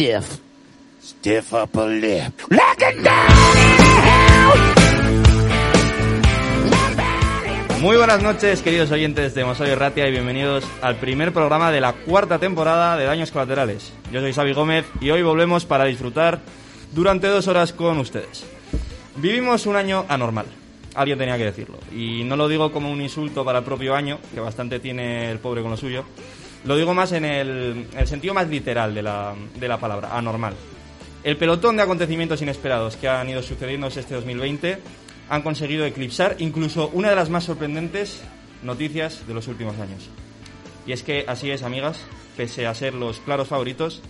stiff, stiff upper lip. Lock it down in the house. Muy buenas noches, queridos oyentes de Mosoy Ratia, y bienvenidos al primer programa de la cuarta temporada de Daños Colaterales. Yo soy Xavi Gómez y hoy volvemos para disfrutar durante dos horas con ustedes. Vivimos un año anormal, alguien tenía que decirlo, y no lo digo como un insulto para el propio año, que bastante tiene el pobre con lo suyo, lo digo más en el, el sentido más literal de la, de la palabra, anormal. El pelotón de acontecimientos inesperados que han ido sucediéndose este 2020 han conseguido eclipsar incluso una de las más sorprendentes noticias de los últimos años. Y es que así es, amigas, pese a ser los claros favoritos,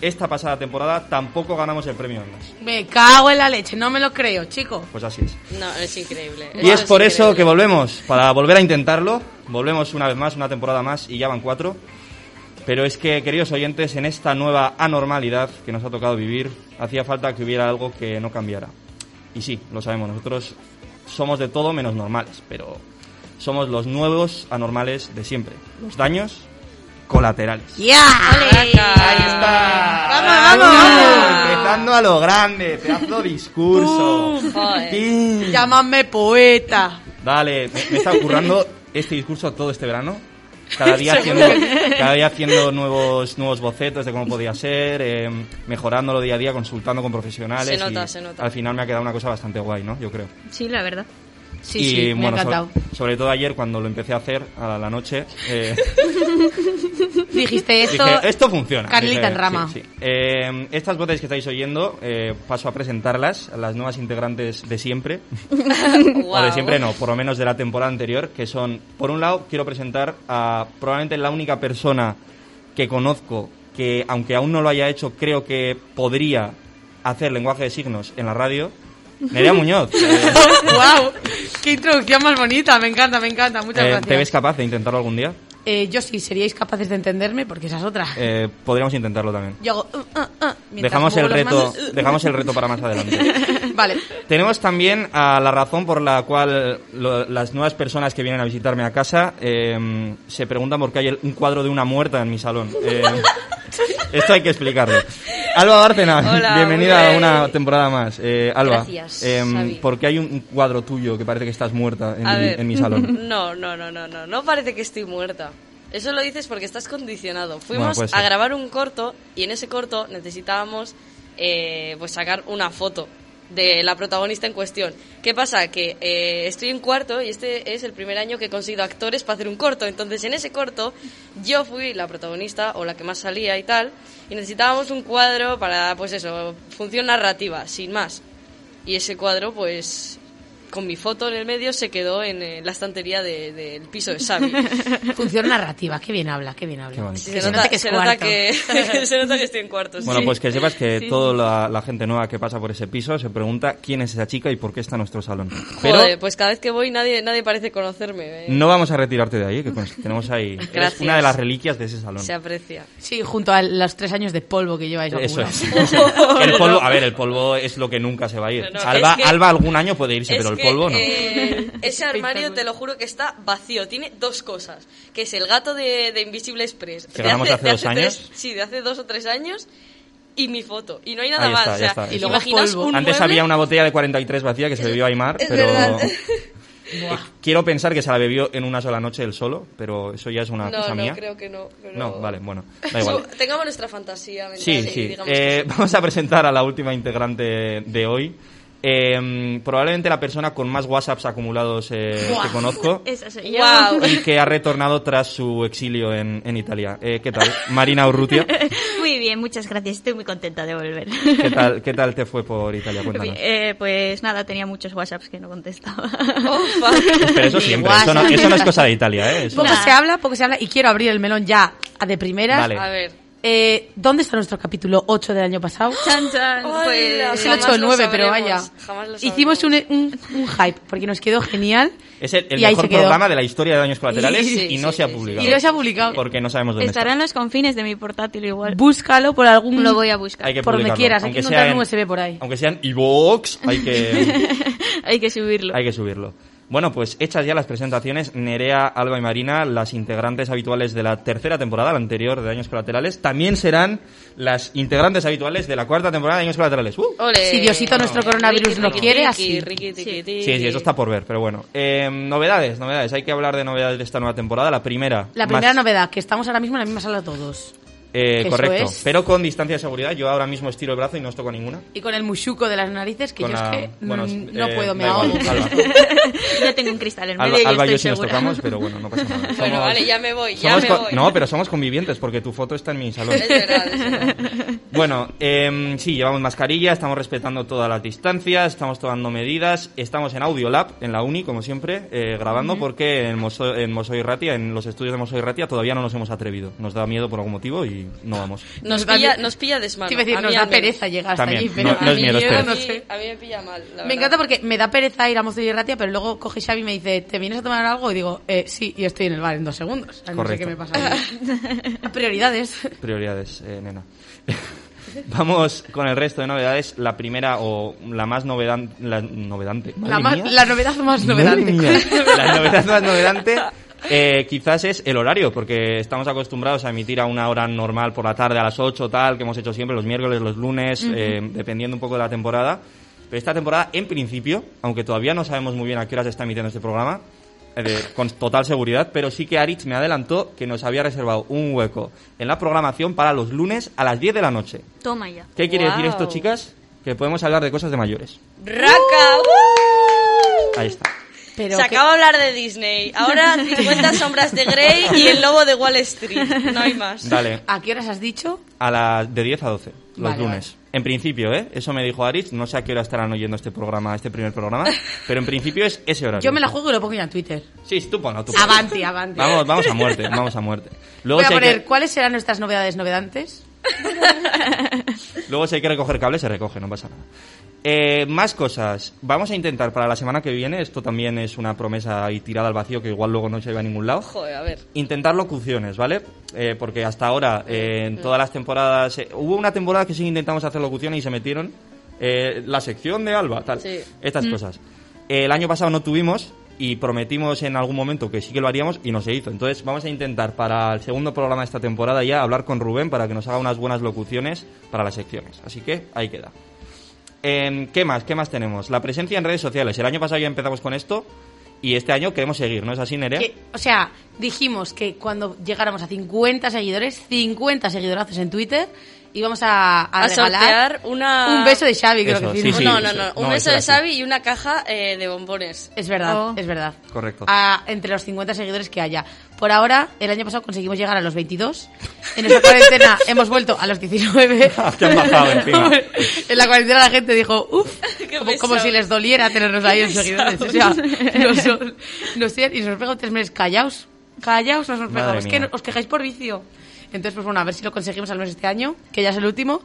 esta pasada temporada tampoco ganamos el premio más. Me cago en la leche, no me lo creo, chico. Pues así es. No, es increíble. Y es por eso que volvemos, para volver a intentarlo, volvemos una vez más, una temporada más y ya van cuatro. Pero es que, queridos oyentes, en esta nueva anormalidad que nos ha tocado vivir, hacía falta que hubiera algo que no cambiara. Y sí, lo sabemos, nosotros somos de todo menos normales, pero somos los nuevos anormales de siempre. Los daños colaterales. ¡Ya! Ahí está. ¡Vamos, vamos! Empezando a lo grande, pedazo discurso. Pim. Llámame poeta. Dale, me, me está currando este discurso todo este verano. Cada día haciendo, cada día haciendo nuevos, nuevos bocetos de cómo podía ser, eh, mejorándolo día a día, consultando con profesionales. Se nota, y se nota. Al final me ha quedado una cosa bastante guay, ¿no? Yo creo. Sí, la verdad. Sí, y sí, me bueno, ha sobre, encantado. sobre todo ayer cuando lo empecé a hacer a la noche, eh, Dijiste esto. dije, esto funciona. Carlita Dije, en rama. sí, sí. Eh, estas voces que estáis oyendo, eh, paso a presentarlas a las nuevas integrantes de siempre. O de siempre no, por lo menos de la temporada anterior, que son, por un lado, quiero presentar a probablemente la única persona que conozco que, aunque aún no lo haya hecho, creo que podría hacer lenguaje de signos en la radio. Nerea Muñoz, eh, ¡Wow! ¡Qué introducción más bonita! Me encanta, me encanta. Muchas eh, gracias. ¿te ves capaz de intentarlo algún día? Eh, yo sí, seríais capaces de entenderme porque esa es otra. Eh, podríamos intentarlo también. Yo hago. uh, uh, uh, Dejamos el reto, dejamos el reto para más adelante. Vale. Tenemos también a la razón por la cual lo- las nuevas personas que vienen a visitarme a casa eh, se preguntan por qué hay el- un cuadro de una muerta en mi salón. Esto hay que explicarlo. Alba Bárcena, Hola, bienvenida a una temporada más. Eh, Alba, Gracias, eh, Xavi. ¿por qué hay un, cuadro tuyo que parece que estás muerta en, mi, ver. en mi salón? No, no, no, no, no. No parece que estoy muerta. Eso lo dices porque estás condicionado. Fuimos a grabar un corto y en ese corto necesitábamos eh, pues sacar una foto de la protagonista en cuestión. ¿Qué pasa? Que eh, estoy en cuarto y este es el primer año que he conseguido actores para hacer un corto. Entonces, en ese corto, yo fui la protagonista o la que más salía y tal. Y necesitábamos un cuadro para, pues eso, función narrativa, sin más. Y ese cuadro, pues, con mi foto en el medio, se quedó en eh, la estantería de- del piso de Xavi. Función narrativa. Qué bien habla, qué bien habla. Se, nota, que es se nota cuarto. que, se nota que estoy en cuarto. Bueno, sí. pues que sepas que Sí, toda la, la gente nueva que pasa por ese piso se pregunta quién es esa chica y por qué está en nuestro salón. Pero Joder, pues cada vez que voy nadie, nadie parece conocerme. ¿eh? no vamos a retirarte de ahí, que tenemos ahí eres una de las reliquias de ese salón. Se aprecia. Sí, junto a los tres años de polvo que lleváis Eso es. el polvo, a ver, el polvo es lo que nunca se va a ir. No, no, Alba, es que- Alba algún año puede irse, Es pero el polvo no. eh, ese armario, te lo juro que está vacío. Tiene dos cosas. Que es el gato de, de Invisible Express. Que de ganamos hace de dos años. tres- sí, de hace dos o tres años. Y mi foto. Y no hay nada Ahí más. está, o ya sea, está. Y luego polvo. un Antes mueble- había una botella de 43 vacía que se bebió Aymar, Es pero verdad. Eh, quiero pensar que se la bebió en una sola noche él solo, pero eso ya es una No, cosa no, mía. creo que no. pero- No, vale, bueno, da igual. Tengamos nuestra fantasía mental Sí, y sí. digamos Eh. Vamos a presentar a la última integrante de hoy. Eh, probablemente la persona con más WhatsApps acumulados eh, que conozco Esa soy yo. Guau. y que ha retornado tras su exilio en, en Italia. Eh, ¿Qué tal? Marina Urrutia, Muy bien, muchas gracias. Estoy muy contenta de volver. ¿qué tal, ¿qué tal te fue por Italia? Cuéntanos. Eh, pues nada, tenía muchos WhatsApps que no contestaba. Pero eso siempre, eso no, eso no es cosa de Italia, ¿eh? Eso- Poco Nah. se habla, poco se habla y quiero abrir el melón ya a de primeras. Vale. A ver. Eh, ¿Dónde está nuestro capítulo 8 del año pasado? chan, chan. Pues, Es el Jamás 8 o lo 9, pero vaya. Hicimos un, un, un hype porque nos quedó genial. Es el, el Y ahí mejor programa de la historia de Daños Colaterales y sí, no sí, se ha publicado. Y no se ha publicado. Porque no sabemos dónde estará está. en los confines de mi portátil igual. Búscalo por algún... Lo voy a buscar. Hay que por donde quieras, hay que Aunque encontrar sea un USB por ahí. Aunque sean iVoox, hay que, Hay que subirlo. hay que subirlo. Bueno, pues hechas ya las presentaciones, Nerea, Alba y Marina, las integrantes habituales de la tercera temporada, la anterior de Daños Colaterales, también serán las integrantes habituales de la cuarta temporada de Daños Colaterales. ¡Uh! Ole. Si Diosito nuestro coronavirus riqui, quiere, así. riqui. Sí, sí, eso está por ver, pero bueno. Eh, novedades, novedades. Hay que hablar de novedades de esta nueva temporada. La primera. La más- primera novedad, que estamos ahora mismo en la misma sala todos. Eh, correcto. es. Pero con distancia de seguridad. Yo ahora mismo estiro el brazo y no os toco ninguna. Y con el mushuco de las narices, que Con yo la- es que bueno, mm, no eh, puedo, me ahogo. Yo tengo un cristal en medio Alba, y Alba y yo sí nos tocamos, pero bueno, no pasa nada. Bueno, vale, ya me voy, ya me voy. No, pero somos convivientes porque tu foto está en mi salón. Es verdad, es verdad. Bueno, em, sí, llevamos mascarilla, estamos respetando todas las distancias, estamos tomando medidas, estamos en Audiolab, en la uni, como siempre, eh, grabando, porque en, Moso, en Mosoy Ratia, en los estudios de Mosoy Ratia, todavía no nos hemos atrevido. Nos da miedo por algún motivo y no vamos. Nos pilla, nos pilla desmano. Te iba a decir, A nos da pereza llegar hasta También, allí, pero no- no es a mí miedo, yo espera. no a, mí, sé. a mí me pilla mal. la Me verdad. encanta porque me da pereza ir a Mozo y Ratia, pero luego coge Xavi y me dice, ¿te vienes a tomar algo? Y digo, eh, sí, y estoy en el bar en dos segundos. O sea, no sé Correcto. qué me pasa. Prioridades. Prioridades, eh, nena. Vamos con el resto de novedades. La primera o la más novedan- la novedante. La, más- la novedad más novedante. La novedad más novedante eh, quizás es el horario, porque estamos acostumbrados a emitir a una hora normal por la tarde a las 8, tal, que hemos hecho siempre los miércoles, los lunes, eh, dependiendo un poco de la temporada. Pero esta temporada, en principio, aunque todavía no sabemos muy bien a qué hora se está emitiendo este programa, eh, con total seguridad, pero sí que Aritz me adelantó que nos había reservado un hueco en la programación para los lunes a las 10 de la noche. Toma ya. ¿Qué quiere decir Guau. esto, chicas? Que podemos hablar de cosas de mayores. ¡Raca! ¡Uh! Ahí está. Pero Se que- acaba de hablar de Disney. Ahora 50 sombras de Grey y el lobo de Wall Street. No hay más. Dale. ¿A qué horas has dicho? A las de 10 a 12, los Vale, lunes. En principio, ¿eh? Eso me dijo Aritz. No sé a qué hora estarán oyendo este programa, este primer programa. Pero en principio es ese horario. Yo me la juego y lo pongo ya en Twitter. Sí, tú ponlo, tú ponlo. Avanti, avanti. Vamos, vamos a muerte, vamos a muerte. Luego Voy a si, poner, que, ¿cuáles serán nuestras novedades novedantes? luego si hay que recoger cable, se recoge, no pasa nada. Eh, más cosas. Vamos a intentar para la semana que viene, esto también es una promesa y tirada al vacío que igual luego no se va a ningún lado. Joder, a ver. intentar locuciones, ¿vale? Eh, porque hasta ahora, eh, en todas las temporadas, eh, hubo una temporada que sí intentamos hacer locuciones y se metieron eh, la sección de Alba, tal, Sí. estas cosas. el año pasado no tuvimos y prometimos en algún momento que sí que lo haríamos y no se hizo. Entonces vamos a intentar para el segundo programa de esta temporada ya hablar con Rubén para que nos haga unas buenas locuciones para las secciones. Así que ahí queda. Em, ¿Qué más? ¿Qué más tenemos? La presencia en redes sociales. El año pasado ya empezamos con esto y este año queremos seguir, ¿no es así, Nerea? O sea, dijimos que cuando llegáramos a 50 seguidores, 50 seguidorazos en Twitter, íbamos a, a, A regalar sortear una... un beso de Xavi, creo Eso, que sí, sí. no, no, no. Un No, beso eso de. Xavi y una caja eh, de bombones. Es verdad, Oh. es verdad. Correcto. A- entre los 50 seguidores que haya. Por ahora, el año pasado conseguimos llegar a los 22. En nuestra cuarentena hemos vuelto a los 19. Que han bajado encima. en la cuarentena la gente dijo, uff, Qué como, como si les doliera tenernos ahí en seguidores. O sea, nos, nos siguen y nos pegado tres meses callaos. Callaos, nos Madre pegado. Es que os quejáis por vicio. Entonces, pues bueno, a ver si lo conseguimos al menos este año, que ya es el último.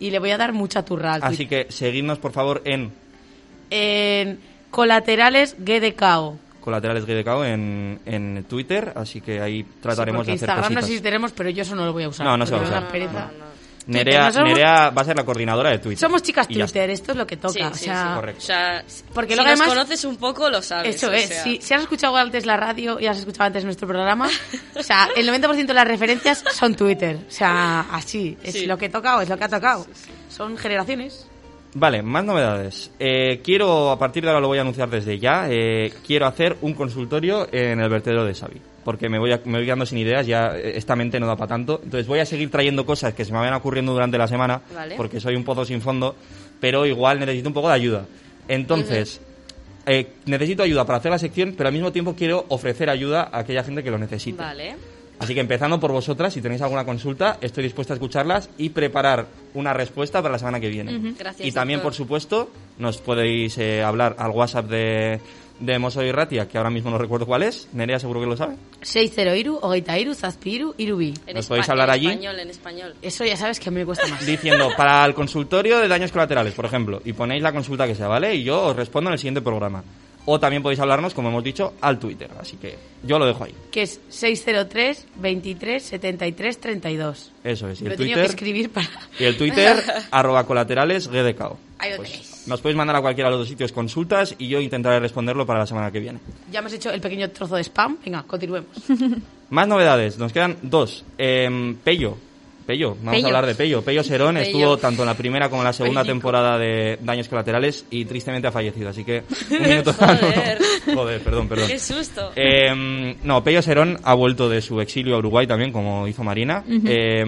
Y le voy a dar mucha turra al. Así que seguidnos por favor en En colaterales GDKO. Colaterales GDKO en, en Twitter, así que ahí trataremos Sí, de hacer Instagram no cositas. sé si tenemos, pero yo eso no lo voy a usar. No, no se va a usar. No, no, no. Nerea, somos- Nerea va a ser la coordinadora de Twitter. Somos chicas Twitter, esto es lo que toca. Sí, o sí, sea, sí. Correcto. O sea, Porque si luego nos además- conoces un poco, lo sabes. Eso o es, sea. si, si has escuchado antes la radio y has escuchado antes nuestro programa, o sea, el 90% de las referencias son Twitter. O sea, así, es Sí. lo que he tocado, es lo que ha tocado. Son generaciones. Vale, más novedades. Eh, quiero, a partir de ahora lo voy a anunciar desde ya, eh, quiero hacer un consultorio en el vertedero de Xavi. Porque me voy, a- me voy quedando sin ideas, ya eh, esta mente no da para tanto. Entonces voy a seguir trayendo cosas que se me vayan ocurriendo durante la semana, Vale. porque soy un pozo sin fondo, pero igual necesito un poco de ayuda. Entonces, eh, necesito ayuda para hacer la sección, pero al mismo tiempo quiero ofrecer ayuda a aquella gente que lo necesite. Vale. Así que empezando por vosotras, si tenéis alguna consulta, estoy dispuesta a escucharlas y preparar una respuesta para la semana que viene. Gracias, y también, doctor. por supuesto, nos podéis eh, hablar al WhatsApp de, de Moso y Ratia, que ahora mismo no recuerdo cuál es. Nerea seguro que lo sabe. 60 iru, hogeita iru, zazpi iru, ¿Nos podéis hablar en allí? español, en español. Eso ya sabes que a mí me cuesta más. Diciendo, para el consultorio de daños colaterales, por ejemplo, y ponéis la consulta que sea, ¿vale? Y yo os respondo en el siguiente programa. O también podéis hablarnos, como hemos dicho, al Twitter. Así que yo lo dejo ahí. Que es 603 23 73 32. Eso es. Y Lo el he tenido que Twitter, escribir para... y el Twitter arroba colaterales GDKO. Ahí lo Pues tenéis. Nos podéis mandar a cualquiera de los dos sitios consultas y yo intentaré responderlo para la semana que viene. Ya hemos hecho el pequeño trozo de spam. Venga, continuemos. Más novedades, nos quedan dos. Em, Pello. Pello, vamos Pello. a hablar de Pello. Pello Serón Pello. estuvo tanto en la primera como en la segunda Pellico. temporada de Daños Colaterales y tristemente ha fallecido, así que un minuto. Joder. Joder, perdón, perdón. Qué susto. Eh, no, Pello Serón ha vuelto de su exilio a Uruguay también, como hizo Marina, eh,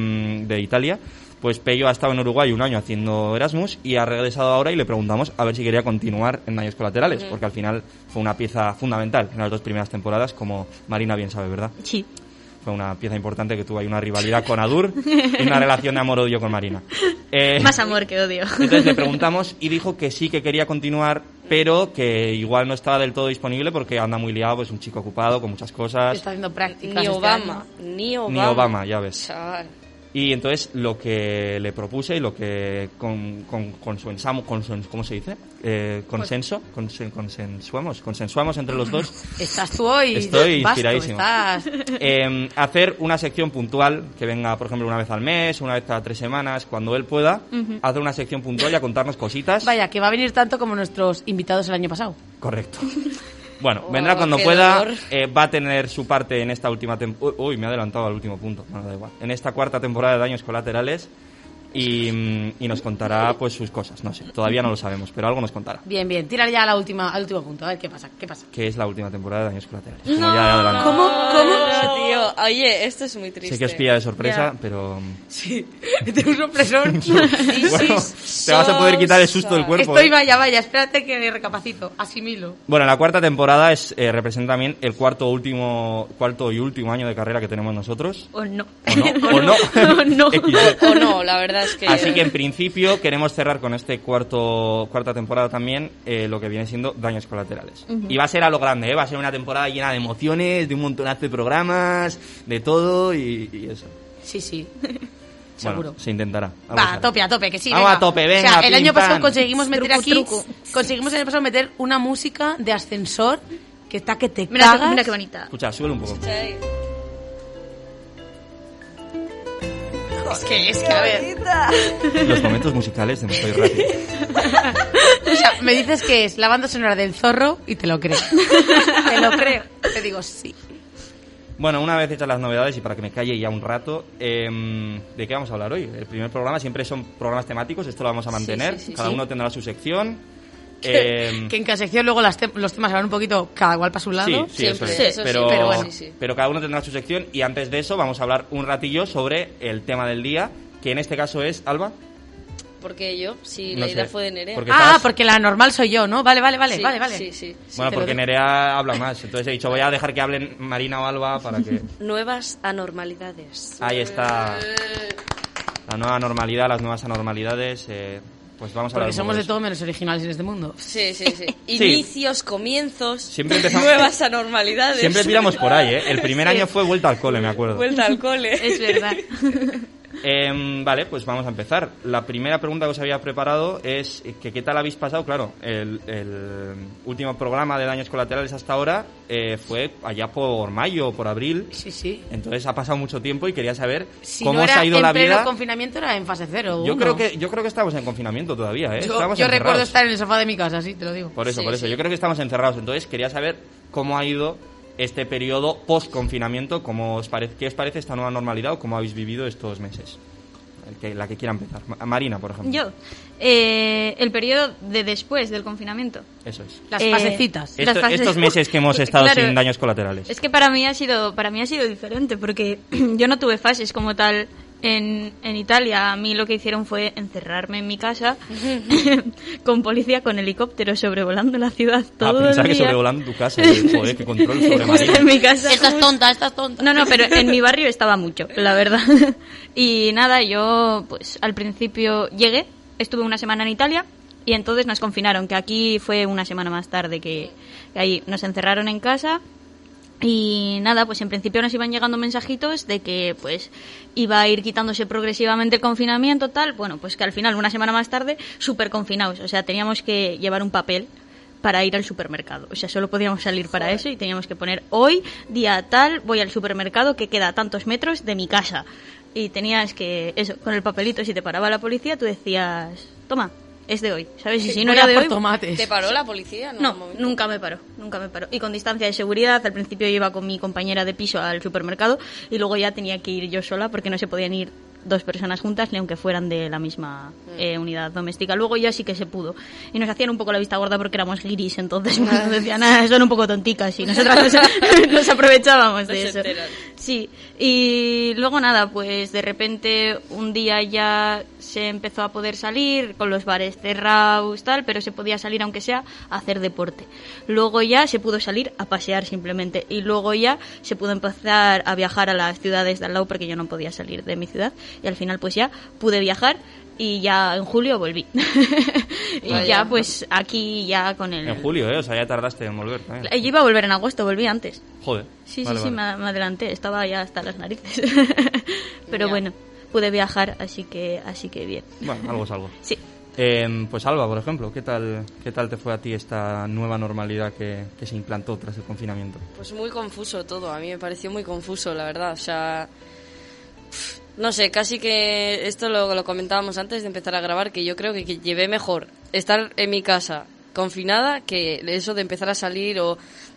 de Italia. Pues Pello ha estado en Uruguay un año haciendo Erasmus y ha regresado ahora y le preguntamos a ver si quería continuar en Daños Colaterales, porque al final fue una pieza fundamental en las dos primeras temporadas, como Marina bien sabe, ¿verdad? Sí. Fue una pieza importante que tuvo ahí una rivalidad con Adur y una relación de amor-odio con Marina. Eh, Más amor que odio. entonces le preguntamos y dijo que sí que quería continuar, pero que igual no estaba del todo disponible porque anda muy liado, pues un chico ocupado con muchas cosas. Está haciendo prácticas. Ni este Obama. Ni Obama. Ni Obama, ya ves. Chaval. Y entonces lo que le propuse y lo que con, con, consensuamos, consen- ¿cómo se dice? Eh, consenso, consen- consensuamos, consensuamos entre los dos Estás tú hoy. Estoy inspiradísimo. estás- eh, hacer una sección puntual que venga, por ejemplo, una vez al mes, una vez cada tres semanas, cuando él pueda, hacer una sección puntual y a contarnos cositas. Vaya, que va a venir tanto como nuestros invitados el año pasado. Correcto. Bueno, Oh, vendrá cuando pueda. eh, va a tener su parte en esta última temporada. Uy, me he adelantado al último punto. Bueno, da igual. En esta cuarta temporada de Daños Colaterales. Y, mm, y nos contará pues sus cosas. No sé, todavía no lo sabemos, pero algo nos contará. Bien, bien. Tira ya a la última, al último punto. A ver qué pasa. ¿Qué pasa? Que es la última temporada de Daños Colaterales. Como ya. ¿Cómo? ¿Cómo? No, tío. Oye, esto es muy triste. Sé que os pilla de sorpresa, Ya. pero. Sí. Tengo un sorpresón. Bueno, te vas a poder quitar el susto del cuerpo. Estoy ¿eh? vaya, vaya. Espérate que recapacito. Asimilo. Bueno, la cuarta temporada es eh, representa también el cuarto último cuarto y último año de carrera que tenemos nosotros. O no. ¿O no? ¿O no? No. O no, la verdad es que... Así que en principio queremos cerrar con este cuarto cuarta temporada también eh, lo que viene siendo daños colaterales. Y va a ser a lo grande, ¿eh? va a ser una temporada llena de emociones, de un montonazo de programas, de todo y, y eso. Sí, sí. Bueno, Seguro. se intentará. Va, a tope, a tope, que sí. Vamos venga. a tope, venga, O sea, el pim, año pasado pam. conseguimos meter Truco, aquí. truco. Conseguimos el año pasado meter una música de ascensor que está que te Mira, cagas. mira qué bonita. Escucha, súbelo un poco. Sí. Es que, es que, a ver. Los momentos musicales de Estoy Rápido. O sea, me dices que es la banda sonora del zorro y te lo creo. te lo creo. Te digo sí. Bueno, una vez hechas las novedades y para que me calle ya un rato, em, ¿de qué vamos a hablar hoy? El primer programa siempre son programas temáticos, esto lo vamos a mantener, sí, sí, cada sí. uno tendrá su sección. Em, Que en cada sección luego las te- los temas van un poquito cada cual para su lado. Sí, sí, eso Siempre, es. eso sí, pero, pero bueno. sí, sí. pero cada uno tendrá su sección y antes de eso vamos a hablar un ratillo sobre el tema del día, que en este caso es, Alba. Porque yo, si No la idea sé. fue de Nerea. Porque Ah, estás- porque la normal soy yo, ¿no? Vale, vale, vale, Sí, vale, vale. Sí, sí. sí. Bueno, lo porque. Nerea habla más, entonces he dicho voy a dejar que hablen Marina o Alba para que... Nuevas anormalidades. Ahí está la nueva normalidad, las nuevas anormalidades, eh, pues vamos a hablar Porque somos de eso. todo menos originales en este mundo. Sí, sí, sí. Inicios, comienzos, Siempre empezamos- nuevas anormalidades. Siempre tiramos por ahí, ¿eh? El primer año fue vuelta al cole, me acuerdo. Vuelta al cole. Es verdad. Em, vale, pues vamos a empezar. La primera pregunta que os había preparado es eh, que qué tal habéis pasado. Claro, el, el último programa de daños colaterales hasta ahora eh, fue allá por mayo o por abril. Sí, sí. Entonces ha pasado mucho tiempo y quería saber Si cómo no os ha ido en la pleno vida. confinamiento era en fase cero. Yo uno. creo que yo creo que estamos en confinamiento todavía, ¿eh? Yo, Estamos yo recuerdo estar en el sofá de mi casa, sí, te lo digo. Por eso, Sí, por eso. sí. Yo creo que estamos encerrados. Entonces quería saber cómo ha ido este periodo post-confinamiento, cómo os parece, qué os parece esta nueva normalidad o cómo habéis vivido estos meses. La que quiera empezar. Ma- Marina, por ejemplo. Yo. Eh, el periodo de después del confinamiento. Eso es. Las Eh, fasecitas. Las Esto- fases- estos meses que hemos estado Claro. sin daños colaterales. Es que para mí ha sido, para mí ha sido diferente porque yo no tuve fases como tal en, en Italia. A mí lo que hicieron fue encerrarme en mi casa con policía con helicóptero sobrevolando la ciudad todo ah, pensaba el que día. sobrevolando tu casa. Joder, qué control sobre en mi casa. Estás tonta, estás tonta. No, no, pero en mi barrio estaba mucho, la verdad. Y nada, yo pues al principio llegué, estuve una semana en Italia y entonces nos confinaron, que aquí fue una semana más tarde que, que ahí nos encerraron en casa y nada, pues en principio nos iban llegando mensajitos de que pues iba a ir quitándose progresivamente el confinamiento tal, bueno, pues que al final una semana más tarde súper confinados, o sea, teníamos que llevar un papel para ir al supermercado. O sea, solo podíamos salir para eso y teníamos que poner hoy, día tal, voy al supermercado que queda a tantos metros de mi casa. Y tenías que, eso, con el papelito, si te paraba la policía, tú decías, toma, es de hoy, ¿sabes? Y si no era de hoy, tomates. ¿Te paró la policía? no, nunca me paró, nunca me paró. Y con distancia de seguridad, al principio iba con mi compañera de piso al supermercado y luego ya tenía que ir yo sola porque no se podían ir dos personas juntas ni aunque fueran de la misma eh, unidad doméstica. Luego ya sí que se pudo. Y nos hacían un poco la vista gorda porque éramos guiris, entonces pues, nos decían, ah, son un poco tonticas y nosotras nos, nos aprovechábamos de eso. Sí, y luego nada, pues de repente un día ya se empezó a poder salir con los bares cerrados, tal, pero se podía salir aunque sea a hacer deporte. Luego ya se pudo salir a pasear simplemente y luego ya se pudo empezar a viajar a las ciudades de al lado porque yo no podía salir de mi ciudad y al final pues ya pude viajar y ya en julio volví. y Vaya. ya pues aquí ya con el... En julio, ¿eh? O sea, ya tardaste en volver. Eh, Yo iba a volver en agosto, volví antes. Joder. Sí, Vale, sí, sí, vale. me, me adelanté, estaba ya hasta las narices. Pero Ya. bueno, pude viajar, así que así que bien. Bueno, algo es algo. Sí. Eh, pues Alba, por ejemplo, ¿qué tal, ¿qué tal te fue a ti esta nueva normalidad que, que se implantó tras el confinamiento? Pues muy confuso todo, a mí me pareció muy confuso, la verdad. O sea, no sé, casi que esto lo, lo comentábamos antes de empezar a grabar, que yo creo que, que llevé mejor estar en mi casa confinada que eso de empezar a salir o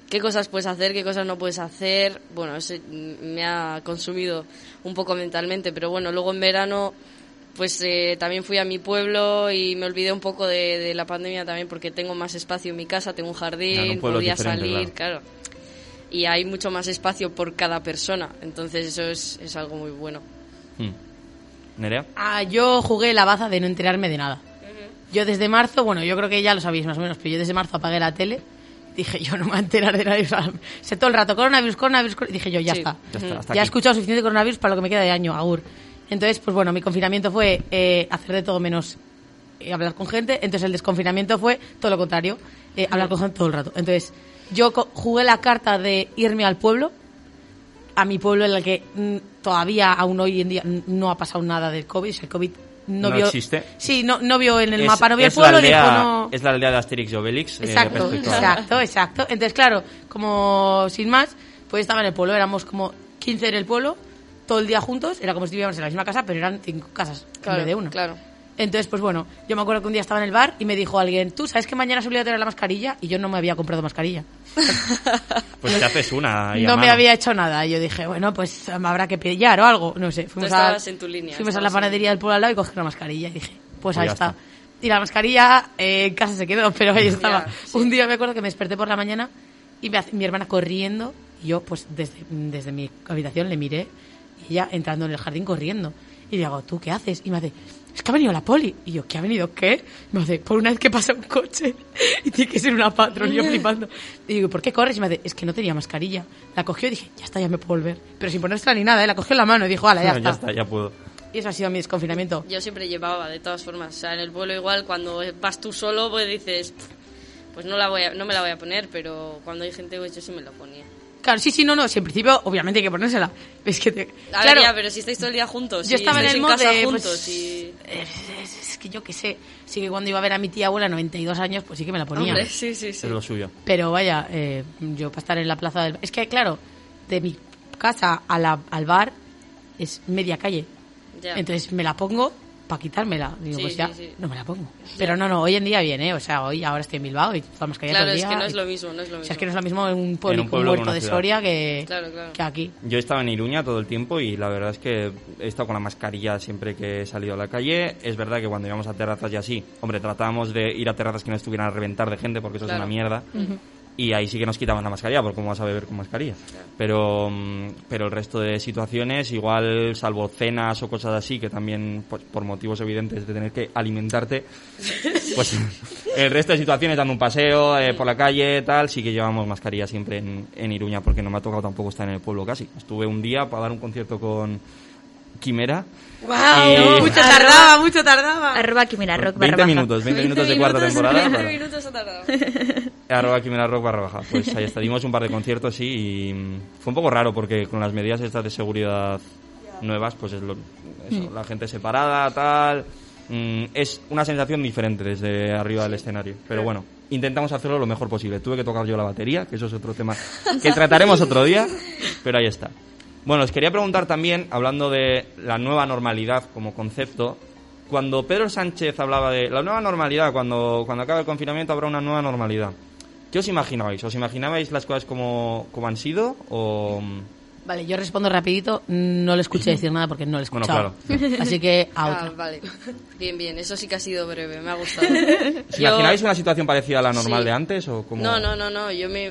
qué cosas puedes hacer, qué cosas no puedes hacer. Bueno, eso me ha consumido un poco mentalmente, pero bueno, luego en verano pues eh, también fui a mi pueblo y me olvidé un poco de, de la pandemia también porque tengo más espacio en mi casa, tengo un Claro, jardín, un podía salir, claro. claro. Y hay mucho más espacio por cada persona, entonces eso es, es algo muy bueno. Hmm. ¿Nerea? Ah, yo jugué la baza de no enterarme de nada. Yo desde marzo, bueno, yo creo que ya lo sabéis más o menos, pero yo desde marzo apagué la tele. Dije, yo no me voy a enterar de nadie. O sea, sé todo el rato, coronavirus, coronavirus, cor- Dije yo, ya Sí. está. Ya está, hasta ya he aquí. escuchado suficiente coronavirus para lo que me queda de año, agur. Entonces, pues bueno, mi confinamiento fue eh, hacer de todo menos eh, hablar con gente. Entonces el desconfinamiento fue todo lo contrario, eh, hablar con gente todo el rato. Entonces, yo co- jugué la carta de irme al pueblo, a mi pueblo en el que mm, todavía, aún hoy en día, no ha pasado nada del COVID. El COVID no, No vio... existe. Sí, no, no vio en el Es- mapa, no vio el pueblo, aldea, dijo no... Es la aldea de Asterix y Obelix. eh, Exacto, exacto, exacto. Entonces, claro, como sin más, pues estaba en el pueblo, éramos como 15 en el pueblo, todo el día juntos, era como si vivíamos en la misma casa, pero eran cinco casas en vez de una. claro. Entonces, pues bueno, yo me acuerdo que un día estaba en el bar y me dijo alguien, ¿tú sabes que mañana se olvidó tener la mascarilla? Y yo no me había comprado mascarilla. Pues te haces una. a no me había hecho nada. Y yo dije, bueno, pues me habrá que pillar o algo. No sé, fuimos, a, estabas en tu línea, fuimos a la panadería del pueblo al lado y cogí una mascarilla. Y dije, pues Pues ahí ya está. está. Y la mascarilla eh, en casa se quedó, pero ahí estaba. Ya, sí. Un día me acuerdo que me desperté por la mañana y me hace- mi hermana corriendo. Y yo, pues desde, desde mi habitación le miré y ella entrando en el jardín corriendo. Y le digo, ¿tú qué haces? Y me hace, es que ha venido la poli. Y yo, ¿qué ha venido qué? Y me hace, por una vez que pasa un coche y tiene que ser una patrón. Y yo flipando. Y digo, ¿por qué corres? Y me hace, es que no tenía mascarilla. La cogió y dije, ya está, ya me puedo volver. Pero sin ponérsela ni nada, ¿eh? la cogió en la mano y dijo, hala, ya, ya está. está, ya puedo. Y eso ha sido mi desconfinamiento. Yo siempre llevaba, de todas formas. O sea, en el pueblo igual, cuando vas tú solo, pues dices, pues no, la voy a- no me la voy a poner, pero cuando hay gente, pues yo sí me la ponía. Claro, sí, sí, no, no. Si en principio, obviamente hay que ponérsela. Es que te... A claro, ver, ya, pero si estáis todo el día juntos, yo si estaba en el modo de, juntos pues, y... es, es- es que yo qué sé. Sí que cuando iba a ver a mi tía abuela, 92 años, pues sí que me la ponía. Hombre, sí, sí, sí. Es lo suyo. Pero vaya, eh, yo para estar en la plaza del... Es que, claro, de mi casa a la- al bar es media calle. Ya. Entonces me la pongo para quitármela. Digo, Sí, pues ya, sí. no me la pongo. Pero no, no, hoy en día viene, O sea, hoy ahora estoy en Bilbao y toda mascarilla Claro, todo el es día. que no es lo mismo, no es lo O mismo. sea, es que no es lo mismo en un pueblo, En un de. Soria que, Claro, claro. que aquí. Yo estaba en Iruña todo el tiempo y la verdad es que he estado con la mascarilla siempre que he salido a la calle. Es verdad que cuando íbamos a terrazas y así, hombre, tratábamos de ir a terrazas que no estuvieran a reventar de gente porque eso Claro. es una mierda. Y ahí sí que nos quitaban la mascarilla, porque cómo vas a beber con mascarilla. Pero, mm, pero el resto de situaciones, igual, salvo cenas o cosas así, que también, pues, por motivos evidentes de tener que alimentarte, pues el resto de situaciones, dando un paseo eh, por la calle, tal, sí que llevamos mascarilla siempre en, en Iruña, porque no me ha tocado tampoco estar en el pueblo casi. Estuve un día para dar un concierto con Quimera. ¡Wow! Y- Mucho tardaba, mucho tardaba. Arroba Quimera Rock barra 20 baja. minutos, 20 minutos de cuarta temporada. 20 para- minutos ha tardado. Arroba Quimera Rock barra baja. Pues ahí está, dimos un par de conciertos sí, y mm, fue un poco raro porque con las medidas estas de seguridad nuevas, pues es lo, eso, la gente separada, tal. mm, es una sensación diferente desde arriba del escenario. Pero bueno, intentamos hacerlo lo mejor posible. Tuve que tocar yo la batería, que eso es otro tema que trataremos otro día, pero ahí está. Bueno, os quería preguntar también, hablando de la nueva normalidad como concepto, Cuando Pedro Sánchez hablaba de la nueva normalidad, cuando, cuando acabe el confinamiento habrá una nueva normalidad, ¿qué os imaginabais? ¿Os imaginabais las cosas como, como han sido o...? Vale, yo respondo rapidito. No le escuché decir nada porque no le he Bueno, escuchado. claro. Así que a Ah, otra. vale. Bien, bien. Eso sí que ha sido breve. Me ha gustado. ¿Os Yo- imaginabais una situación parecida a la normal Sí. de antes o como...? No, no, no, no. Yo me.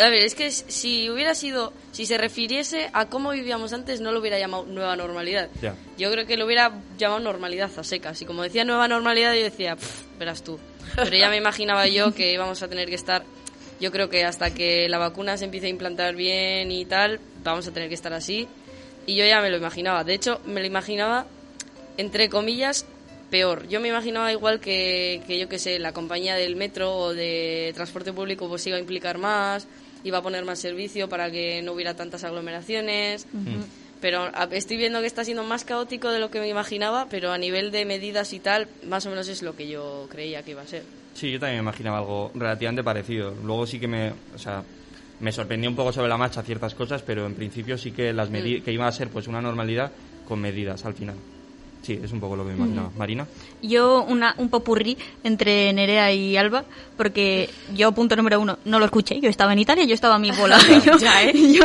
A ver, es que si hubiera sido. Si se refiriese a cómo vivíamos antes, no lo hubiera llamado nueva normalidad. Ya. Yo creo que lo hubiera llamado normalidad a secas. Y como decía nueva normalidad, yo decía, "Pff, verás tú. Pero ya me imaginaba yo que íbamos a tener que estar. Yo creo que hasta que la vacuna se empiece a implantar bien y tal, vamos a tener que estar así. Y yo ya me lo imaginaba. De hecho, me lo imaginaba, entre comillas, peor. Yo me imaginaba igual que, que yo que sé, la compañía del metro o de transporte público pues iba a implicar más, iba a poner más servicio para que no hubiera tantas aglomeraciones. Pero estoy viendo que está siendo más caótico de lo que me imaginaba, pero a nivel de medidas y tal, más o menos es lo que yo creía que iba a ser. Sí, yo también me imaginaba algo relativamente parecido. Luego sí que me, o sea, me sorprendió un poco sobre la marcha ciertas cosas, pero en principio sí que las medi- que iba a ser pues una normalidad con medidas al final. Sí, es un poco lo que me imaginaba. Marina. Yo una, un popurrí entre Nerea y Alba, porque yo, punto número uno, no lo escuché. Yo estaba en Italia, yo estaba a mi bola. yo, Ya, ¿eh? yo,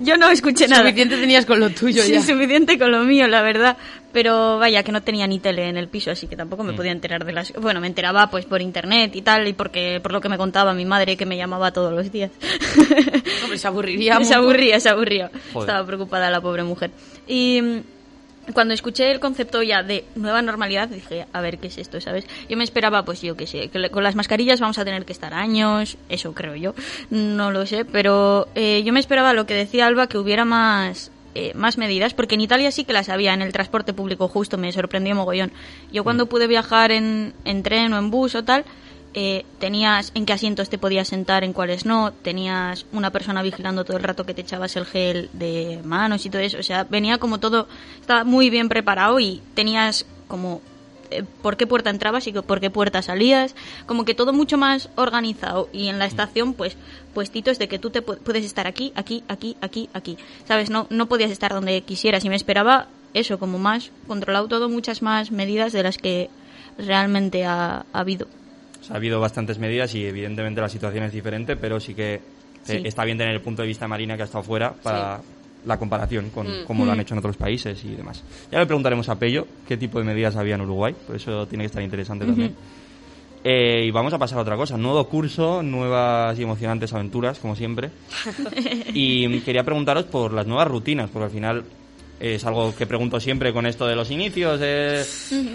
yo no escuché nada. Suficiente tenías con lo tuyo Sí, ya. suficiente con lo mío, la verdad. Pero vaya, que no tenía ni tele en el piso, así que tampoco me Mm. podía enterar de las... Bueno, me enteraba pues por internet y tal, y porque por lo que me contaba mi madre, que me llamaba todos los días. Hombre, se aburriría. se aburría, se aburría. Joder. Estaba preocupada la pobre mujer. Y mm, cuando escuché el concepto ya de nueva normalidad, dije, a ver, ¿qué es esto, sabes? Yo me esperaba, pues yo qué sé, que con las mascarillas vamos a tener que estar años, eso creo yo, no lo sé, pero eh, yo me esperaba lo que decía Alba, que hubiera más... eh, más medidas, porque en Italia sí que las había en el transporte público, justo me sorprendió mogollón. Yo cuando pude viajar en, en tren o en bus o tal, eh, tenías en qué asientos te podías sentar, en cuáles no, tenías una persona vigilando todo el rato que te echabas el gel de manos y todo eso, o sea, venía como todo, estaba muy bien preparado y tenías como eh, por qué puerta entrabas y por qué puerta salías, como que todo mucho más organizado y en la estación pues puestitos de que tú te pu- puedes estar aquí, aquí, aquí, aquí, aquí, sabes, no, no podías estar donde quisieras y me esperaba eso, como más controlado todo, muchas más medidas de las que realmente ha- ha habido. O sea, ha habido bastantes medidas y evidentemente la situación es diferente, pero sí que eh, está bien tener el punto de vista de Marina que ha estado fuera para la comparación con Mm. cómo lo han hecho en otros países y demás. Ya le preguntaremos a Pello qué tipo de medidas había en Uruguay, por eso tiene que estar interesante también. Eh, y vamos a pasar a otra cosa. Nuevo curso, nuevas y emocionantes aventuras, como siempre. y quería preguntaros por las nuevas rutinas, porque al final es algo que pregunto siempre con esto de los inicios, eh,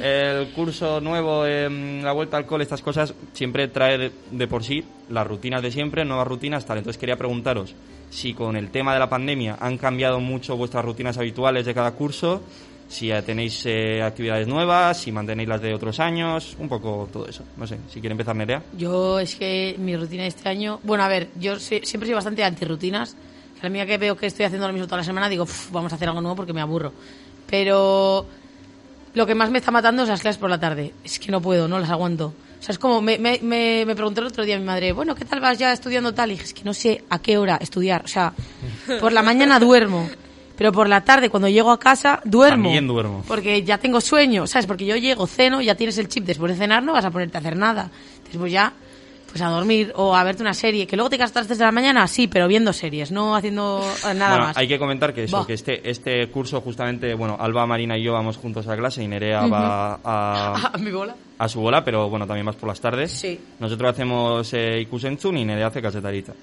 el curso nuevo, eh, la vuelta al cole, estas cosas, siempre trae de, de por sí las rutinas de siempre, nuevas rutinas, tal. Entonces quería preguntaros si con el tema de la pandemia han cambiado mucho vuestras rutinas habituales de cada curso, si ya tenéis eh, actividades nuevas, si mantenéis las de otros años, un poco todo eso. No sé, si quiere empezar Nerea. Yo es que mi rutina de este año, bueno, a ver, yo siempre soy bastante antirrutinas. La mía que veo que estoy haciendo lo mismo toda la semana, digo, "Pf, vamos a hacer algo nuevo porque me aburro. Pero lo que más me está matando es las clases por la tarde. Es que no puedo, no las aguanto. O sea, es como, me, me, me, me preguntó el otro día mi madre, bueno, ¿qué tal vas ya estudiando tal? Y dije, es que no sé a qué hora estudiar. O sea, por la mañana duermo, pero por la tarde, cuando llego a casa, duermo. También duermo. Porque ya tengo sueño, ¿sabes? Porque yo llego, ceno, ya tienes el chip después de cenar, no vas a ponerte a hacer nada. Después ya, pues a dormir o a verte una serie. Que luego te castas desde la mañana, sí, pero viendo series, no haciendo eh, nada Bueno, más. hay que comentar que eso, que este, este curso justamente, bueno, Alba, Marina y yo vamos juntos a clase y Nerea va a, a mi bola. a su bola, pero bueno, también más por las tardes. Sí. Nosotros hacemos eh, Ikusentzun y Nerea hace casetarita.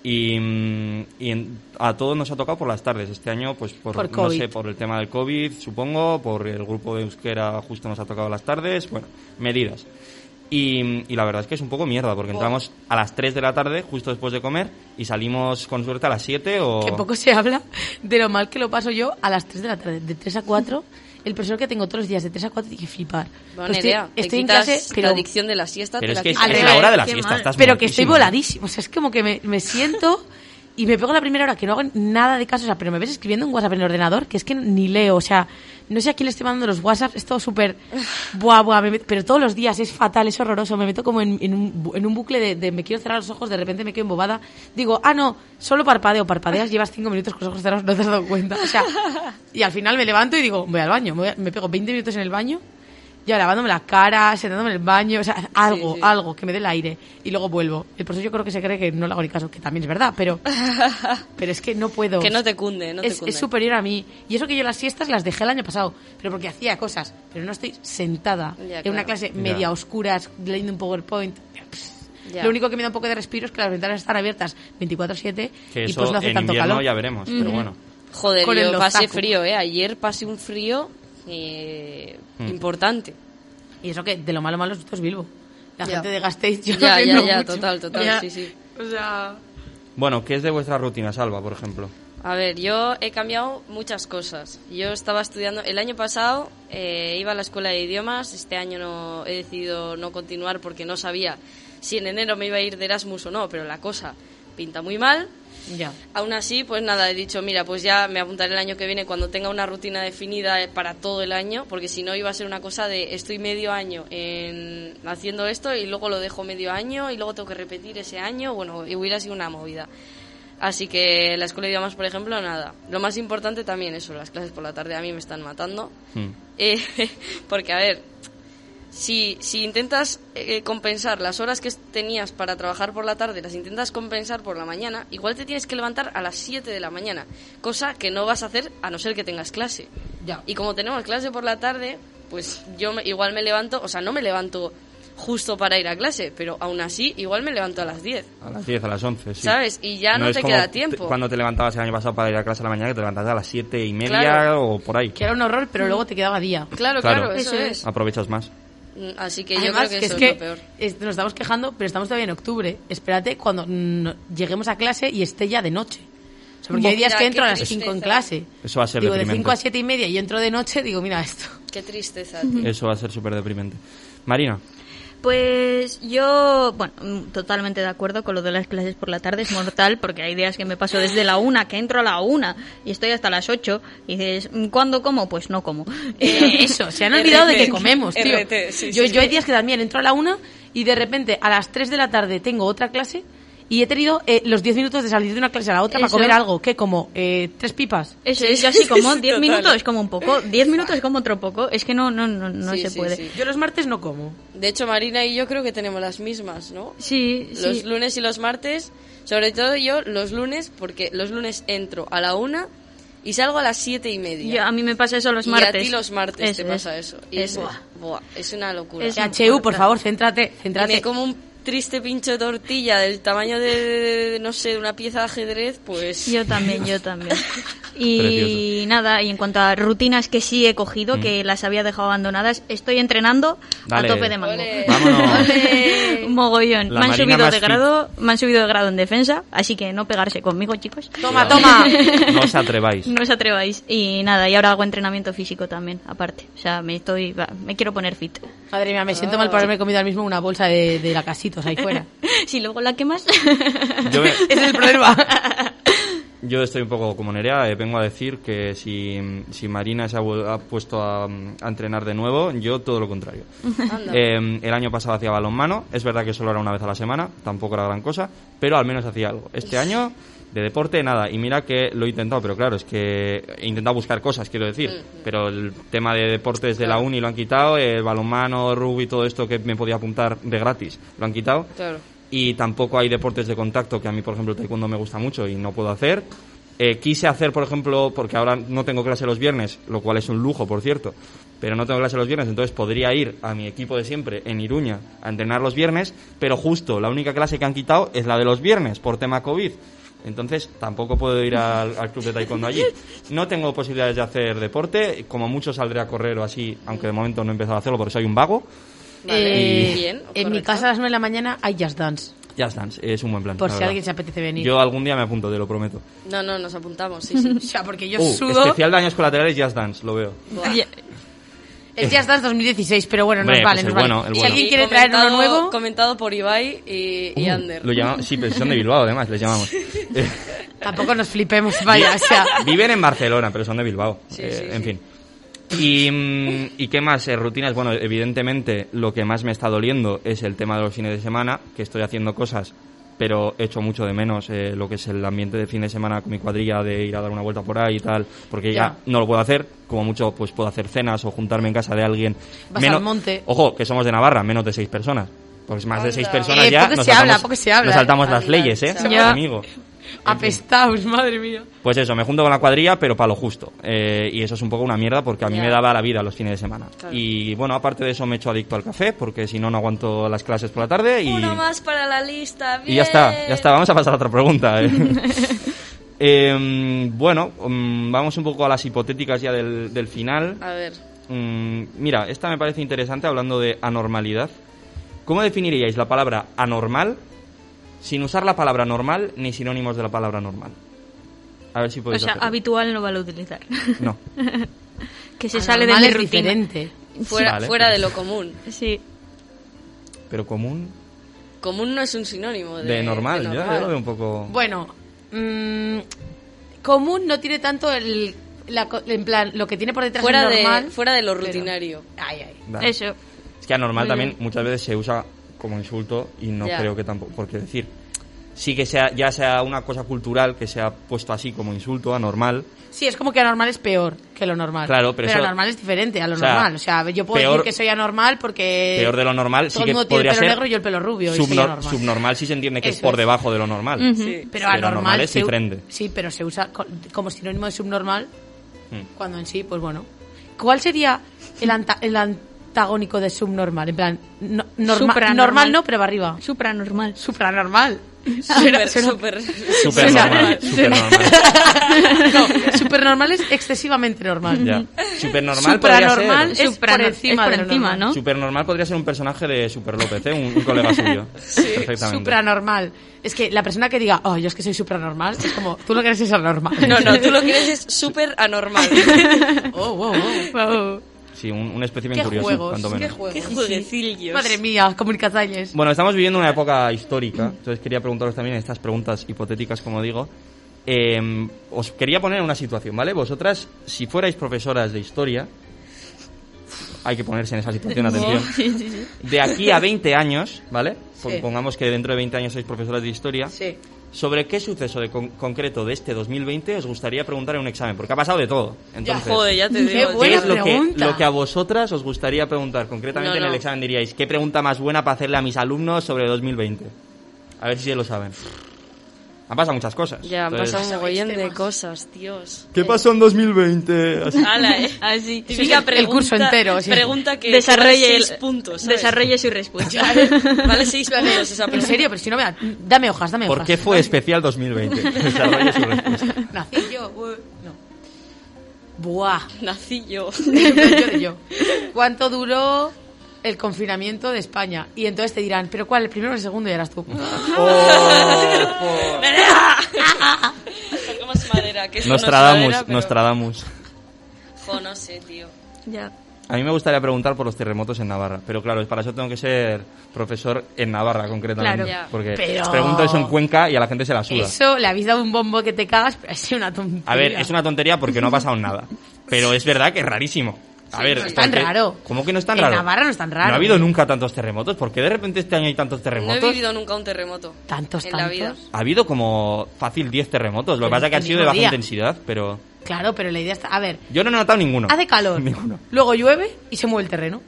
Y, mm, y en- a todos nos ha tocado por las tardes. Este año, pues por, Por no sé, por el tema del COVID, supongo, por el grupo de euskera justo nos ha tocado las tardes, bueno, medidas. Y, y la verdad es que es un poco mierda, porque entramos a las 3 de la tarde, justo después de comer, y salimos con suerte a las 7 o... Que poco se habla de lo mal que lo paso yo a las 3 de la tarde. De 3 a 4, el profesor que tengo todos los días de 3 a 4 tiene que flipar. Bueno, Pues estoy, te estoy en clase, pero, la adicción de la siesta. Pero te es la que es, es la hora de la qué siesta, mal. estás pero que estoy voladísimo. O sea, es como que me, me siento y me pego la primera hora que no hago nada de caso. O sea, pero me ves escribiendo un WhatsApp en el ordenador que es que ni leo. O sea, no sé a quién le estoy mandando los WhatsApp. Es todo súper. Buah, buah. me pero todos los días es fatal, es horroroso. Me meto como en, en un, bu- en un bucle de, de me quiero cerrar los ojos, de repente me quedo embobada. Digo, ah, no, solo parpadeo. Parpadeas, llevas cinco minutos con los ojos cerrados, no te has dado cuenta. O sea, y al final me levanto y digo, voy al baño. Me, voy a- me pego 20 minutos en el baño ya lavándome la cara, sentándome en el baño, o sea, algo, sí. algo, que me dé el aire. Y luego vuelvo. El profesor yo creo que se cree que no le hago ni caso, que también es verdad, pero, pero es que no puedo. Que no te cunde, no te es, cunde. es superior a mí. Y eso que yo las siestas las dejé el año pasado, pero porque hacía cosas. Pero no estoy sentada Ya, en una clase Ya. media oscura leyendo un PowerPoint. Ya. Lo único que me da un poco de respiro es que las ventanas están abiertas 24-7 Que y eso pues no hace en tanto invierno calor. ya veremos, pero bueno. Joder, yo pasé frío, ¿eh? Ayer pasé un frío eh, Mm. importante. Y eso que de lo malo malo esto es Bilbo. La Ya. gente de Gasteiz yo Ya, no ya, ya, mucho. total, total, Ya. sí, sí. O sea... Bueno, ¿qué es de vuestra rutina, Salva, por ejemplo? A ver, yo he cambiado muchas cosas. Yo estaba estudiando, el año pasado eh, iba a la escuela de idiomas, este año no he decidido no continuar porque no sabía si en enero me iba a ir de Erasmus o no, pero la cosa pinta muy mal. Ya. Aún así, pues nada, he dicho, mira, pues ya me apuntaré el año que viene cuando tenga una rutina definida eh, para todo el año, porque si no iba a ser una cosa de estoy medio año en, haciendo esto y luego lo dejo medio año y luego tengo que repetir ese año, bueno, y hubiera sido una movida. Así que la escuela de idiomas, por ejemplo, nada. Lo más importante también eso, las clases por la tarde a mí me están matando. Hmm. Eh, porque, a ver, si, si intentas eh, compensar las horas que tenías para trabajar por la tarde, las intentas compensar por la mañana, igual te tienes que levantar a las 7 de la mañana, cosa que no vas a hacer a no ser que tengas clase. Ya. Y como tenemos clase por la tarde, pues yo me- igual me levanto, o sea, no me levanto justo para ir a clase, pero aún así igual me levanto a las 10. A las 10, a las 11, sí. ¿Sabes? Y ya no te queda tiempo. te- cuando te levantabas el año pasado para ir a clase a la mañana, que te levantabas a las 7 y media Claro. o por ahí. Que era un horror, pero luego te quedaba día. Claro, Claro. claro, eso Eso es. Aprovechas más. Mm, Así que yo Además, creo que, que eso es es, que lo peor. es- nos estamos quejando, pero estamos todavía en octubre. Espérate cuando mm, lleguemos a clase y esté ya de noche. O sea, porque hay días Mira, que entro a las 5 en clase. Eso va a ser Digo, de deprimente. 5 a 7 y media y entro de noche, digo, mira esto. Qué tristeza, tío. Eso va a ser súper deprimente. Marina, Pues yo, bueno, mm, totalmente de acuerdo con lo de las clases por la tarde, es mortal, porque hay días que me paso desde la una, que entro a la una y estoy hasta las ocho, y dices, "Mm, ¿cuándo como? Pues no como. Eh, eso, se han olvidado de que comemos, tío. RT, sí, yo, sí. yo hay días que también entro a la una y de repente a las 3 de la tarde tengo otra clase y he tenido eh, los 10 minutos de salir de una clase a la otra para comer algo. ¿Qué? Como eh, tres pipas. Eso es, yo así como Sí, 10 total. minutos es como un poco, 10 minutos es como otro poco, es que no, no, no, no Sí, se sí, puede. sí. Yo los martes no como. De hecho, Marina y yo creo que tenemos las mismas, ¿no? Sí, sí. Los lunes y los martes, sobre todo yo los lunes, porque los lunes entro a la una y salgo a las siete y media. Yo- a mí me pasa eso los y martes. a ti los martes Eso te es. pasa eso. Y es, buah, buah, es una locura. Es- HU, por favor, céntrate, Y céntrate. me como un triste pincho de tortilla del tamaño de, de- de, no sé, de una pieza de ajedrez, pues... Yo también, yo también. Y Precioso. nada, y en cuanto a rutinas que sí he cogido, que las había dejado abandonadas, estoy entrenando Dale. a tope de mango. Un mogollón. La me han subido de fit. grado, me han subido de grado en defensa, así que no pegarse conmigo, chicos. Toma, toma. no os atreváis. No os atreváis. Y nada, y ahora hago entrenamiento físico también, aparte. O sea, me estoy va, me quiero poner fit. Madre mía, me siento mal por haberme comido ahora mismo una bolsa de, de lacasitos ahí fuera. si luego la quemas. Yo, me- Ese es el problema. yo estoy un poco como Nerea, eh, vengo a decir que si, si Marina se ha, puesto a, a entrenar de nuevo, yo todo lo contrario. Eh, el año pasado hacía balonmano, es verdad que solo era una vez a la semana, tampoco era gran cosa, pero al menos hacía algo. Este año, de deporte, nada, y mira que lo he intentado, pero claro, es que he intentado buscar cosas, quiero decir, pero el tema de deportes de la uni lo han quitado, el balonmano, rugby, todo esto que me podía apuntar de gratis, lo han quitado. Claro. y tampoco hay deportes de contacto que a mí, por ejemplo, el taekwondo me gusta mucho y no puedo hacer. Eh, quise hacer, por ejemplo, porque ahora no tengo clase los viernes, lo cual es un lujo, por cierto, pero no tengo clase los viernes, entonces podría ir a mi equipo de siempre en Iruña a entrenar los viernes, pero justo la única clase que han quitado es la de los viernes por tema COVID. Entonces tampoco puedo ir al, al club de taekwondo allí. No tengo posibilidades de hacer deporte, como mucho saldré a correr o así, aunque de momento no he empezado a hacerlo porque soy un vago. Vale, Eh, bien. en mi casa a las 9 de la mañana hay Just Dance. Just Dance, es un buen plan. Por si verdad. alguien se apetece venir. Yo algún día me apunto, te lo prometo. No, no, nos apuntamos, sí, sí. O sea, porque yo Uh, sudo. especial daños colaterales Just Dance, lo veo. Es Just Dance 2016, pero bueno, Hombre, nos vale, pues el nos vale. bueno, el Si alguien quiere traer uno nuevo, Comentado por Ibai y, y Ander. Lo llamamos, sí, pero son de Bilbao además, les llamamos. Tampoco nos flipemos, vaya, o sea. Viven en Barcelona, pero son de Bilbao. Sí, Eh, sí, en sí. fin. Y, mm, ¿Y qué más? Eh, rutinas. Bueno, evidentemente lo que más me está doliendo es el tema de los fines de semana, que estoy haciendo cosas pero echo mucho de menos eh, lo que es el ambiente de fin de semana con mi cuadrilla de ir a dar una vuelta por ahí y tal, porque ya, Ya. no lo puedo hacer, como mucho pues puedo hacer cenas o juntarme en casa de alguien. Vas al monte. Ojo, que somos de Navarra, menos de seis personas. Pues más de seis personas Eh, ya poco nos se habla, saltamos, poco se habla, nos saltamos eh. las leyes, ¿eh? chaval. Apestaos, madre mía. Pues eso, me junto con la cuadrilla, pero para lo justo. Eh, y eso es un poco una mierda porque a mí me daba la vida los fines de semana. Claro. Y bueno, aparte de eso me he hecho adicto al café porque si no, no aguanto las clases por la tarde. Y, Uno más para la lista. y ya está, bien. ya está. Vamos a pasar a otra pregunta. eh. Em, bueno, mm, vamos un poco a las hipotéticas ya del, del final. A ver. Mm, mira, esta me parece interesante hablando de anormalidad. ¿Cómo definiríais la palabra anormal sin usar la palabra normal ni sinónimos de la palabra normal? A ver si O podéis sea, hacerlo. habitual no vale utilizar. No. que se sale de mi es rutina. diferente. Fuera, Vale. fuera de lo común. Sí. Pero común Común no es un sinónimo de, de normal, de normal. yo lo veo un poco... Bueno, mm, común no tiene tanto el, la en plan, lo que tiene por detrás Fuera es de, normal. fuera de lo pero- rutinario. Ay, ay. Vale. Eso. Es que anormal Muy también bien. muchas veces se usa como insulto y no Ya. creo que tampoco... Porque decir, sí que sea ya sea una cosa cultural que se ha puesto así como insulto, anormal, Sí, es como que anormal es peor que lo normal. Claro, pero eso- anormal es diferente a lo o sea, normal. O sea, yo puedo peor- decir que soy anormal porque... peor de lo normal, sí todo el que mundo tiene podría el pelo ser... negro y yo el pelo rubio. y soy subnor- anormal. subnormal sí se entiende que es Eso por es. debajo de lo normal. Ujú. Sí. Pero Pero anormal normal es se diferente. Sí, pero se usa co- como sinónimo de subnormal Mm. cuando en sí, pues bueno. ¿Cuál sería el, anta- el antagónico de subnormal? En plan, no- norma- Supranormal. normal no, pero va arriba. Supranormal. Supranormal. Súper, súper. Súper normal, súper normal. No, supernormal es excesivamente normal. Ya. Super normal podría Supranormal ser. es por encima, por de encima, normal. ¿no? Super normal podría ser un personaje de Super López, ¿eh? un, un colega suyo. Perfectamente. Supranormal. Es que la persona que diga, oh, yo es que soy supranormal, es como, tú lo que eres es anormal. No, no, tú lo que eres es súper anormal. Oh, wow, wow. Wow. Sí, un, un espécimen Qué curioso, juegos, cuanto qué menos. juegos. Qué jueguecillos. Madre mía, comunicaciones. Bueno, estamos viviendo una época histórica, entonces quería preguntaros también estas preguntas hipotéticas, como digo. Eh, os quería poner en una situación, ¿vale? Vosotras, si fuerais profesoras de historia, hay que ponerse en esa situación, atención. Sí, sí, sí. De aquí a 20 años, ¿vale? Sí. Pongamos que dentro de 20 años sois profesoras de historia. Sí. ¿Sobre qué suceso de con- concreto de este 2020 os gustaría preguntar en un examen? Porque ha pasado de todo. Entonces, Joder, ya te Qué digo. ¿qué buena es lo que, pregunta. lo que a vosotras os gustaría preguntar? Concretamente No, en el examen diríais, ¿qué pregunta más buena para hacerle a mis alumnos sobre 2020? A ver si lo saben. Han pasado muchas cosas. Ya, han Entonces, pasado un mogollón de cosas, Dios. ¿Qué pasó en 2020? Así. Ala, eh. Así. Típica el pregunta, curso entero, sí. Pregunta que Desarrolle, el- puntos. ¿sabes? desarrolle su respuesta. Vale seis puntos esa En pregunta. serio, pero si no me da... Dame hojas, dame ¿Por hojas. qué fue especial 2020? Desarrolle su respuesta. Nací yo. uh, No. Buah. Nací yo. yo de yo. ¿Cuánto duró el confinamiento de España? Y entonces te dirán, ¿pero cuál? ¿El primero o el segundo? Y eras tú. Tocamos madera, que es Nostradamus, madera, pero- Nostradamus. Jo, no sé, tío. Ya. A mí me gustaría preguntar por los terremotos en Navarra, pero claro, para eso tengo que ser profesor en Navarra concretamente, Claro. Porque Pero- pregunto eso en Cuenca y a la gente se la suda. Eso, le habéis dado un bombo que te cagas, pero ha sido una tontería. A ver, es una tontería porque no ha pasado nada, pero es verdad que es rarísimo. A ver, no es tan raro. ¿Cómo que no es tan En raro? Navarra no es tan raro. No ha habido nunca tantos terremotos, ¿por qué de repente este año hay tantos No he terremotos? vivido nunca un terremoto. Tantos, en tantos. la vida. Ha habido como fácil 10 terremotos, lo que pasa es que han sido de baja día. intensidad, pero Claro, pero la idea está... A ver, yo no he notado ninguno. hace calor, Ninguno. luego llueve y se mueve el terreno.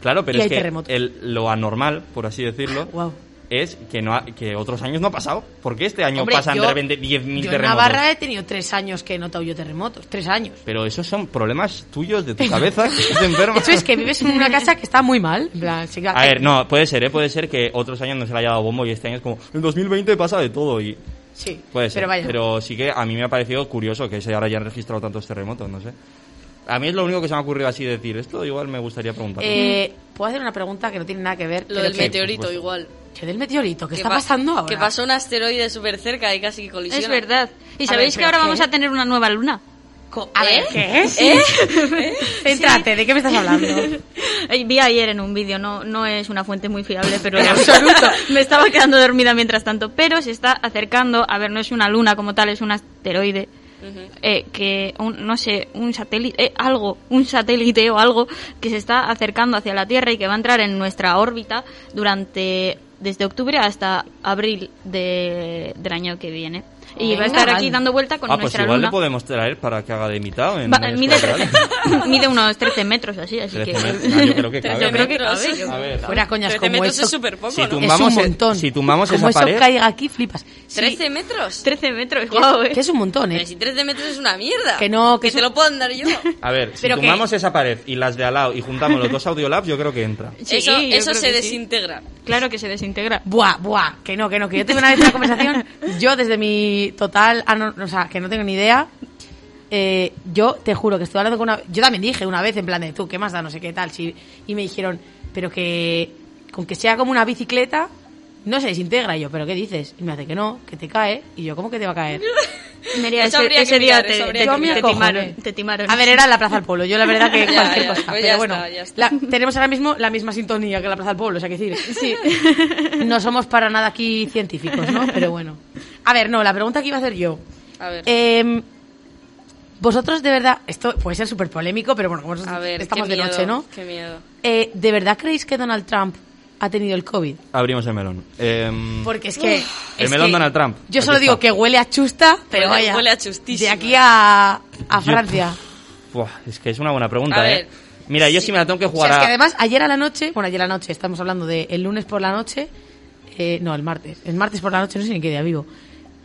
Claro, pero Y es hay que terremotos. el- lo anormal, por así decirlo, Wow. Es que no ha- que otros años no ha pasado. ¿Por qué este año Hombre, pasan yo- de repente 10.000 Yo en terremotos? Navarra he tenido tres años que he notado yo terremotos. Tres años. Pero esos son problemas tuyos de tu cabeza, que estás enfermo. Eso es que vives en una casa que está muy mal. A ver, no, puede ser, ¿eh? Puede ser que otros años no se le haya dado bombo y este año es como, en 2020 pasa de todo y... Sí, Puede ser, pero vaya. sí que a mí me ha parecido curioso que se ahora hayan registrado tantos terremotos, no sé. A mí es lo único que se me ha ocurrido así decir. Esto igual me gustaría preguntar. Eh, Puedo hacer una pregunta que no tiene nada que ver. Lo pero del que- meteorito igual. ¿Qué del meteorito? ¿Qué Que está pa- pasando ahora? Que pasó un asteroide súper cerca y casi que colisiona. Es verdad. ¿Y A sabéis ver, que ahora ¿pero vamos a tener una nueva luna? A ver, ¿Eh? ¿qué es? ¿Eh? Céntrate, ¿de qué me estás hablando? Eh, Vi ayer en un vídeo, no, no es una fuente muy fiable, pero en absoluto. Me estaba quedando dormida mientras tanto, pero se está acercando, a ver, no es una luna como tal, es un asteroide. eh, que un- no sé un satélite eh, algo un satélite o algo que se está acercando hacia la Tierra y que va a entrar en nuestra órbita durante desde octubre hasta abril de, del año que viene. Y Venga, va a estar aquí dando vuelta con Ah, pues nuestra igual luna. le podemos traer para que haga de invitado en Va- mide, mide unos 13 metros así, así 13 que... metros. Ah, yo creo que cabe. Yo creo que metros. cabe. A ver, Fuera coñas, 13 como metros esto es súper poco, Si es Tumbamos un el- montón. si tumbamos como esa eso pared- caiga aquí, flipas. Sí, 13 metros. 13 metros, que, guau, es, eh. que es un montón, Pero ¿eh? si 13 metros es una mierda. Que no, que que eso- te lo puedo andar yo. A ver, si Pero que- tumbamos esa pared y las de al lado y juntamos los dos audiolabs, yo creo que entra. Sí, eso eso se que desintegra. Claro que se desintegra. Buah, buah, que no, que no, que yo tuve una vez una conversación, yo desde mi total, ano- o sea, que no tengo ni idea, eh, yo te juro que estuve hablando con una, yo también dije una vez en plan de tú, ¿qué más da? No sé qué tal, si, y me dijeron, pero que con que sea como una bicicleta, no se desintegra, y yo, ¿pero qué dices? Y me hace que no, que te cae, y yo, ¿cómo que te va a caer? Eso ese, ese día mirar, te, te- te timaron, te timaron. A ver, era la Plaza del Pueblo. Yo la verdad que Ya, cualquier ya, cosa. pues pero ya bueno, está, ya está. la- tenemos ahora mismo la misma sintonía que la Plaza del Pueblo, o sea, que decir. Sí. No somos para nada aquí científicos, ¿no? Pero bueno. A ver, no, la pregunta que iba a hacer yo. A ver. Eh, vosotros de verdad, esto puede ser súper polémico, pero bueno, como a ver, estamos de noche, ¿no? Qué miedo. Eh, ¿De verdad creéis que Donald Trump ha tenido el COVID? Abrimos el melón. Em, Porque es que... El es melón que Donald Trump. Yo solo digo que huele a chusta, pero Huele- vaya. huele a chustísimo. De aquí a, a Yo- Francia. buah, es que es una buena pregunta, A ¿eh? ver, Mira, yo sí me la tengo que O jugar sea, es que a... además ayer a la noche, bueno, ayer a la noche, estamos hablando de el lunes por la noche, eh, no, el martes, el martes por la noche, no sé ni qué día vivo,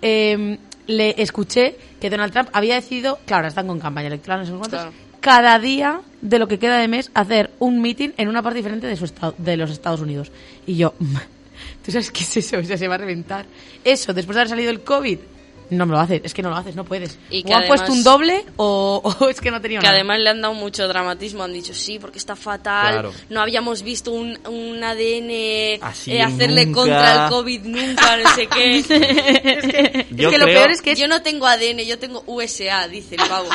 eh, le escuché que Donald Trump había decidido, claro, están con campaña electoral, no sé cuántos, Claro. cada día de lo que queda de mes hacer un meeting en una parte diferente de, su estado, de los Estados Unidos. Y yo, ¿tú sabes qué es eso? O sea, se va a reventar. Eso, después de haber salido el COVID, no me lo haces, es que no lo haces, no puedes. Y o que han puesto un doble o, o es que no tenía Que nada. además le han dado mucho dramatismo, han dicho sí, porque está fatal, Claro. no habíamos visto un, un ADN Así eh, hacerle nunca. contra el COVID nunca, no sé qué. es que, Yo es que lo peor es que es Yo no tengo ADN, yo tengo USA, dice el pavo.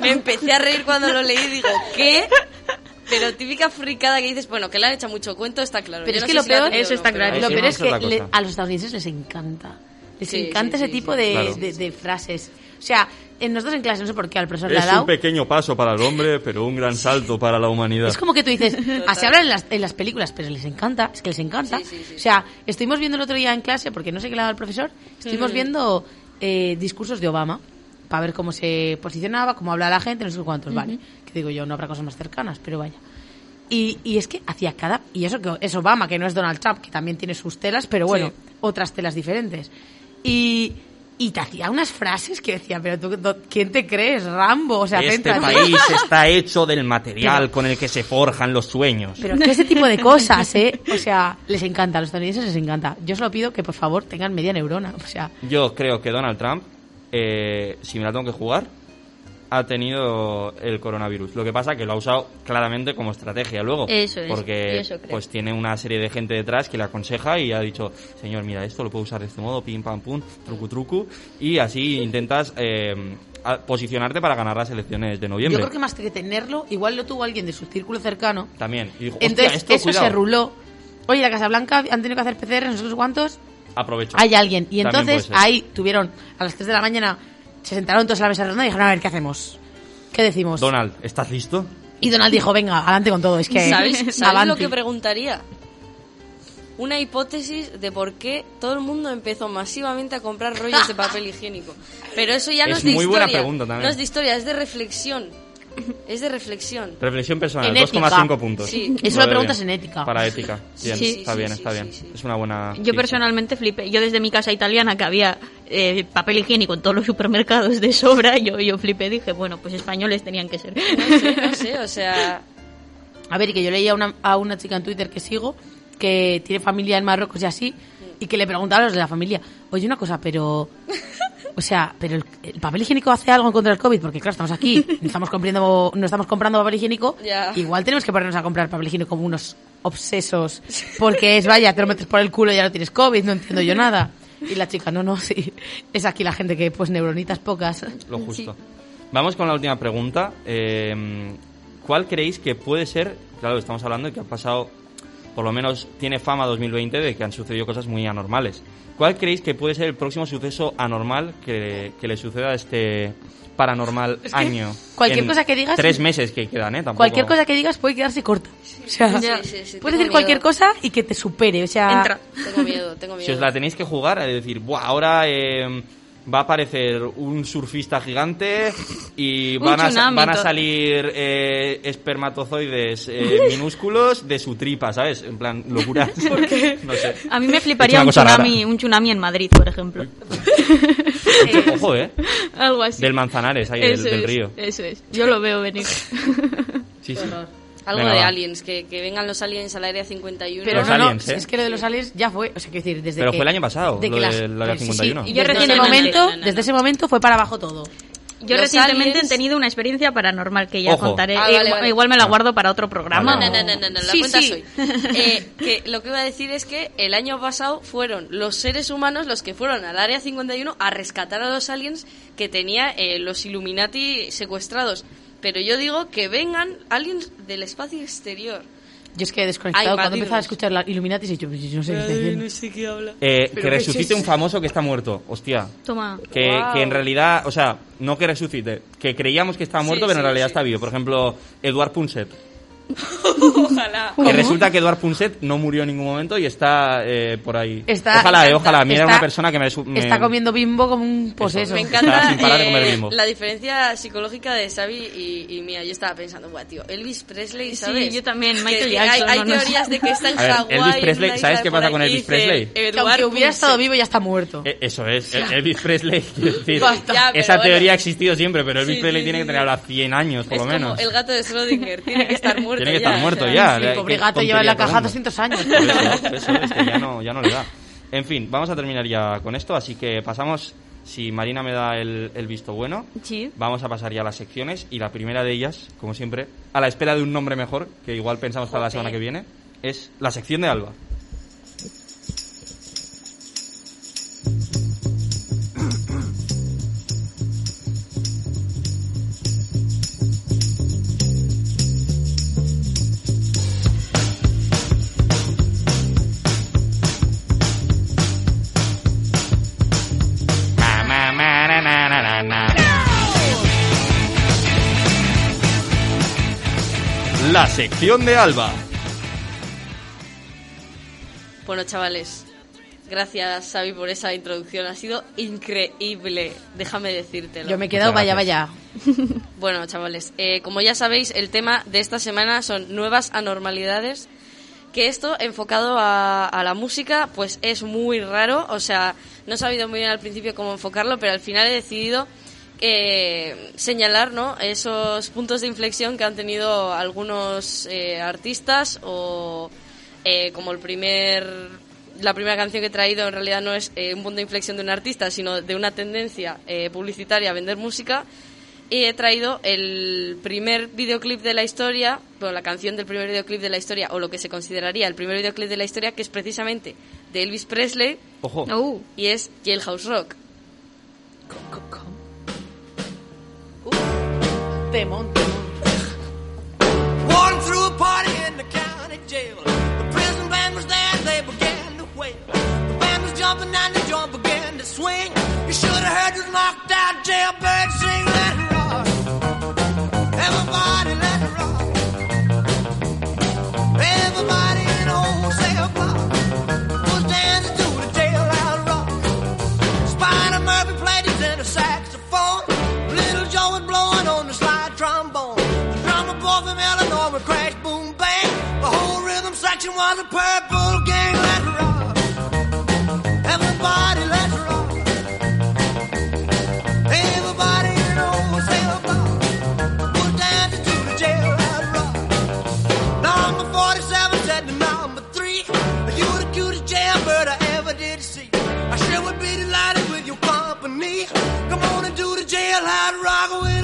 Me empecé a reír cuando lo leí y digo, ¿qué? Pero típica fricada que dices, bueno, que le han hecho mucho cuento, está claro. Pero Yo es no que lo peor- eso o no, está pero- claro. Lo peor es que le- a los estadounidenses les encanta. Les Sí, encanta sí, ese tipo de, Claro. de- de frases. O sea, en nosotros en clase, no sé por qué al profesor le ha Es un pequeño paso para el hombre, pero un gran salto para la humanidad. Es como que tú dices, así hablan en las, en las películas, pero les encanta, es que les encanta. Sí, sí, sí, o sea, estuvimos viendo el otro día en clase, porque no sé qué le ha dado el profesor, estuvimos viendo eh, discursos de Obama para ver cómo se posicionaba, cómo habla la gente, no sé cuántos, vale. Que digo yo, no habrá cosas más cercanas, pero vaya. Y, y es que hacía cada... Y eso que es Obama, que no es Donald Trump, que también tiene sus telas, pero bueno, otras telas diferentes. Y, y te hacía unas frases que decía, pero tú, ¿quién te crees? Rambo, o sea, Este país está hecho del material con el que se forjan los sueños. Pero que ese tipo de cosas, ¿eh? O sea, les encanta, a los estadounidenses les encanta. Yo solo pido que por favor tengan media neurona. O sea, Yo creo que Donald Trump, eh, si me la tengo que jugar, ha tenido el coronavirus. Lo que pasa que lo ha usado claramente como estrategia luego. Eso es, Porque eso pues tiene una serie de gente detrás que le aconseja y ha dicho, señor, mira, esto lo puedo usar de este modo, pim, pam, pum, trucu, trucu. Y así intentas eh, a- posicionarte para ganar las elecciones de yo noviembre. creo que más que tenerlo, igual lo tuvo alguien de su círculo cercano. También. Y dijo, "Hostia, Entonces, esto, eso cuidado". se ruló. Oye, la Casa Blanca han tenido que hacer PCR, no sé cuántos. Aprovecho. Hay alguien. Y entonces ahí tuvieron, a las 3 de la mañana, se sentaron todos a la mesa redonda y dijeron, a ver, ¿qué hacemos? ¿Qué decimos? Donald, ¿estás listo? Y Donald dijo, venga, adelante con todo. Es que... ¿Sabéis, ¿sabéis lo avante. que preguntaría? Una hipótesis de por qué todo el mundo empezó masivamente a comprar rollos de papel higiénico. Pero eso ya no Es es de muy historia. buena pregunta también. No es de historia, es de reflexión. Es de reflexión. Reflexión personal, En ética. 2,5 puntos. Sí. Eso lo preguntas bien. en ética. Para ética. Bien, Sí, está sí, bien, sí, está sí, bien. sí. Es una buena. Yo personalmente flipé. Yo desde mi casa italiana, que había eh, papel higiénico en todos los supermercados de sobra, yo, yo flipé. Dije, bueno, pues españoles tenían que ser. No sé, no sé, o sea... A ver, y que yo leía a una, a una chica en Twitter que sigo, que tiene familia en Marruecos y así, y que le preguntaba a los de la familia, oye, una cosa, pero... O sea, pero el, el papel higiénico hace algo en contra del COVID, porque claro, estamos aquí, no estamos comprando, no estamos comprando papel higiénico, igual tenemos que ponernos a comprar papel higiénico como unos obsesos, porque es, vaya, te lo metes por el culo y ya no tienes COVID, no entiendo yo nada. Y la chica, no, no, sí, es aquí la gente que, pues, neuronitas pocas. Lo justo. Vamos con la última pregunta. Eh, ¿Cuál creéis que puede ser? Claro, estamos hablando de que han pasado por lo menos tiene fama 2020 de que han sucedido cosas muy anormales. ¿Cuál creéis que puede ser el próximo suceso anormal que, que le suceda a este paranormal Es que año? cualquier En cosa que digas- Tres meses que quedan, ¿eh? Tampoco... Cualquier cosa que digas puede quedarse corta. O sea, Sí, sí, sí, puedes decir cualquier miedo. cosa y que te supere. O sea, Entra. Tengo miedo, tengo miedo. Si os la tenéis que jugar, es decir, Buah, ahora eh, va a aparecer un surfista gigante y van a, van a salir eh, espermatozoides eh, minúsculos de su tripa, ¿sabes? En plan, locura. No sé. A mí me fliparía un tsunami, un tsunami en Madrid, por ejemplo. Ojo, ojo, ¿eh? Algo así. Del Manzanares, ahí, del, es, río. Eso es. Yo lo veo venir. Sí, sí. Algo Venga, de va. aliens, que, que vengan los aliens al área 51. pero Los no, no, aliens, ¿eh? es que lo de los aliens ya fue. O sea, quiero decir, desde Pero que- fue el año pasado, de lo que las- del Área sí, 51. Sí, Y yo desde ese momento, No, no, no, desde no. ese momento fue para abajo todo. Yo Los recientemente aliens- he tenido una experiencia paranormal que ya Ojo. contaré. Ah, vale, igual, vale. igual me la Ah. guardo para otro programa. No, Vale. no, no, no, no, la Sí, cuenta sí. soy. Eh, que lo que iba a decir es que el año pasado fueron los seres humanos los que fueron al área 51 a rescatar a los aliens que tenía eh, los Illuminati secuestrados. Pero yo digo que vengan aliens del espacio exterior. Yo es que he desconectado. Ay, Cuando empezaba a escuchar la Illuminati, he dicho, pues yo no sé qué está diciendo. sé qué habla. Eh, que Pero ¿qué es resucite un famoso que está muerto. Hostia. Toma. Que, que en realidad, o sea, no que resucite, que creíamos que estaba Sí, muerto, pero en sí, realidad sí. está vivo. Por ejemplo, Eduard Punset. Ojalá. Que resulta que Eduard Punset no murió en ningún momento y está eh, por ahí. Está- ojalá, eh, ojalá. Mira, está- una persona que me... me- Está comiendo bimbo como un poseso. Me Está encanta eh, Bimbo. la diferencia psicológica de Xavi y, y mía. Yo estaba pensando, buah, tío, Elvis Presley, Sí, ¿sabes? yo también, Michael que Jackson, Hay, hay no, no sé. teorías de que está en Hawái. Elvis Presley, ¿sabes qué pasa con y Elvis Presley? Que aunque hubiera Punset. estado vivo, ya está muerto. Eh, Eso es, el- Elvis Presley, quiero decir, Basta. Esa teoría ha existido siempre, pero Elvis Sí, Presley sí, tiene sí, que tener sí. ahora 100 años, por lo como menos. el gato de Schrödinger, tiene que estar muerto Tiene que ya. estar muerto ya. El ¿Qué pobre gato lleva en la caja hablando? 200 años. Por eso, eso es que ya no, ya no le da. En fin, vamos a terminar ya con esto, así que pasamos, si Marina me da el, el visto bueno, Sí. vamos a pasar ya a las secciones y la primera de ellas, como siempre, a la espera de un nombre mejor, que igual pensamos para la semana que viene, es la sección de Alba. La sección de Alba. Bueno, chavales, gracias, Xavi, por esa introducción. Ha sido increíble, déjame decírtelo. Yo me he quedado, vaya, vaya. Bueno, chavales, eh, como ya sabéis, el tema de esta semana son nuevas anormalidades. Que esto, enfocado a, a la música, pues es muy raro. O sea, no he sabido muy bien al principio cómo enfocarlo, pero al final he decidido eh, señalar ¿no? esos puntos de inflexión que han tenido algunos eh, artistas o eh, como el primer la primera canción que he traído en realidad no es eh, un punto de inflexión de un artista sino de una tendencia eh, publicitaria a vender música y he traído el primer videoclip de la historia, bueno, la canción del primer videoclip de la historia, o lo que se consideraría el primer videoclip de la historia, que es precisamente de Elvis Presley, Ojo. Uh, y es Jailhouse Rock. Through a party in the county jail. The prison band was there, they began to wail. The band was jumping and the began to swing. You should have heard knocked out jailbird sing, it rock. Everybody was a purple gang. Rock. Everybody, let's rock. To the jailhouse rock. Number 47 said to number 3 You the cutest jailbird I ever did see I sure would be delighted with your company Come on and do the jailhouse rock with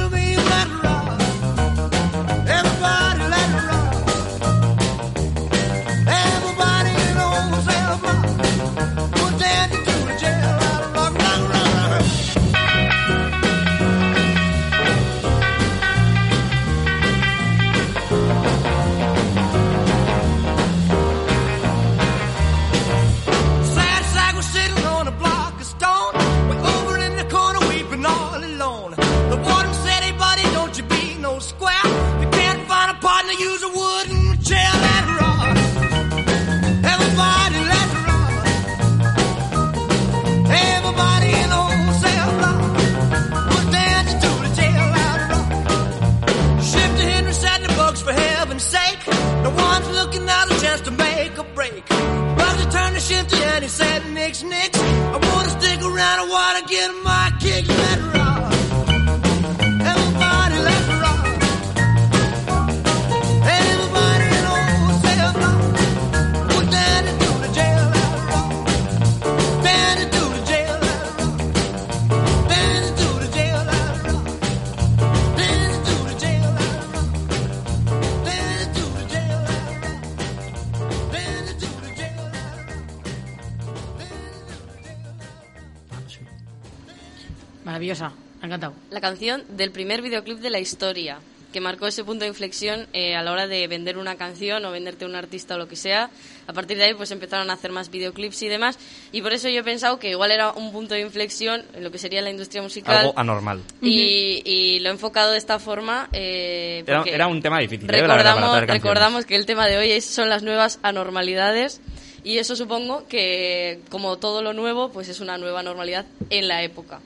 encantado. La canción del primer videoclip de la historia, que marcó ese punto de inflexión eh, a la hora de vender una canción o venderte un artista o lo que sea. A partir de ahí pues empezaron a hacer más videoclips y demás. Y por eso yo he pensado que igual era un punto de inflexión en lo que sería la industria musical. Algo anormal. Y, y lo he enfocado de esta forma. eh, Era, un tema difícil. ¿eh? la verdad, para recordamos, recordamos que el tema de hoy es- son las nuevas anormalidades. Y eso supongo que, como todo lo nuevo, pues es una nueva normalidad en la época.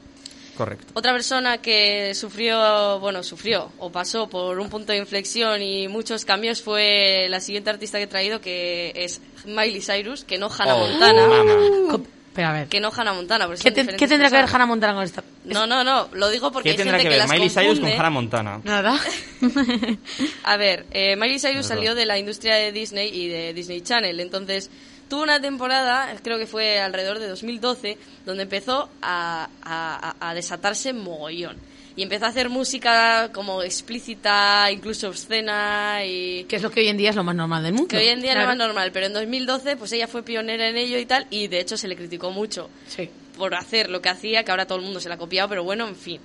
Correcto. Otra persona que sufrió, bueno, sufrió o pasó por un punto de inflexión y muchos cambios fue la siguiente artista que he traído, que es Miley Cyrus, que no Hannah Oh, Montana. mamá. Co- Pero a ver, Que no Hannah Montana. ¿qué, te- qué tendrá que ver. Hannah Montana con esta? No, no, no, lo digo porque ¿Qué hay tendrá gente que que, ver las Miley Cyrus con confunde. Hannah Montana? Nada. A ver, eh, Miley Cyrus salió de la industria de Disney y de Disney Channel, entonces tuvo una temporada, creo que fue alrededor de 2012, donde empezó a, a- a- desatarse mogollón. Y empezó a hacer música como explícita, incluso obscena y Que es lo que hoy en día es lo más normal del mundo. que hoy en día Claro. es normal, pero en 2012 pues ella fue pionera en ello y tal y de hecho se le criticó mucho Sí. por hacer lo que hacía, que ahora todo el mundo se la ha copiado, pero bueno, en fin.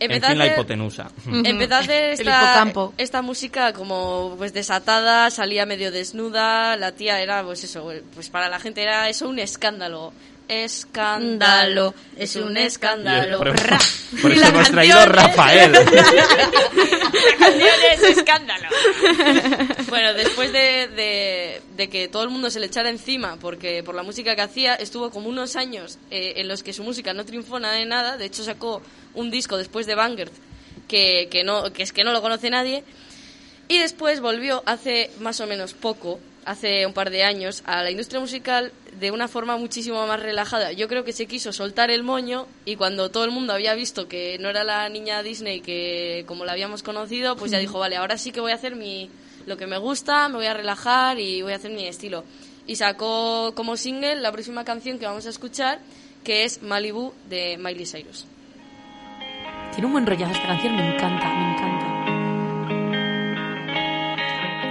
En fin, la hipotenusa. Empezó a hacer El esta, hipocampo. esta música como pues desatada, salía medio desnuda, la tía era pues eso, pues para la gente era eso un escándalo. Escándalo, es un escándalo. Por, eso hemos traído es- Rafael. La canción es escándalo. Bueno, después de, de- de que todo el mundo se le echara encima porque por la música que hacía, estuvo como unos años eh, en los que su música no triunfó nada de nada. De hecho, sacó un disco después de Banger que, que, no, que es que no lo conoce nadie. Y después volvió hace más o menos poco, hace un par de años, a la industria musical de una forma muchísimo más relajada. Yo creo que se quiso soltar el moño y cuando todo el mundo había visto que no era la niña Disney que como la habíamos conocido, pues ya dijo, vale, ahora sí que voy a hacer mi lo que me gusta, me voy a relajar y voy a hacer mi estilo. Y sacó como single la próxima canción que vamos a escuchar, que es Malibu de Miley Cyrus. Tiene un buen rollazo esta canción, me encanta, me encanta.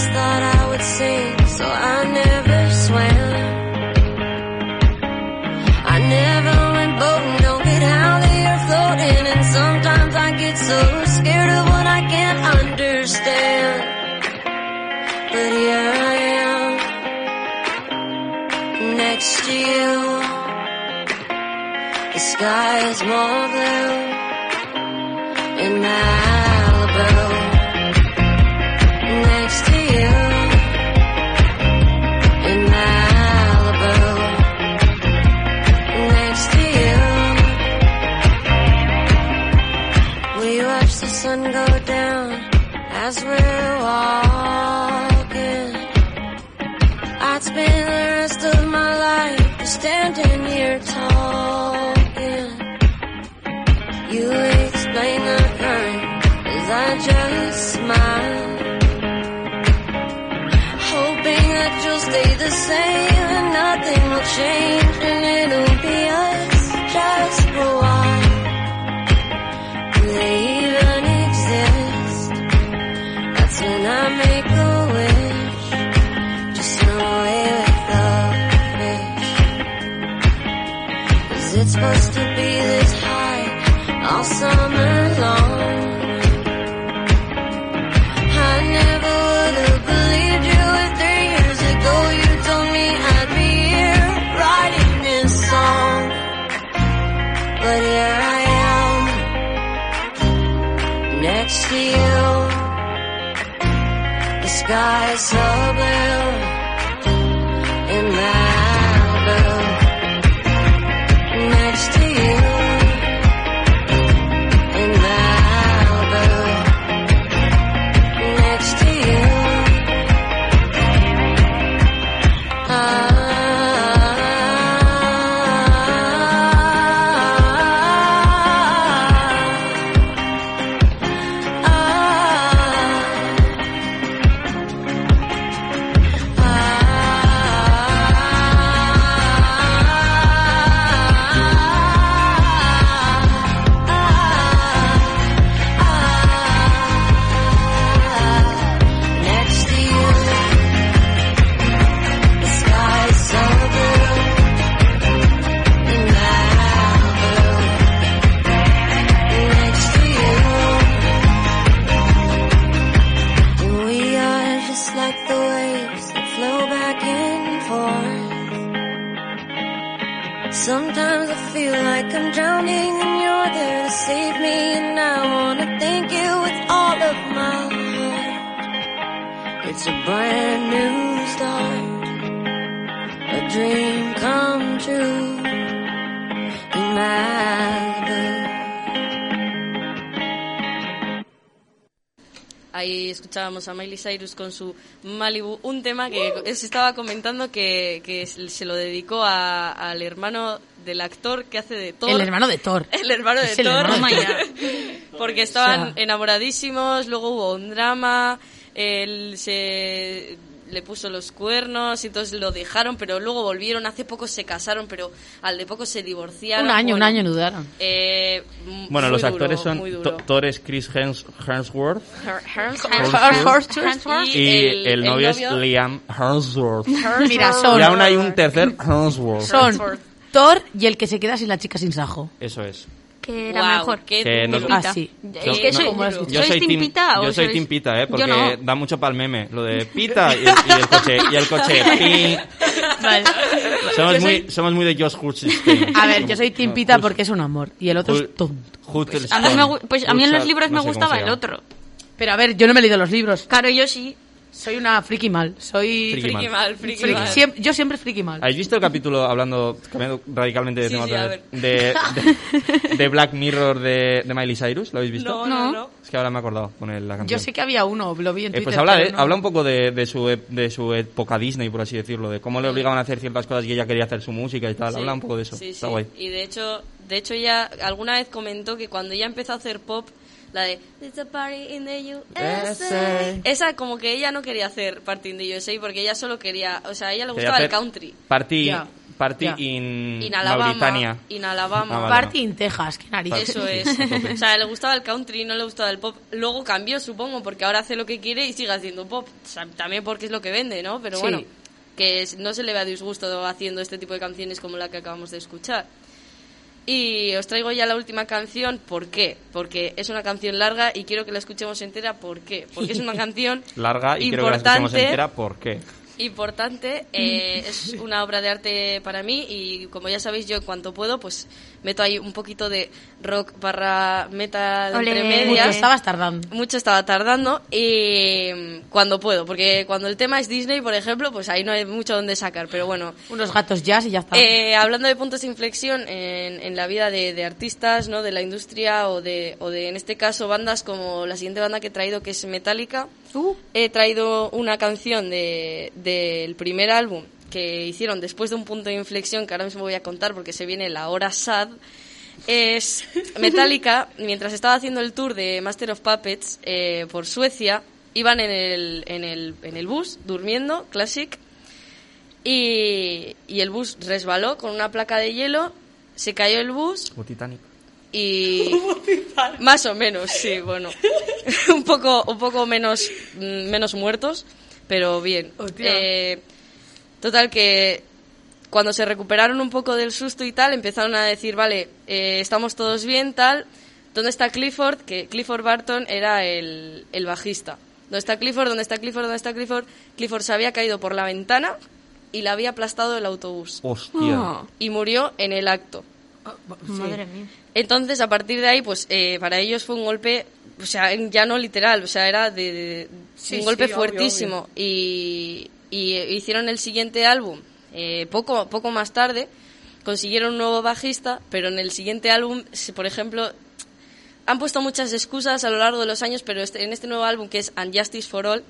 always thought I would sing, so I never swam. I never went boating, don't get how the are floating, and sometimes I get so scared of what I can't understand. But here I am, next to you. The sky is more blue in Malibu change Ahí escuchábamos a Miley Cyrus con su Malibu, un tema que os estaba comentando que, que se lo dedicó a- al hermano del actor que hace de Thor. El hermano de Thor. El hermano de el Thor. hermano de Thor. Porque estaban O sea- enamoradísimos, luego hubo un drama, él se le puso los cuernos y entonces lo dejaron, pero luego volvieron, hace poco se casaron, pero al de poco se divorciaron. Un año, un año dudaron. eh, Bueno, los duro, actores son muy To- duro. Thor es Chris Hems- Hemsworth. Y el- novio es Liam Hemsworth. Mira, son, Y aún hay un tercer Hemsworth. son Hemsworth. Thor y el que se queda sin la chica sin sajo. Eso es. Que era mejor. qué Que no- Ah, sí. Yo- Es que no, soy, ¿cómo lo has dicho? Yo ¿sois soy team team, pita o yo soy sois- team pita, ¿eh? Porque Yo no. da mucho pa'l meme. Lo de pita y, y el coche. Y el coche. Vale. Somos, Yo muy, soy- somos muy de Josh Hutcherson. A ver, yo soy timpita porque es un amor y el otro es tonto. A mí, me pues a mí en los libros me gustaba el otro. Pero a ver, yo no me he leído los libros. Claro, yo sí. Soy una friki mal. Soy Friki Friki mal. mal, friki friki- mal. yo siempre friki mal. ¿Habéis visto el capítulo hablando, cambiando radicalmente de Sí, tema sí, otra a vez, de, de, de Black Mirror de, de Miley Cyrus? ¿Lo habéis visto? No, no, no. Es que ahora me he acordado poner la Yo canción. sé que había uno, lo vi en Eh, Twitter. pues habla, no- habla un poco de, de, su, de su época Disney, por así decirlo, de cómo le obligaban a hacer ciertas cosas y ella quería hacer su música y tal. Sí, habla un poco de eso. Sí, Está sí. guay. Y de hecho, de hecho ella alguna vez comentó que cuando ella empezó a hacer pop, la de It's a party in the USA. Esa como que ella no quería hacer party in the USA porque ella solo quería, o sea, a ella le gustaba el country. Party, party in In Alabama. Mauritania. In Alabama. Ah, vale. Party in Texas, qué narices. Eso es. O sea, le gustaba el country, no le gustaba el pop. Luego cambió, supongo, porque ahora hace lo que quiere y sigue haciendo pop. O sea, también porque es lo que vende, ¿no? Pero Sí. bueno, que no se le vea disgusto haciendo este tipo de canciones como la que acabamos de escuchar. Y os traigo ya la última canción. ¿Por qué? Porque es una canción larga y quiero que la escuchemos entera. ¿Por qué? Porque es una canción Larga y quiero que la escuchemos importante entera. ¿Por qué? Importante. eh, es una obra de arte para mí y como ya sabéis yo en cuanto puedo pues meto ahí un poquito de rock barra metal Ole. entre Mucho medias. estabas tardando. Mucho estaba tardando y mm, cuando puedo, porque cuando el tema es Disney, por ejemplo, pues ahí no hay mucho donde sacar, pero bueno. Unos gatos jazz y ya está. Eh, hablando de puntos de inflexión en, en la vida de, de artistas, ¿no? de la industria o de, o de, en este caso, bandas como la siguiente banda que he traído, que es Metallica. Uh. He traído una canción de- del primer álbum que hicieron después de un punto de inflexión que ahora mismo voy a contar porque se viene la hora sad. Es Metallica, mientras estaba haciendo el tour de Master of Puppets eh, por Suecia, iban en el, en, el, en el bus durmiendo, classic, y, y el bus resbaló con una placa de hielo, se cayó el bus Como Titanic. Y más o menos, sí, bueno, un poco, un poco menos, mm, menos muertos, pero bien. Eh, total que cuando se recuperaron un poco del susto y tal, empezaron a decir, vale, eh, estamos todos bien, tal. ¿Dónde está Clifford? Que Clifford Barton era el, el bajista. ¿Dónde está Clifford? ¿Dónde está Clifford? ¿Dónde está Clifford? Clifford se había caído por la ventana y le había aplastado el autobús. Hostia. Y murió en el acto. Madre mía. Entonces, a partir de ahí, pues eh, para ellos fue un golpe, o sea, ya no literal, o sea, era de, de- Sí, un golpe sí, obvio, fuertísimo. Y, y hicieron el siguiente álbum eh, poco, poco más tarde, consiguieron un nuevo bajista, pero en el siguiente álbum, por ejemplo, han puesto muchas excusas a lo largo de los años, pero este- en este nuevo álbum, que es Unjustice for All,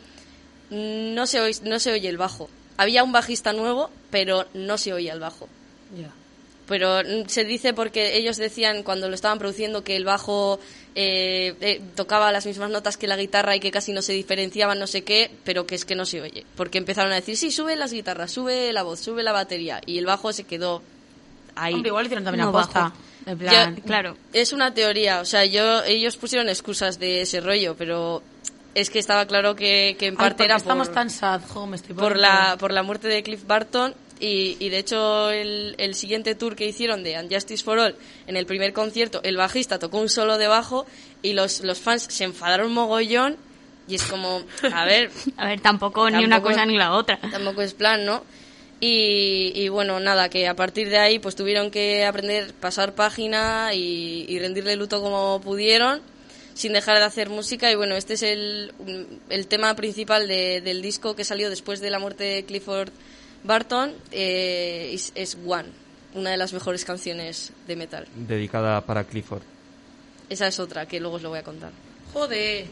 no se, oye, no se oye el bajo. Había un bajista nuevo, pero no se oía el bajo Ya. Pero mm, se dice porque ellos decían cuando lo estaban produciendo que el bajo eh, eh, tocaba las mismas notas que la guitarra y que casi no se diferenciaban, no sé qué, pero que es que no se oye. Porque empezaron a decir, sí, sube las guitarras, sube la voz, sube la batería. Y el bajo se quedó ahí. Hombre, igual hicieron también No aposta. bajo. En plan, Yo- Claro. Es una teoría, o sea, yo ellos pusieron excusas de ese rollo, pero es que estaba claro que, que en Ay, parte ¿por qué era estamos por- tan sad, jo, me estoy por la, por la muerte de Cliff Barton y, de hecho, el, siguiente tour que hicieron de Unjustice for All, en el primer concierto, el bajista tocó un solo de bajo y los, los fans se enfadaron mogollón. Y es como, a ver. a ver, tampoco, ni una cosa ni la otra. Tampoco es plan, ¿no? Y, y, bueno, nada, que a partir de ahí pues tuvieron que aprender, pasar página y, rendirle luto como pudieron, sin dejar de hacer música. Y bueno, este es el, el tema principal de, del disco que salió después de la muerte de Clifford Barton eh, es, es One, una de las mejores canciones de metal. Dedicada para Clifford. Esa es otra, que luego os lo voy a contar. Joder.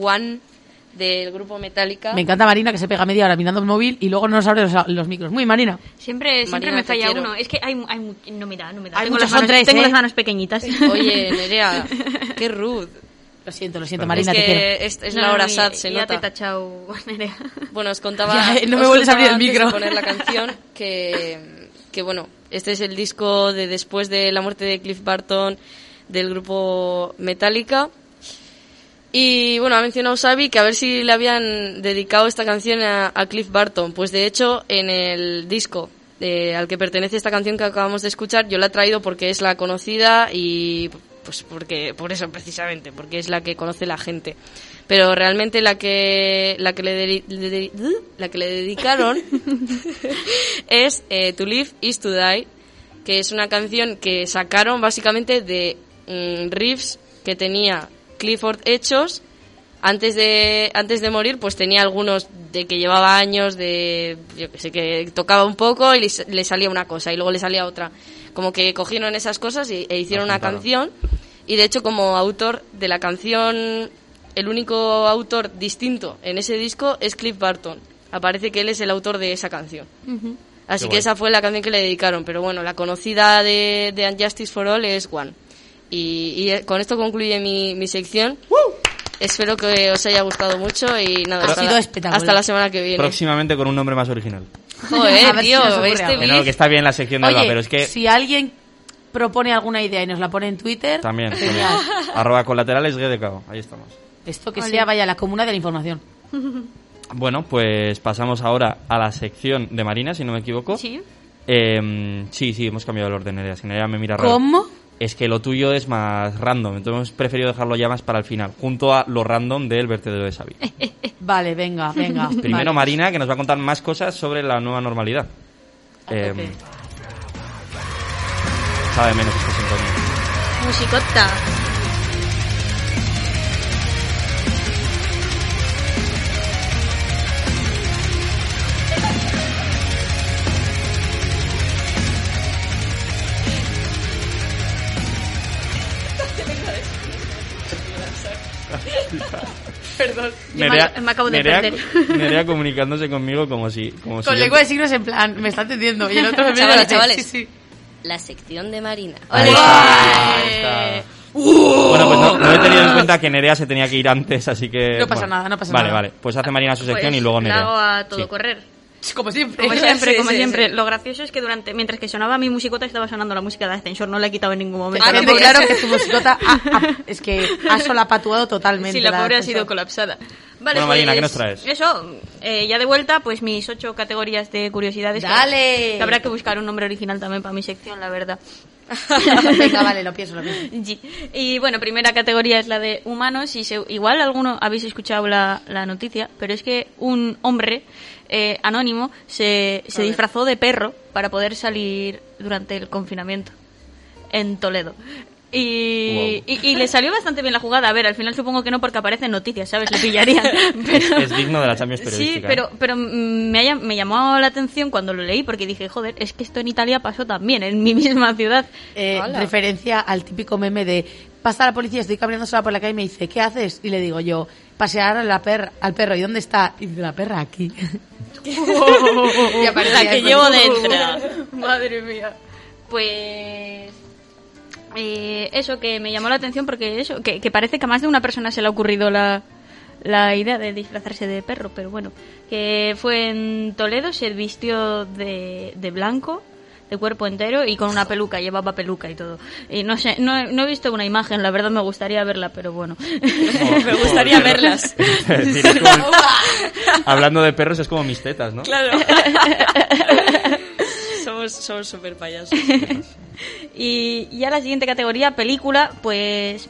One del grupo Metallica. Me encanta Marina que se pega media hora mirando el móvil y luego no nos abre los, los micros. Muy Marina. Siempre, siempre Marina, me falla uno. Es que hay, hay mu- no me da, no me da. Hay tengo muchos, las son manos, tres, tengo ¿eh? las manos pequeñitas. Oye, Nerea, qué rude. Lo siento, lo siento. Marina, es te quiero. que es, es No, la hora y- sad, se ya te he nota. tachado, Nerea. Bueno, os contaba. Ya, no me vuelves a abrir el micro. poner la canción que, que, bueno, este es el disco de después de la muerte de Cliff Barton del grupo Metallica. Y bueno, ha mencionado Xavi que a ver si le habían dedicado esta canción a, a Cliff Barton. Pues de hecho, en el disco eh, al que pertenece esta canción que acabamos de escuchar, yo la he traído porque es la conocida y pues porque por eso precisamente, porque es la que conoce la gente. Pero realmente la que la que le, dedi- la que le dedicaron es eh, To Live is to Die, que es una canción que sacaron básicamente de mm, riffs que tenía Clifford hechos antes de antes de morir pues tenía algunos de que llevaba años de yo que sé que tocaba un poco y le, le salía una cosa y luego le salía otra como que cogieron esas cosas y, e hicieron una canción y de hecho como autor de la canción el único autor distinto en ese disco es Cliff Barton aparece que él es el autor de esa canción Así Qué que guay. esa fue la canción que le dedicaron. Pero bueno, la conocida de, de Unjustice for All es One. Y, y, eh, con esto concluye mi, mi sección. Espero que os haya gustado mucho y nada, Ha hasta, sido la, espectacular. hasta la semana que viene. Próximamente con un nombre más original. Joder, si tío, este algo. Que no, beef- que está bien la sección de Alba, Oye, pero es que si alguien propone alguna idea y nos la pone en Twitter, también. también. Arroba colaterales GDKO. Ahí estamos. Esto que sea vaya la comuna de la información. Bueno, pues pasamos ahora a la sección de Marina, si no me equivoco. Sí. Eh, sí, sí, hemos cambiado el orden, Nerea. Si Nerea me mira raro. ¿Cómo? Es que lo tuyo es más random, entonces hemos preferido dejarlo ya más para el final, junto a lo random del vertedero de Xavi. Vale, venga, venga. Primero vale. Marina, que nos va a contar más cosas sobre la nueva normalidad. Eh, tope. sabe menos esta sintonía. Musicota. Yo me- me acabo de Nerea- perder. Nerea comunicándose conmigo como si... Como si Con yo- lengua de signos en plan, me está entendiendo. Y el otro me Chavales, hace, chavales. Sí, sí. La sección de Marina. Ahí está, ahí está. Bueno, pues no, no he tenido en cuenta que Nerea se tenía que ir antes, así que... No pasa bueno. nada, no pasa vale, nada. Vale, Pues hace Marina su sección Pues y luego la Nerea. hago a todo Sí. correr. Como siempre. Como siempre, Sí, como sí, siempre. sí. Lo gracioso es que durante, mientras que sonaba mi musicota estaba sonando la música de ascensor, no la he quitado en ningún momento. Ah, tengo claro que tu musicota ha- ha- es que ha solapatuado totalmente. Sí, la pobre ha sido colapsada. Vale, Bueno, Marina, pues, ¿qué nos traes? Eso, eh, ya de vuelta, pues mis ocho categorías de curiosidades. Dale. Que habrá que buscar un nombre original también para mi sección, la verdad. Venga, vale, lo pienso, lo pienso. Sí. Y bueno, primera categoría es la de humanos y se- igual alguno habéis escuchado la, la noticia, pero es que un hombre eh, anónimo se, se disfrazó de perro para poder salir durante el confinamiento en Toledo. Y, y, y le salió bastante bien la jugada. A ver, al final supongo que no porque aparecen noticias, ¿sabes? Le pillarían. Pero... Es digno de la Champions Sí, pero, ¿eh? pero mm, me, haya- me llamó la atención cuando lo leí porque dije, joder, es que esto en Italia pasó también, en mi misma ciudad. Eh, referencia al típico meme de pasa la policía, estoy caminando sola por la calle y me dice, ¿qué haces? Y le digo yo, pasear a la per al perro. ¿Y dónde está? Y dice, la perra aquí. y aparece la que llevo dentro. Madre mía. Pues eh, eso que me llamó la atención porque eso que, que parece que a más de una persona se le ha ocurrido la, la idea de disfrazarse de perro, pero bueno, que fue en Toledo, se vistió de, de blanco de cuerpo entero y con una peluca, llevaba peluca y todo. Y no sé, no, he- no he visto una imagen, la verdad me gustaría verla, pero bueno. me gustaría Joder. verlas. Es decir, es como- hablando de perros es como mis tetas, ¿no? Claro. somos somos súper payasos. Y ya la siguiente categoría, película, pues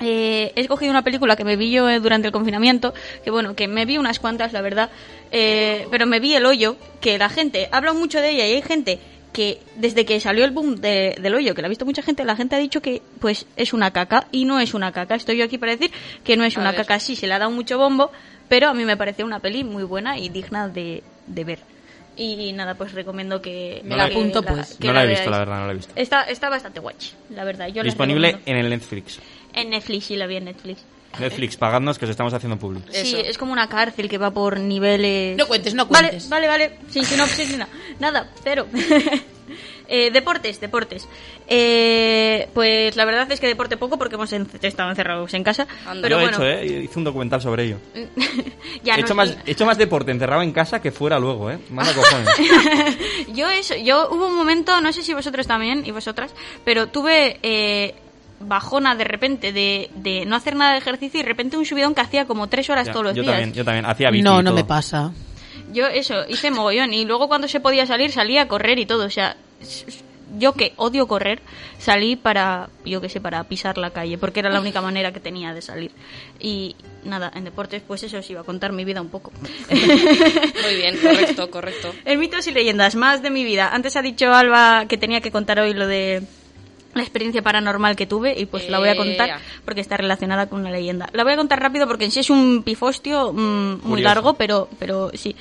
eh, he escogido una película que me vi yo eh, durante el confinamiento, que bueno, que me vi unas cuantas, la verdad, eh, pero me vi El Hoyo, que la gente habla mucho de ella y hay gente que desde que salió el boom de- del hoyo, que la ha visto mucha gente, la gente ha dicho que pues es una caca y no es una caca. Estoy yo aquí para decir que no es A una ver. caca, sí, se le ha dado mucho bombo, pero a mí me pareció una peli muy buena y digna de, de ver. Y nada, pues recomiendo que... Me la que apunto, pues. que No la he veáis. visto, la verdad, no la he visto. Está, está bastante guay, la verdad. Yo la Disponible en el Netflix. En Netflix, sí, la vi en Netflix. Netflix, pagadnos que os estamos haciendo public. Sí, Eso. es como una cárcel que va por niveles... No cuentes, no Vale, cuentes. vale, vale. Sin sinopsis ni nada. Nada, cero. Eh, deportes, deportes. Eh, pues la verdad es que deporte poco porque hemos en- estado encerrados en casa. Anda. Pero Yo he bueno, hecho, ¿eh? Hice un documental sobre ello. ya he, hecho más, he hecho más deporte encerrado en casa que fuera luego, ¿eh? Manda cojones. Yo eso, yo hubo un momento, no sé si vosotros también y vosotras, pero tuve eh, bajona de repente de, de no hacer nada de ejercicio y de repente un subidón que hacía como tres horas Ya, todos los yo días. también, yo también. Hacía bici No, no me pasa. Yo eso, hice mogollón y luego cuando se podía salir salía a correr y todo, o sea, yo que odio correr, salí para, yo que sé, para pisar la calle, porque era la única manera que tenía de salir. Y nada, en deportes, pues eso os iba a contar mi vida un poco. Muy bien, correcto, correcto. En mitos y leyendas, más de mi vida. Antes ha dicho Alba que tenía que contar hoy lo de la experiencia paranormal que tuve y pues la voy a contar Ea. porque está relacionada con una leyenda. La voy a contar rápido porque en sí es un pifostio mm, muy largo, pero, pero sí.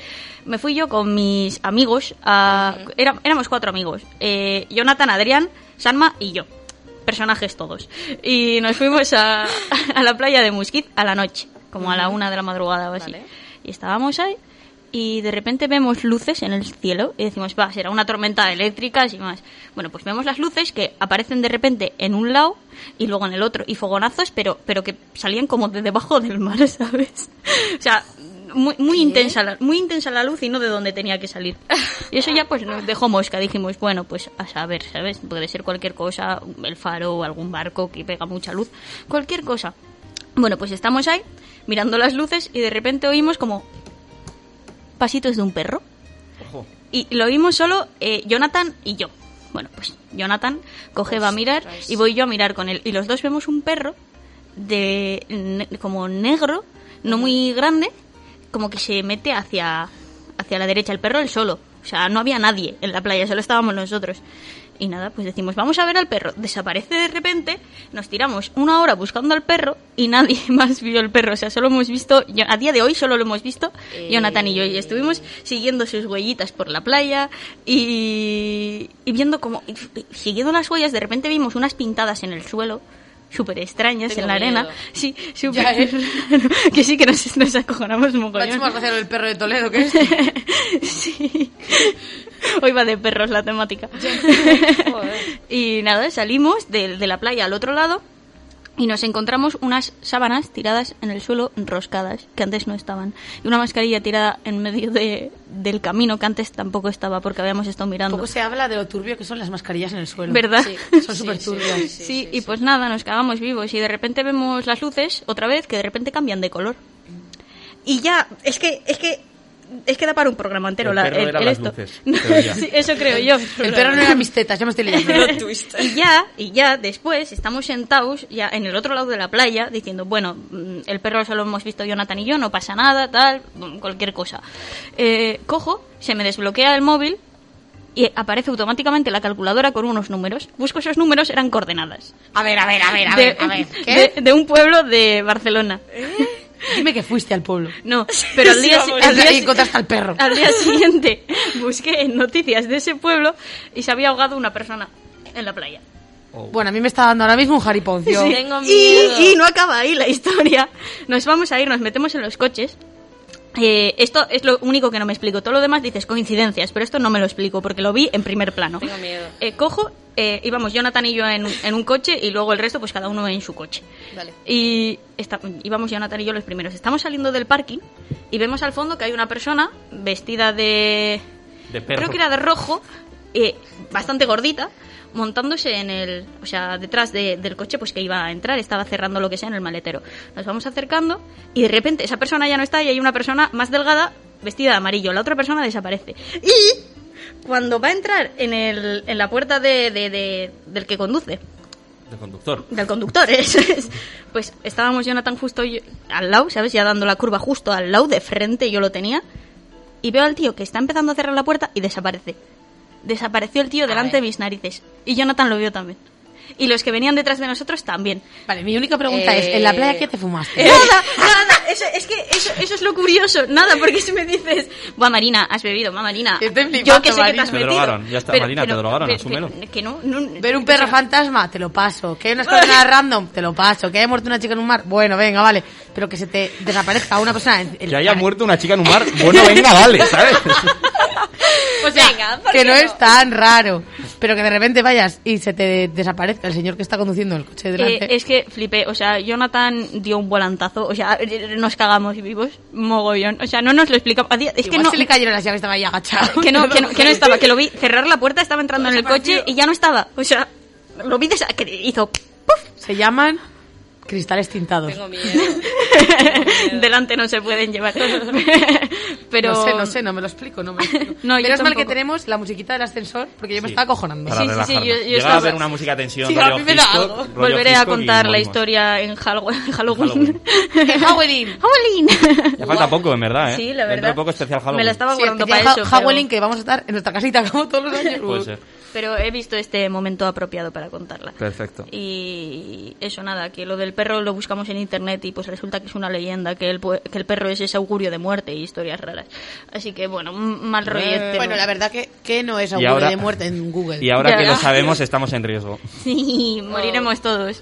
Me fui yo con mis amigos, a, era- éramos cuatro amigos, eh, Jonathan, Adrián, Sanma y yo. Personajes todos. Y nos fuimos a, a la playa de Musquiz a la noche, como a la una de la madrugada o así. Vale. Y estábamos ahí y de repente vemos luces en el cielo y decimos, va, será una tormenta eléctrica y más. Bueno, pues vemos las luces que aparecen de repente en un lado y luego en el otro y fogonazos, pero, pero que salían como de debajo del mar, ¿sabes? O sea, muy, muy intensa la, muy intensa la luz y no de donde tenía que salir. Y eso ya pues nos dejó mosca. Dijimos, bueno, pues a saber, ¿sabes? Puede ser cualquier cosa, el faro o algún barco que pega mucha luz, cualquier cosa. Bueno, pues estamos ahí mirando las luces y de repente oímos como pasitos de un perro. Ojo. Y lo oímos solo eh, Jonathan y yo. Bueno, pues Jonathan coge, va a mirar y voy yo a mirar con él. Y los dos vemos un perro de ne- como negro, no muy grande, como que se mete hacia, hacia la derecha. El perro él solo. O sea, no había nadie en la playa, solo estábamos nosotros. Y nada, pues decimos, vamos a ver al perro. Desaparece de repente, nos tiramos una hora buscando al perro y nadie más vio el perro. O sea, solo hemos visto, yo- a día de hoy solo lo hemos visto Jonathan y yo. Y estuvimos siguiendo sus huellitas por la playa y, y viendo como, y- y siguiendo las huellas, de repente vimos unas pintadas en el suelo. Súper extrañas Tengo en la arena. miedo. Sí, Ya, súper. ¿eh? que sí que nos, nos acojonamos mogollón. hecho más gracia lo del perro de Toledo que es. sí. Hoy va de perros la temática. y nada, salimos de, de la playa al otro lado y nos encontramos unas sábanas tiradas en el suelo enroscadas, que antes no estaban. Y una mascarilla tirada en medio de, del camino, que antes tampoco estaba porque habíamos estado mirando. Poco se habla de lo turbio que son las mascarillas en el suelo. ¿Verdad? Sí, Son súper sí, turbias. sí, Sí, sí, y sí. pues nada, nos cagamos vivos y de repente vemos las luces otra vez que de repente cambian de color. Y ya, es que, es que, es que da para un programa entero El la, perro el- eran el las esto. luces. Sí, eso creo yo. El perro no era mis tetas, ya me estoy twist. Y ya, y ya después estamos sentados ya en el otro lado de la playa diciendo, bueno, mm, el perro solo hemos visto Jonathan y yo, no pasa nada, tal, mm, cualquier cosa. Eh, cojo, se me desbloquea el móvil y aparece automáticamente la calculadora con unos números. Busco esos números, eran coordenadas. A ver, a ver, a ver, a de, ver, a ver. ¿Qué? de- de un pueblo de Barcelona. Dime que fuiste al pueblo. No, pero al día, si- al Al día encontraste al perro. al día siguiente busqué en noticias de ese pueblo y se había ahogado una persona en la playa. Bueno, a mí me está dando ahora mismo un jariponcio. Sí. Tengo Y, miedo. y no acaba ahí la historia. Nos vamos a ir, nos metemos en los coches. Eh, esto es lo único que no me explico. Todo lo demás dices coincidencias, pero esto no me lo explico porque lo vi en primer plano. Tengo miedo. Eh, cojo, eh, íbamos Jonathan y yo en, en un coche y luego el resto, pues cada uno en su coche. Vale. Y está- íbamos Jonathan y yo los primeros. Estamos saliendo del parking y vemos al fondo que hay una persona vestida de. De perro. Creo que era de rojo, eh, bastante gordita, montándose en el. O sea, detrás de- del coche, pues que iba a entrar, estaba cerrando lo que sea en el maletero. Nos vamos acercando y de repente esa persona ya no está y hay una persona más delgada vestida de amarillo. La otra persona desaparece. Y cuando va a entrar en, el, en la puerta de- de- de- del que conduce, De conductor. del conductor, eso es. Pues estábamos Jonathan justo yo- al lado, ¿sabes? Ya dando la curva justo al lado, de frente, yo lo tenía. Y veo al tío que está empezando a cerrar la puerta y desaparece. Desapareció el tío delante de mis narices. Y Jonathan lo vio también. y los que venían detrás de nosotros también. Vale, mi única pregunta Eh, es, ¿en la playa qué te fumaste? Nada, nada, eso, es que eso, eso es lo curioso, nada, porque si me dices, buah Marina, has bebido, buah Marina, yo que sé que te Marina. has Te metido. drogaron, ya está, Marina, te drogaron, pero- asúmelo. pero- que no, no- Ver un o perro sea, fantasma, te lo paso. Que hay unas coordenadas random, te lo paso. Que haya muerto una chica en un mar, bueno, venga, vale. Pero que se te desaparezca una persona. en- en- Que haya muerto una chica en un mar, bueno, venga, vale, ¿sabes? O sea, Venga, ¿por que qué no, no? es tan raro. Pero que de repente vayas y se te desaparezca el señor que está conduciendo el coche eh, delante. es que flipé, o sea, Jonathan dio un volantazo, o sea, nos cagamos vivos, mogollón, o sea, no nos lo explicamos, es que no, se le cayeron las llaves, estaba ahí agachado. que no, que no, que no estaba, que lo vi cerrar la puerta, estaba entrando en el coche y ya no estaba, o sea, lo vi desa- que hizo ¡puf! Se llaman cristales tintados. Tengo miedo. delante no se pueden llevar. Pero No sé, no sé, no me lo explico, no me lo explico. No, Menos mal que tenemos la musiquita del ascensor, porque yo me Sí. estaba acojonando. Para Sí, sí, sí, yo- yo estaba- a ver una música de tensión, Sí, a rollo mí me da Hitchcock, algo. rollo volveré a contar la historia en Halloween. Halloween. Halloween. En Halloween. Ya falta poco, en verdad, ¿eh? Sí, la Dentro verdad. de poco especial Halloween. Me la estaba guardando para Ha- eso. pero- Halloween, que vamos a estar en nuestra casita como todos los años. Puede ser. Pero he visto este momento apropiado para contarla. Perfecto. Y eso nada, que lo del perro lo buscamos en internet y pues resulta que es una leyenda, que el, pu- que el perro es ese augurio de muerte y historias raras. Así que bueno, mal rollete. Bueno, la verdad que, que no es Y augurio ahora- de muerte en Google. Y ahora Ya, que ya. lo sabemos, estamos en riesgo. Sí, moriremos todos.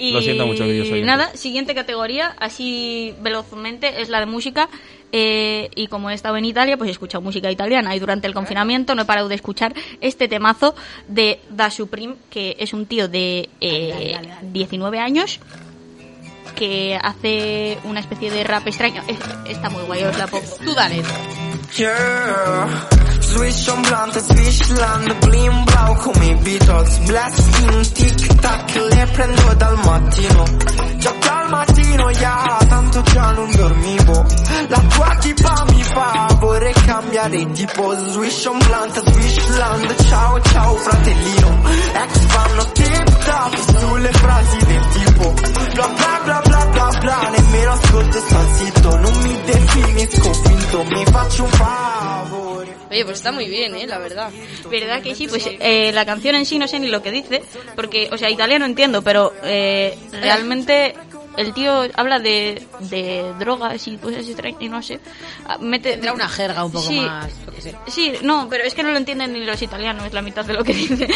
Y Lo siento mucho, queridos oyentes. nada, siguiente categoría, así velozmente, es la de música. Eh, y como he estado en Italia, pues he escuchado música italiana. Y durante el confinamiento no he parado de escuchar este temazo de Da Supreme, que es un tío de eh, 19 años que hace una especie de rap extraño. Es- está muy guay, os la pongo. Tú dale. Yeah. Swish on blunt, Swishland, blim blau come i Beatles. Blast in tic tac, le prendo dal mattino. Già mattino, ya, tanto già non dormivo La tua tipa mi fa, vorrei cambiare tipo Swish on blunt, Swishland, ciao ciao fratellino Ex fanno tip tap sulle frasi del tipo Bla bla bla bla bla bla, nemmeno ascolto sto zitto Non mi definisco finto, mi faccio un favore Oye, pues está muy bien, ¿eh? La verdad. ¿Verdad que sí? Pues eh, la canción en sí no sé ni lo que dice, porque, o sea, italiano entiendo, pero eh, realmente el tío habla de, de drogas y cosas extrañas, y no sé. Ah, Mete, Tendrá una jerga un poco Sí. más, sé. Sí, no, pero es que no lo entienden ni los italianos, es la mitad de lo que dice.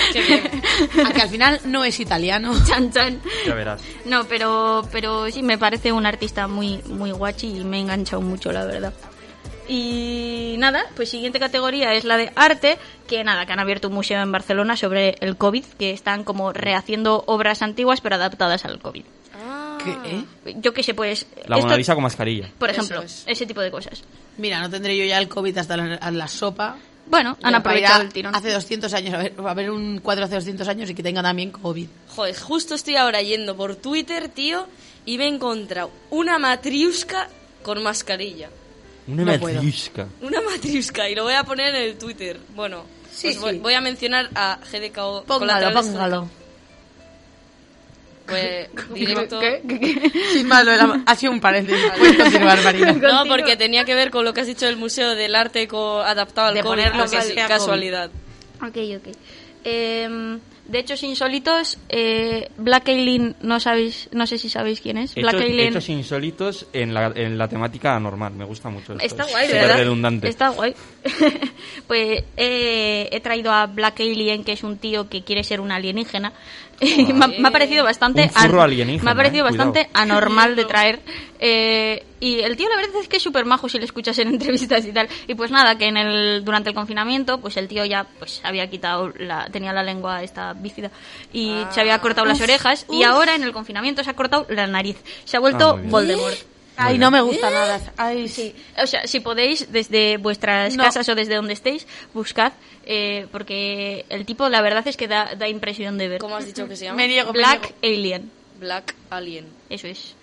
Aunque al final no es italiano. chan, chan. Ya verás. No, pero, pero sí, me parece un artista muy, muy guachi y me ha enganchado mucho, la verdad. Y nada, pues siguiente categoría es la de arte, que nada, que han abierto un museo en Barcelona sobre el COVID, que están como rehaciendo obras antiguas pero adaptadas al COVID. ¿Qué, eh? Yo qué sé, pues... La esto- Mona Lisa con mascarilla. Por ejemplo, es. ese tipo de cosas. Mira, no tendré yo ya el COVID hasta la, a la sopa. Bueno, han aprovechado a- el tirón. Hace 200 años, a ver, a ver un cuadro hace 200 años y que tenga también COVID. Joder, justo estoy ahora yendo por Twitter, tío, y me he encontrado una matriusca con mascarilla. Una No puedo. matriusca. Una matriusca, y lo voy a poner en el Twitter. Bueno, Sí, pues voy, sí. voy a mencionar a GDKO. Póngalo, póngalo. Pues, directo. Sin malo, era- ha sido un paréntesis. Puedes continuar, Marina. No, porque tenía que ver con lo que has dicho del Museo del Arte co- adaptado al De ponerlo casualidad. Ok, ok. Em, de hechos insólitos, eh, Black Alien, no sabéis, no sé si sabéis quién es. Black Hechos, Alien hechos insólitos en la, en la temática normal. Me gusta mucho esto. Está Es guay, súper ¿verdad? redundante. Está guay. pues eh, he traído a Black Alien, que es un tío que quiere ser un alienígena. Y me, ha, me ha parecido bastante... Un furro an- alienígena, Me ha parecido eh, cuidado. bastante anormal de traer. Eh, y el tío la verdad es que es súper majo si le escuchas en entrevistas y tal. Y pues nada, que en el durante el confinamiento, pues el tío ya pues había quitado la... Tenía la lengua esta bífida y se había cortado las orejas. Y ahora en el confinamiento se ha cortado la nariz. Se ha vuelto Ah. Voldemort. Ay, no me gusta nada. Ay, sí. O sea, si podéis, desde vuestras No. casas o desde donde estéis, buscad, eh, porque el tipo, la verdad es que da, da impresión de ver. ¿Cómo has dicho que se llama? Me niego, me Black Alien, Black Alien. eso es.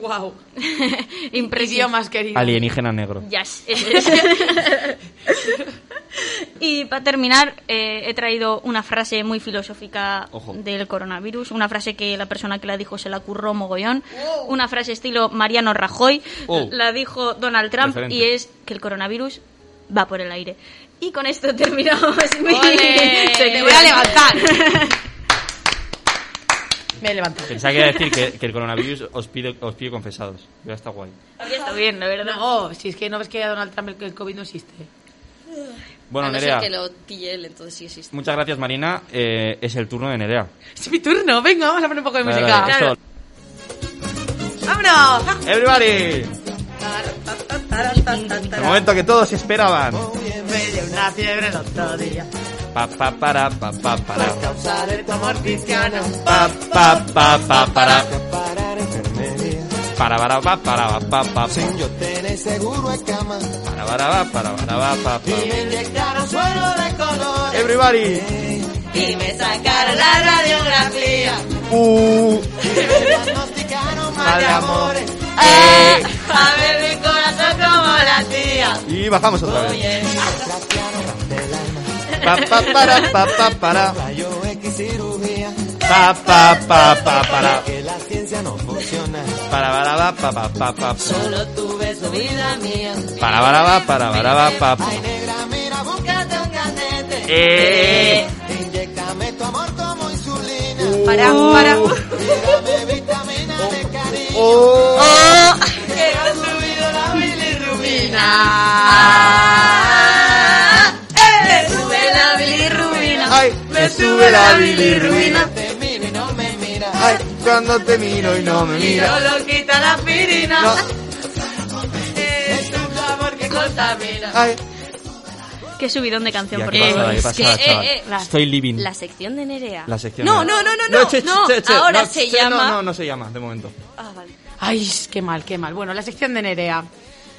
Wow. Impresión. Idiomas queridos. Alienígena negro. Yes, y para terminar, eh, he traído una frase muy filosófica Ojo. del coronavirus, una frase que la persona que la dijo se la curró mogollón, una frase estilo Mariano Rajoy, Oh. la dijo Donald Trump Referente. y es que el coronavirus va por el aire. Y con esto terminamos mi sección. Te voy a levantar. Me he levantado. Pensaba que iba a decir que, que el coronavirus os pide, os pide confesados. Ya está guay. Habría estado bien, la verdad. No, si es que no ves que a Donald Trump el, el COVID no existe. Bueno, a no Nerea, ser que lo pille él, entonces sí existe. muchas gracias, Marina. Eh, es el turno de Nerea. Es mi turno, venga, vamos a poner un poco de Dale, música. dale, esto- ¡Vámonos! ¡Everybody! El momento que todos esperaban. Me dio una fiebre el otro día. Pa, pa, para, pa, pa, para. Causa de tu amor cristiano. Pa, pa, pa, pa, para. Para, para, pa, para, pa, pa. Sin yo tener seguro de cama. Para, para, pa, para, para, pa, pa. Y me inyectaron suero de colores. Everybody. Y me sacaron la radiografía. Uh. Diagnosticaron mal de amores. Eh, a ver mi corazón como la tía. Y bajamos otra vez. Pa, pa, para, pa, pa, para. Pa, pa, pa, pa, para. Que la ciencia no funciona. Para, para, pa, pa, pa, pa, pa. solo tu beso, vida mía. Para, para, pa, para, para, pa, pa. Ay, negra, mira, búscate un candente. Eh. Inyectame tu amor como insulina. Para, para. Dame vitamina de cariño. Oh. Que ha subido la bilirrubina. ¡Eh! Me sube la bilirrubina. Te miro y no me miras. Ay, cuando te miro y no me Y miras. no lo quita la aspirina. No. Es un sabor que contamina. Ay. Qué subidón de canción, por ¿qué favor. chaval? eh, eh, Estoy living. La sección de Nerea. La sección. No, no, no, no, no, che, no, che, che, ahora no, se che, llama- No, no, no se llama, de momento. Ah, vale. Ay, qué mal, qué mal. Bueno, la sección de Nerea.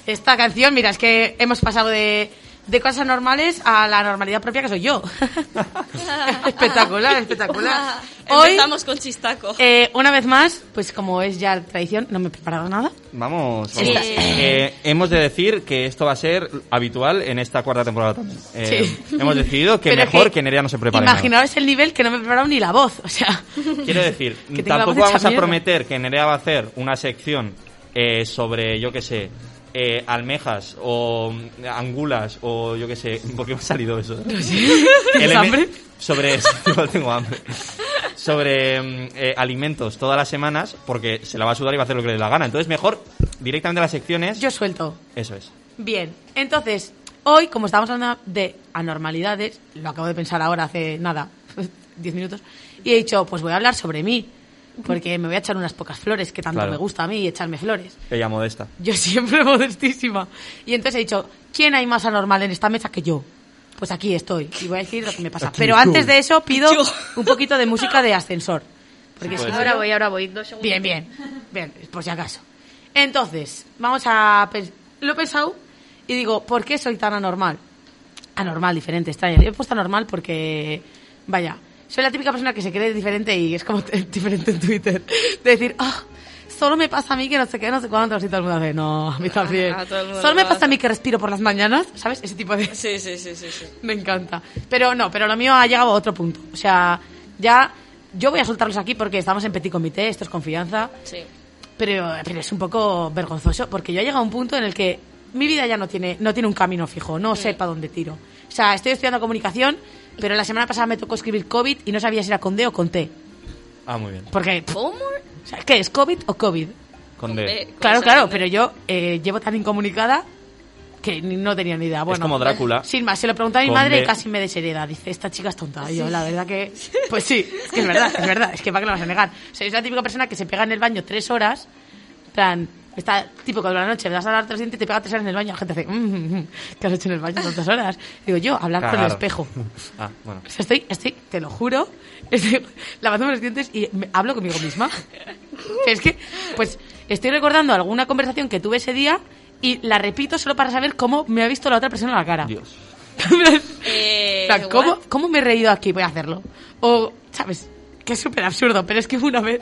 Esta canción, mira, es que hemos pasado de, de cosas normales a la normalidad propia que soy yo. espectacular, espectacular. Hoy, Empezamos con chistaco. eh, una vez más, pues como es ya tradición, no me he preparado nada. Vamos, Sí. vamos. Eh, hemos de decir que esto va a ser habitual en esta cuarta temporada también. Eh, Sí. Hemos decidido que Pero mejor que, Nerea no se prepare nada. Imaginaos el nivel que no me he preparado ni la voz. O sea, Quiero decir, Que tampoco vamos a mierda. prometer que Nerea va a hacer una sección eh, sobre, yo qué sé, eh, almejas o mm, angulas o yo qué sé, ¿por qué me ha salido eso? Sobre, igual tengo hambre. Sobre mm, eh, alimentos todas las semanas porque se la va a sudar y va a hacer lo que le dé la gana. Entonces mejor directamente las secciones. yo suelto. Eso es. Bien, entonces, hoy, como estamos hablando de anormalidades, lo acabo de pensar ahora hace nada, 10 minutos, y he dicho, pues voy a hablar sobre mí, porque me voy a echar unas pocas flores, que tanto Claro. me gusta a mí echarme flores. Ella modesta. Yo siempre modestísima. Y entonces he dicho, ¿quién hay más anormal en esta mesa que yo? Pues aquí estoy, y voy a decir lo que me pasa. Aquí Pero tú. antes de eso pido un poquito de música de ascensor. Porque Sí, si. Ahora voy, ahora voy. Dos segundos. Bien, bien. Bien, por si acaso. Entonces, vamos a... Lo he pensado y digo, ¿por qué soy tan anormal? Anormal, diferente, extraña. He puesto anormal porque, vaya, soy la típica persona que se cree diferente y es como diferente en Twitter. De decir, ah, solo me pasa a mí que no sé qué, no sé cuántos y todo el mundo hace, no, a mí también. A todo el mundo Solo me pasa pasa. a mí que respiro por las mañanas, ¿sabes? Ese tipo de... Sí, sí, sí, sí, sí. Me encanta. Pero no, pero lo mío ha llegado a otro punto. O sea, ya yo voy a soltarlos aquí porque estamos en petit comité, esto es confianza, Sí. pero, pero es un poco vergonzoso porque yo he llegado a un punto en el que mi vida ya no tiene, no tiene un camino fijo, no sé para dónde tiro. O sea, estoy estudiando comunicación, pero la semana pasada me tocó escribir COVID y no sabía si era con D o con T. Ah, muy bien. Porque, ¿Cómo? o sea, ¿qué es? ¿COVID o COVID? Con D. Claro, claro, pero yo eh, llevo tan incomunicada que ni- no tenía ni idea. Bueno, es como Drácula. Sin más, se lo pregunté a mi Con madre D. y casi me deshereda. Dice, esta chica es tonta. Y yo, la verdad que... Pues sí, es que es verdad, es verdad. Es que para qué lo vas a negar. O sea, es la típica persona que se pega en el baño tres horas, en plan... Está típico de la noche, le das a dar tres dientes y te pega tres horas en el baño. La gente hace, "Mm, mm, mm, ¿qué has hecho en el baño tantas horas? Digo, yo, hablar con el espejo. Ah, bueno. O sea, estoy, estoy, te lo juro, estoy lavándome los dientes y me- hablo conmigo misma. Es que, pues, estoy recordando alguna conversación que tuve ese día y la repito solo para saber cómo me ha visto la otra persona a la cara. Dios. Eh, En ¿cómo? ¿Cómo me he reído aquí? Voy a hacerlo. O, ¿sabes? Que es súper absurdo, pero es que hubo una vez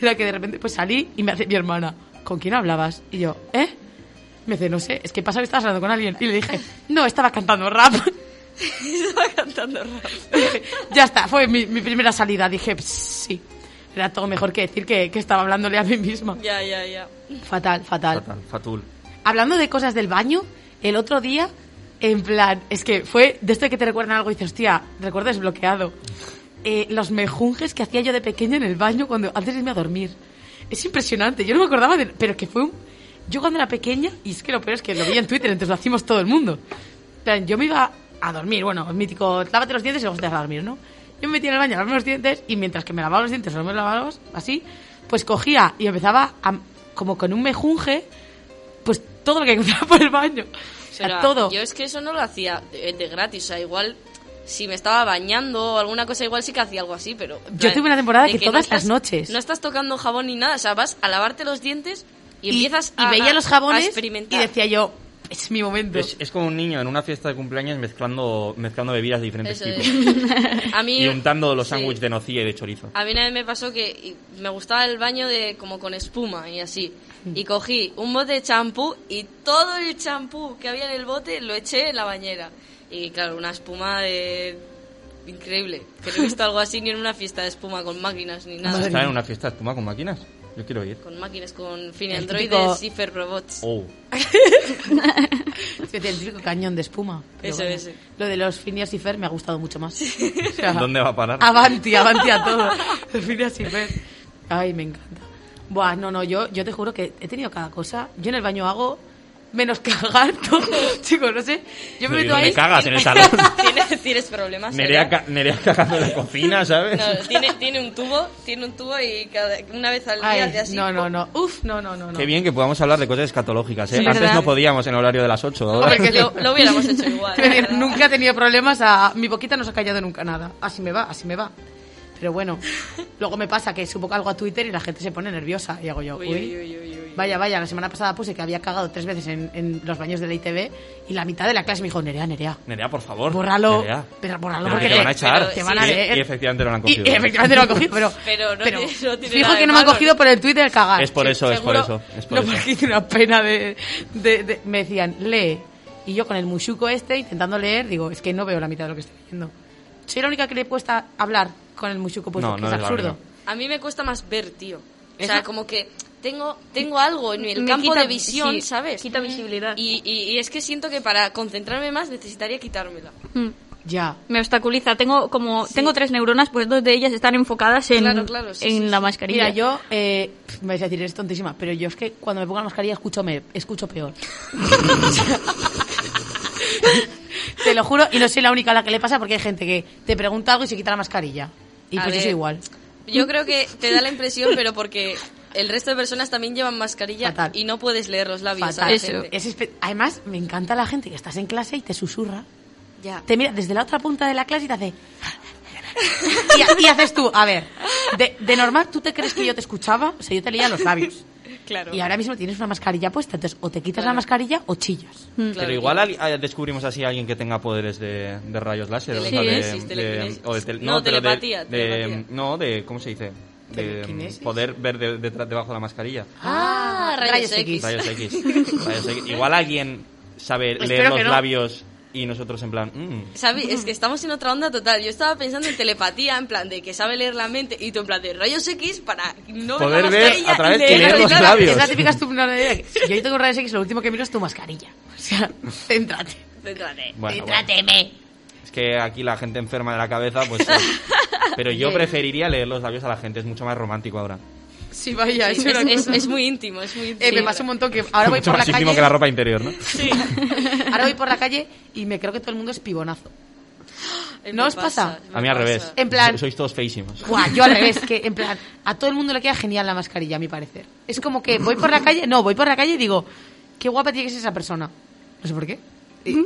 en la que de repente pues salí y me hace mi hermana, ¿con quién hablabas? Y yo, ¿eh? Me dice, no sé, es que pasa que estabas hablando con alguien. Y le dije, no, estaba cantando rap. Estaba cantando rap. ya está, fue mi, mi primera salida. Dije, "Ps, sí, era todo mejor que decir que, que estaba hablándole a mí misma. Ya, ya, ya. Fatal, fatal. Fatal, fatul. Hablando de cosas del baño, el otro día, en plan, es que fue de esto que te recuerdan algo y dices, hostia, recuerdo desbloqueado. eh, los mejunjes que hacía yo de pequeña en el baño cuando antes de irme a dormir. Es impresionante, yo no me acordaba de... Pero que fue un... Yo cuando era pequeña, y es que lo peor es que lo vi en Twitter, entonces lo hacíamos todo el mundo. Plan, Yo me iba a dormir, bueno, el mítico, lávate los dientes y luego te vas a dormir, ¿no? Yo me metía en el baño a lavarme los dientes y mientras que me lavaba los dientes o no me lavaba los, así, pues cogía y empezaba a, como con un mejunje, pues todo lo que encontraba por el baño. O sea, Pero, todo. Yo es que eso no lo hacía de, de gratis, o sea, igual si me estaba bañando o alguna cosa, igual sí que hacía algo así, pero... Yo tuve una temporada de que no todas las estás- noches. No estás tocando jabón ni nada, o sea, vas a lavarte los dientes y, empiezas y a, veía a- los jabones y decía yo, es mi momento. Es, es como un niño en una fiesta de cumpleaños mezclando, mezclando bebidas de diferentes Eso tipos. a mí, Y untando los sí. sándwiches de nocilla y de chorizo. A mí una vez me pasó que y- me gustaba el baño de como con espuma y así. Y cogí un bote de champú y todo el champú que había en el bote lo eché en la bañera. Y claro, una espuma de... increíble. Que no he visto algo así ni en una fiesta de espuma con máquinas ni nada. ¿Estar en una fiesta de espuma con máquinas? Yo quiero ir. Con máquinas, con fin El androides, típico- Cipher robots. Oh. Sí, el típico cañón de espuma. Pero Ese, ese. Lo de los Phineas y Fer me ha gustado mucho más. O sea, ¿Dónde va a parar? Avanti, avanti a todo. Los Phineas y Fer. Ay, me encanta. Buah, no, no, yo, yo te juro que he tenido cada cosa. Yo en el baño hago menos cagar todo. Chicos, no sé. Yo me ¿Y meto ahí. cagas? ¿En el salón? ¿Tienes, tienes problemas? Nerea, ¿verdad? ca- Nerea cagando en la cocina, ¿sabes? No, tiene, tiene un tubo, tiene un tubo y cada, una vez al día Ay, hace así. no, no, no. Uf, no, no, no. no. Qué bien que podamos hablar de cosas escatológicas, ¿eh? Sí, Antes ¿verdad? no podíamos en el horario de las 8. Ahora... Hombre, que lo, lo hubiéramos hecho igual. Decir, nunca he tenido problemas a... Mi boquita no se ha callado nunca nada. Así me va, así me va. Pero bueno, luego me pasa que subo algo a Twitter y la gente se pone nerviosa. Y hago yo, Uy, uy, uy, uy, uy, uy. Vaya, vaya, la semana pasada puse que había cagado tres veces en, en los baños de la ITV y la mitad de la clase me dijo, Nerea, Nerea, Nerea, por favor. bórralo. Nerea. Pero bórralo Pero porque te van a echar. te van sí. a Y- leer. Y, efectivamente no lo han cogido. y efectivamente lo han cogido, pero... Pero no tiene- no tiene fijo nada que no me han cogido por el Twitter cagar. Es por Sí, eso, es por eso, es por no, eso. porque hice una pena de, de- de- Me decían, lee. Y yo con el mushuko este, intentando leer, digo, es que no veo la mitad de lo que estoy leyendo. Soy la única que le cuesta hablar con el mushuko puesto, No, que no es absurdo. A mí me cuesta más ver, tío. O sea, como que tengo, tengo algo en el Me campo quita- de visión, sí, ¿sabes? quita visibilidad. Y, y- y es que siento que para concentrarme más necesitaría quitármela. Mm. Ya. Me obstaculiza. Tengo como tengo tres neuronas, pues dos de ellas están enfocadas en, Claro, claro, sí, en sí, la sí. mascarilla. Mira, yo, eh, me vais a decir, eres tontísima, pero yo es que cuando me pongo la mascarilla escucho, me, escucho peor. te lo juro, y no soy la única a la que le pasa porque hay gente que te pregunta algo y se quita la mascarilla. Y pues yo ver. soy igual. Yo creo que te da la impresión, pero porque el resto de personas también llevan mascarilla Fatal. y no pudes leer los labios a Fatal. la Eso. gente. Es espe- Además, me encanta la gente que estás en clase y te susurra. Ya. Te mira desde la otra punta de la clase y te hace... y, y haces tú, a ver, de, de normal, ¿tú te crees que yo te escuchaba? O sea, yo te leía los labios. Claro. Y ahora mismo tienes una mascarilla puesta, entonces o te quitas Claro. la mascarilla o chillas. Mm. Pero igual ah, descubrimos así a alguien que tenga poderes de, de rayos láser. o sea, Telequinesis, de, de- o de No, de- telepatía, de- telepatía. no, de. ¿Cómo se dice? De poder ver de- detrás- debajo de la mascarilla. Ah, rayos, Rayos X. X. Rayos X. Rayos X. Igual alguien sabe Espero leer los no. labios y nosotros en plan. mm. ¿Sabes? Es que estamos en otra onda total. Yo estaba pensando en telepatía, en plan de que sabe leer la mente, y tú en plan de rayos X para no Poder ver mascarilla a través de leer los claro. labios. Es la típica que Si yo tengo rayos X, lo último que miro es tu mascarilla. O sea, céntrate. Céntrate. Bueno, bueno. Céntrateme. Es que aquí la gente enferma de la cabeza, pues. sí. Pero yo preferiría leer los labios a la gente, es mucho más romántico ahora. Sí, vaya, Es, es muy íntimo, es muy íntimo. Eh, me pasa un montón que ahora voy mucho por la más íntimo calle. que la ropa interior, ¿no? Sí. Ahora voy por la calle y me creo que todo el mundo es pibonazo. ¿No os pasa? A mí al revés. En plan- So- Sois todos feísimos. Buah, yo al revés, que en plan, a todo el mundo le queda genial la mascarilla, a mi parecer. Es como que voy por la calle, no, voy por la calle y digo, qué guapa tiene que ser esa persona. No sé por qué.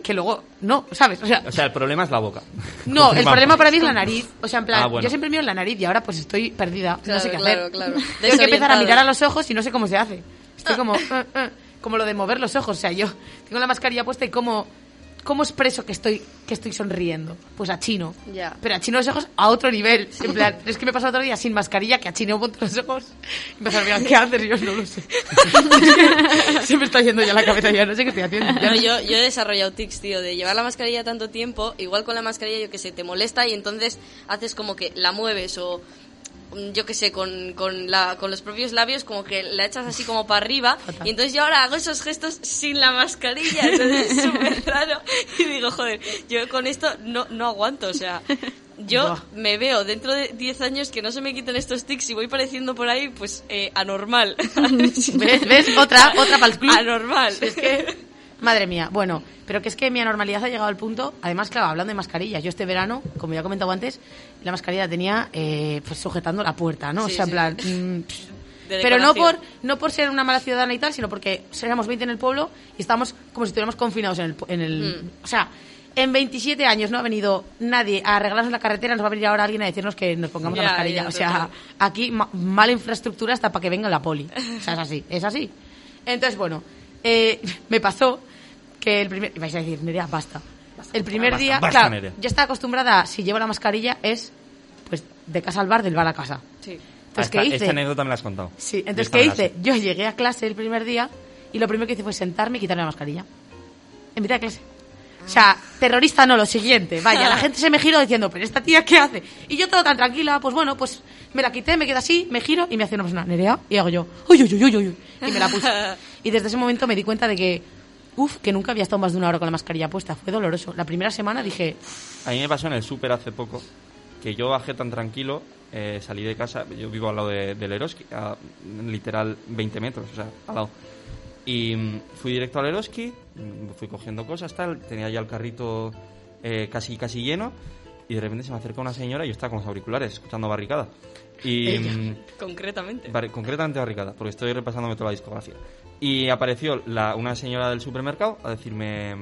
Que luego, no, ¿sabes? O sea, O sea, el problema es la boca. no, el problema para mí es la nariz. O sea, en plan, Ah, bueno. yo siempre miro la nariz y ahora pues estoy perdida, Claro, no sé qué claro, hacer. claro. Tengo que empezar a mirar a los ojos y no sé cómo se hace. Estoy como, eh, eh, como lo de mover los ojos. O sea, yo tengo la mascarilla puesta y como, ¿cómo expreso que estoy, que estoy sonriendo? Pues a chino. Ya. Pero a chino los ojos a otro nivel. En plan, es que me pasó otro día sin mascarilla que a chino ponte los ojos y a mirar qué haces y yo no lo sé. Se me está yendo ya la cabeza, ya no sé qué estoy haciendo. Yo, yo he desarrollado tics, tío, de llevar la mascarilla tanto tiempo, igual con la mascarilla, yo que sé, te molesta y entonces haces como que la mueves o yo que sé, con, con, la, con los propios labios como que la echas así como para arriba Fatal. y entonces yo ahora hago esos gestos sin la mascarilla, entonces es súper raro y digo, joder, yo con esto no, no aguanto, o sea, Yo Buah. me veo dentro de 10 años que no se me quiten estos tics y voy pareciendo por ahí, pues, eh, anormal. ¿Ves? ¿Ves? Otra, otra para el club. Anormal. Es que, madre mía, bueno, pero que es que mi anormalidad ha llegado al punto, además, claro, hablando de mascarillas, yo este verano, como ya he comentado antes, la mascarilla la tenía eh, pues sujetando la puerta, ¿no? Sí, o sea, en sí. plan... mm, pero no por, no por ser una mala ciudadana y tal, sino porque éramos 20 en el pueblo y estábamos como si estuviéramos confinados en el... En el Mm. O sea, en 27 años no ha venido nadie a arreglarnos la carretera, nos va a venir ahora alguien a decirnos que nos pongamos la mascarilla. ya, o sea, total. aquí ma- mala infraestructura hasta para que venga la poli. O sea, es así, es así. Entonces, bueno, eh, me pasó que el primer... Vais a decir, Nerea, basta. El primer Basta, día, basta, claro, yo estaba acostumbrada, si llevo la mascarilla, es pues de casa al bar, del bar a casa. Sí. Entonces, Ah, ¿qué esta, hice? esta anécdota me la has contado. Sí, entonces, ¿qué hice? Yo llegué a clase el primer día y lo primero que hice fue sentarme y quitarme la mascarilla. En mitad de clase. O sea, terrorista no, lo siguiente. Vaya, la gente se me giró diciendo, pero esta tía, ¿qué hace? Y yo todo tan tranquila, pues bueno, pues me la quité, me quedo así, me giro y me hace una persona, Nerea, y hago yo, uy, uy, uy, uy, uy, y me la puse. Y desde ese momento me di cuenta de que, uff, que nunca había estado más de una hora con la mascarilla puesta. Fue doloroso. La primera semana dije, A mí me pasó en el súper hace poco que yo bajé tan tranquilo, eh, salí de casa, yo vivo al lado de, del Eroski, a literal 20 metros, o sea, al lado. Y mm, fui directo al Eroski, mm, fui cogiendo cosas, tal, tenía ya el carrito eh, casi, casi lleno, y de repente se me acerca una señora y yo estaba con los auriculares, escuchando barricada. Y, Ella. mm, Concretamente. Bar- concretamente barricada, porque estoy repasándome toda la discografía. Y apareció la, una señora del supermercado a decirme,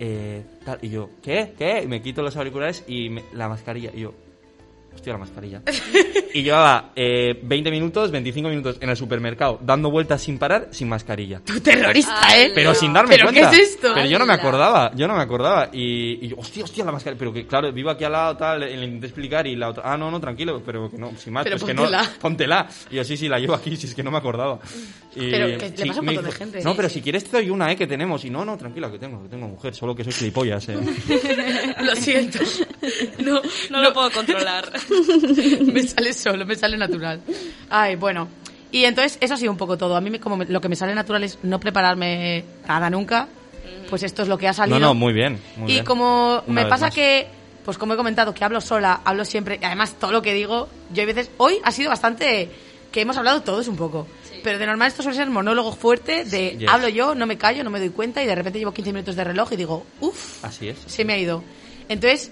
eh, tal, y yo, ¿qué? ¿Qué? Y me quito los auriculares y me- la mascarilla. Y yo, hostia, la mascarilla. y llevaba eh, 20 minutos, 25 minutos en el supermercado, dando vueltas sin parar, sin mascarilla. tú terrorista, Ay, ¿eh? Pero sin darme ¿Pero cuenta. qué es esto? Pero yo no me acordaba, yo no me acordaba. Y, y yo, hostia, hostia, la mascarilla. Pero que claro, vivo aquí al lado, tal, le intenté explicar y la otra, ah, no, no, tranquilo, pero que no, sin más, Pero pues que póntela. no, póntela. Y yo, sí, sí, la llevo aquí, si es que no me acordaba. Y, Pero que le sí, pasa un montón de gente. No, Sí, pero sí. si quieres te doy una, eh, que tenemos. Y no, no, tranquila, que tengo, que tengo mujer, solo que soy gilipollas, eh. Lo siento. No, No lo puedo controlar. me sale solo, me sale natural. Ay, bueno. Y entonces eso ha sido un poco todo. A mí me- como me- lo que me sale natural es no prepararme nada nunca. Pues esto es lo que ha salido. No, no, muy bien. muy y bien. como Una me pasa más. que, pues como he comentado, que hablo sola, hablo siempre, y además todo lo que digo, yo hay veces, hoy ha sido bastante, que hemos hablado todos un poco. Pero de normal esto suele ser monólogo fuerte, de Yes. hablo yo, no me callo, no me doy cuenta y de repente llevo 15 minutos de reloj y digo, uff, Así es. se me ha ido. Entonces,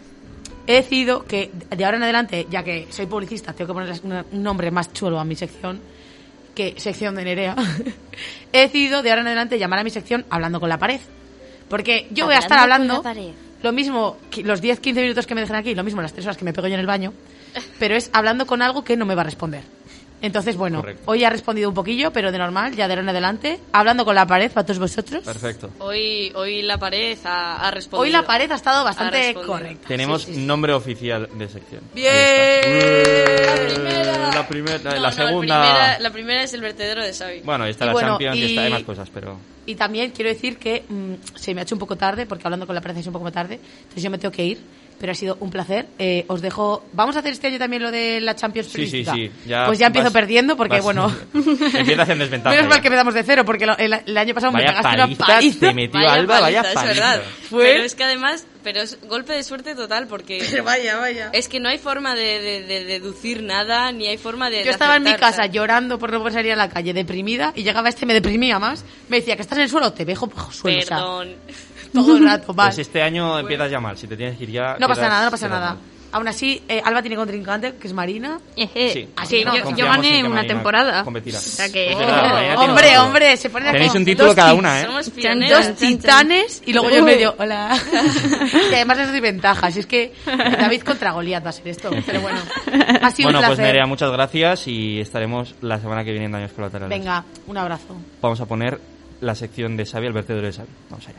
he decidido que de ahora en adelante, ya que soy publicista, tengo que ponerle una- un nombre más chulo a mi sección, que sección de Nerea, he decidido de ahora en adelante llamar a mi sección Hablando con la pared. Porque yo voy a estar Hablando lo mismo, los 10-15 minutos que me dejen aquí, lo mismo las 3 horas que me pego yo en el baño, pero es hablando con algo que no me va a responder. Entonces, bueno, Correcto. hoy ha respondido un poquillo, pero de normal, ya de ahora en adelante, hablando con la pared para todos vosotros. Perfecto. Hoy, hoy la pared ha, ha respondido. Hoy la pared ha estado bastante respondido. correcta. Tenemos Sí, sí, sí. nombre oficial de sección. Bien. La primera. La primera, No, la no, segunda. primera, la primera es el vertedero de Xavi. Bueno, está Y la bueno, Champions y, y- está hay más cosas, pero. Y también quiero decir que mm, se me ha hecho un poco tarde, porque hablando con la prensa es un poco tarde, entonces yo me tengo que ir, pero ha sido un placer. Eh, os dejo. ¿Vamos a hacer este año también lo de la Champions Sí, sí, sí. Ya pues ya empiezo vas- perdiendo, porque vas- bueno. Empiezas en desventaja. Menos mal que me damos de cero, porque lo- el, el año pasado me Vaya pegaste una paliza, paliza. te metió Alba, vaya paliza, paliza. es verdad. Fue- Pero es que además, pero es golpe de suerte total porque vaya, vaya. es que no hay forma de, de- de deducir nada, ni hay forma de. Yo de estaba en mi casa llorando por no poder salir a la calle, deprimida, y llegaba este, me deprimía más. Me decía que estás en el suelo, te dejo bajo suelo. o sea, Perdón. Todo el rato, vale. Pues este año empiezas ya mal. Si te tienes que ir ya. No pasa nada, no pasa nada. mal. Aún así, eh, Alba tiene contrincante, que es Marina. Sí. Así Sí, no, yo, yo gané una Marina temporada. competirá. O sea que... Tiene hombre, hombre, se pone Tenéis un título cada una, ¿eh? Somos Chan, pioneros. Dos chan, chan. titanes y luego yo en Uh. medio. Hola. y además les doy ventajas. Y es que David contra Goliat va a ser esto. Pero bueno, ha sido Bueno, un pues placer. Nerea, muchas gracias y estaremos la semana que viene en Daños Colaterales. Venga, un abrazo. Vamos a poner la sección de Xavi, el vertedero de Xavi. Vamos allá.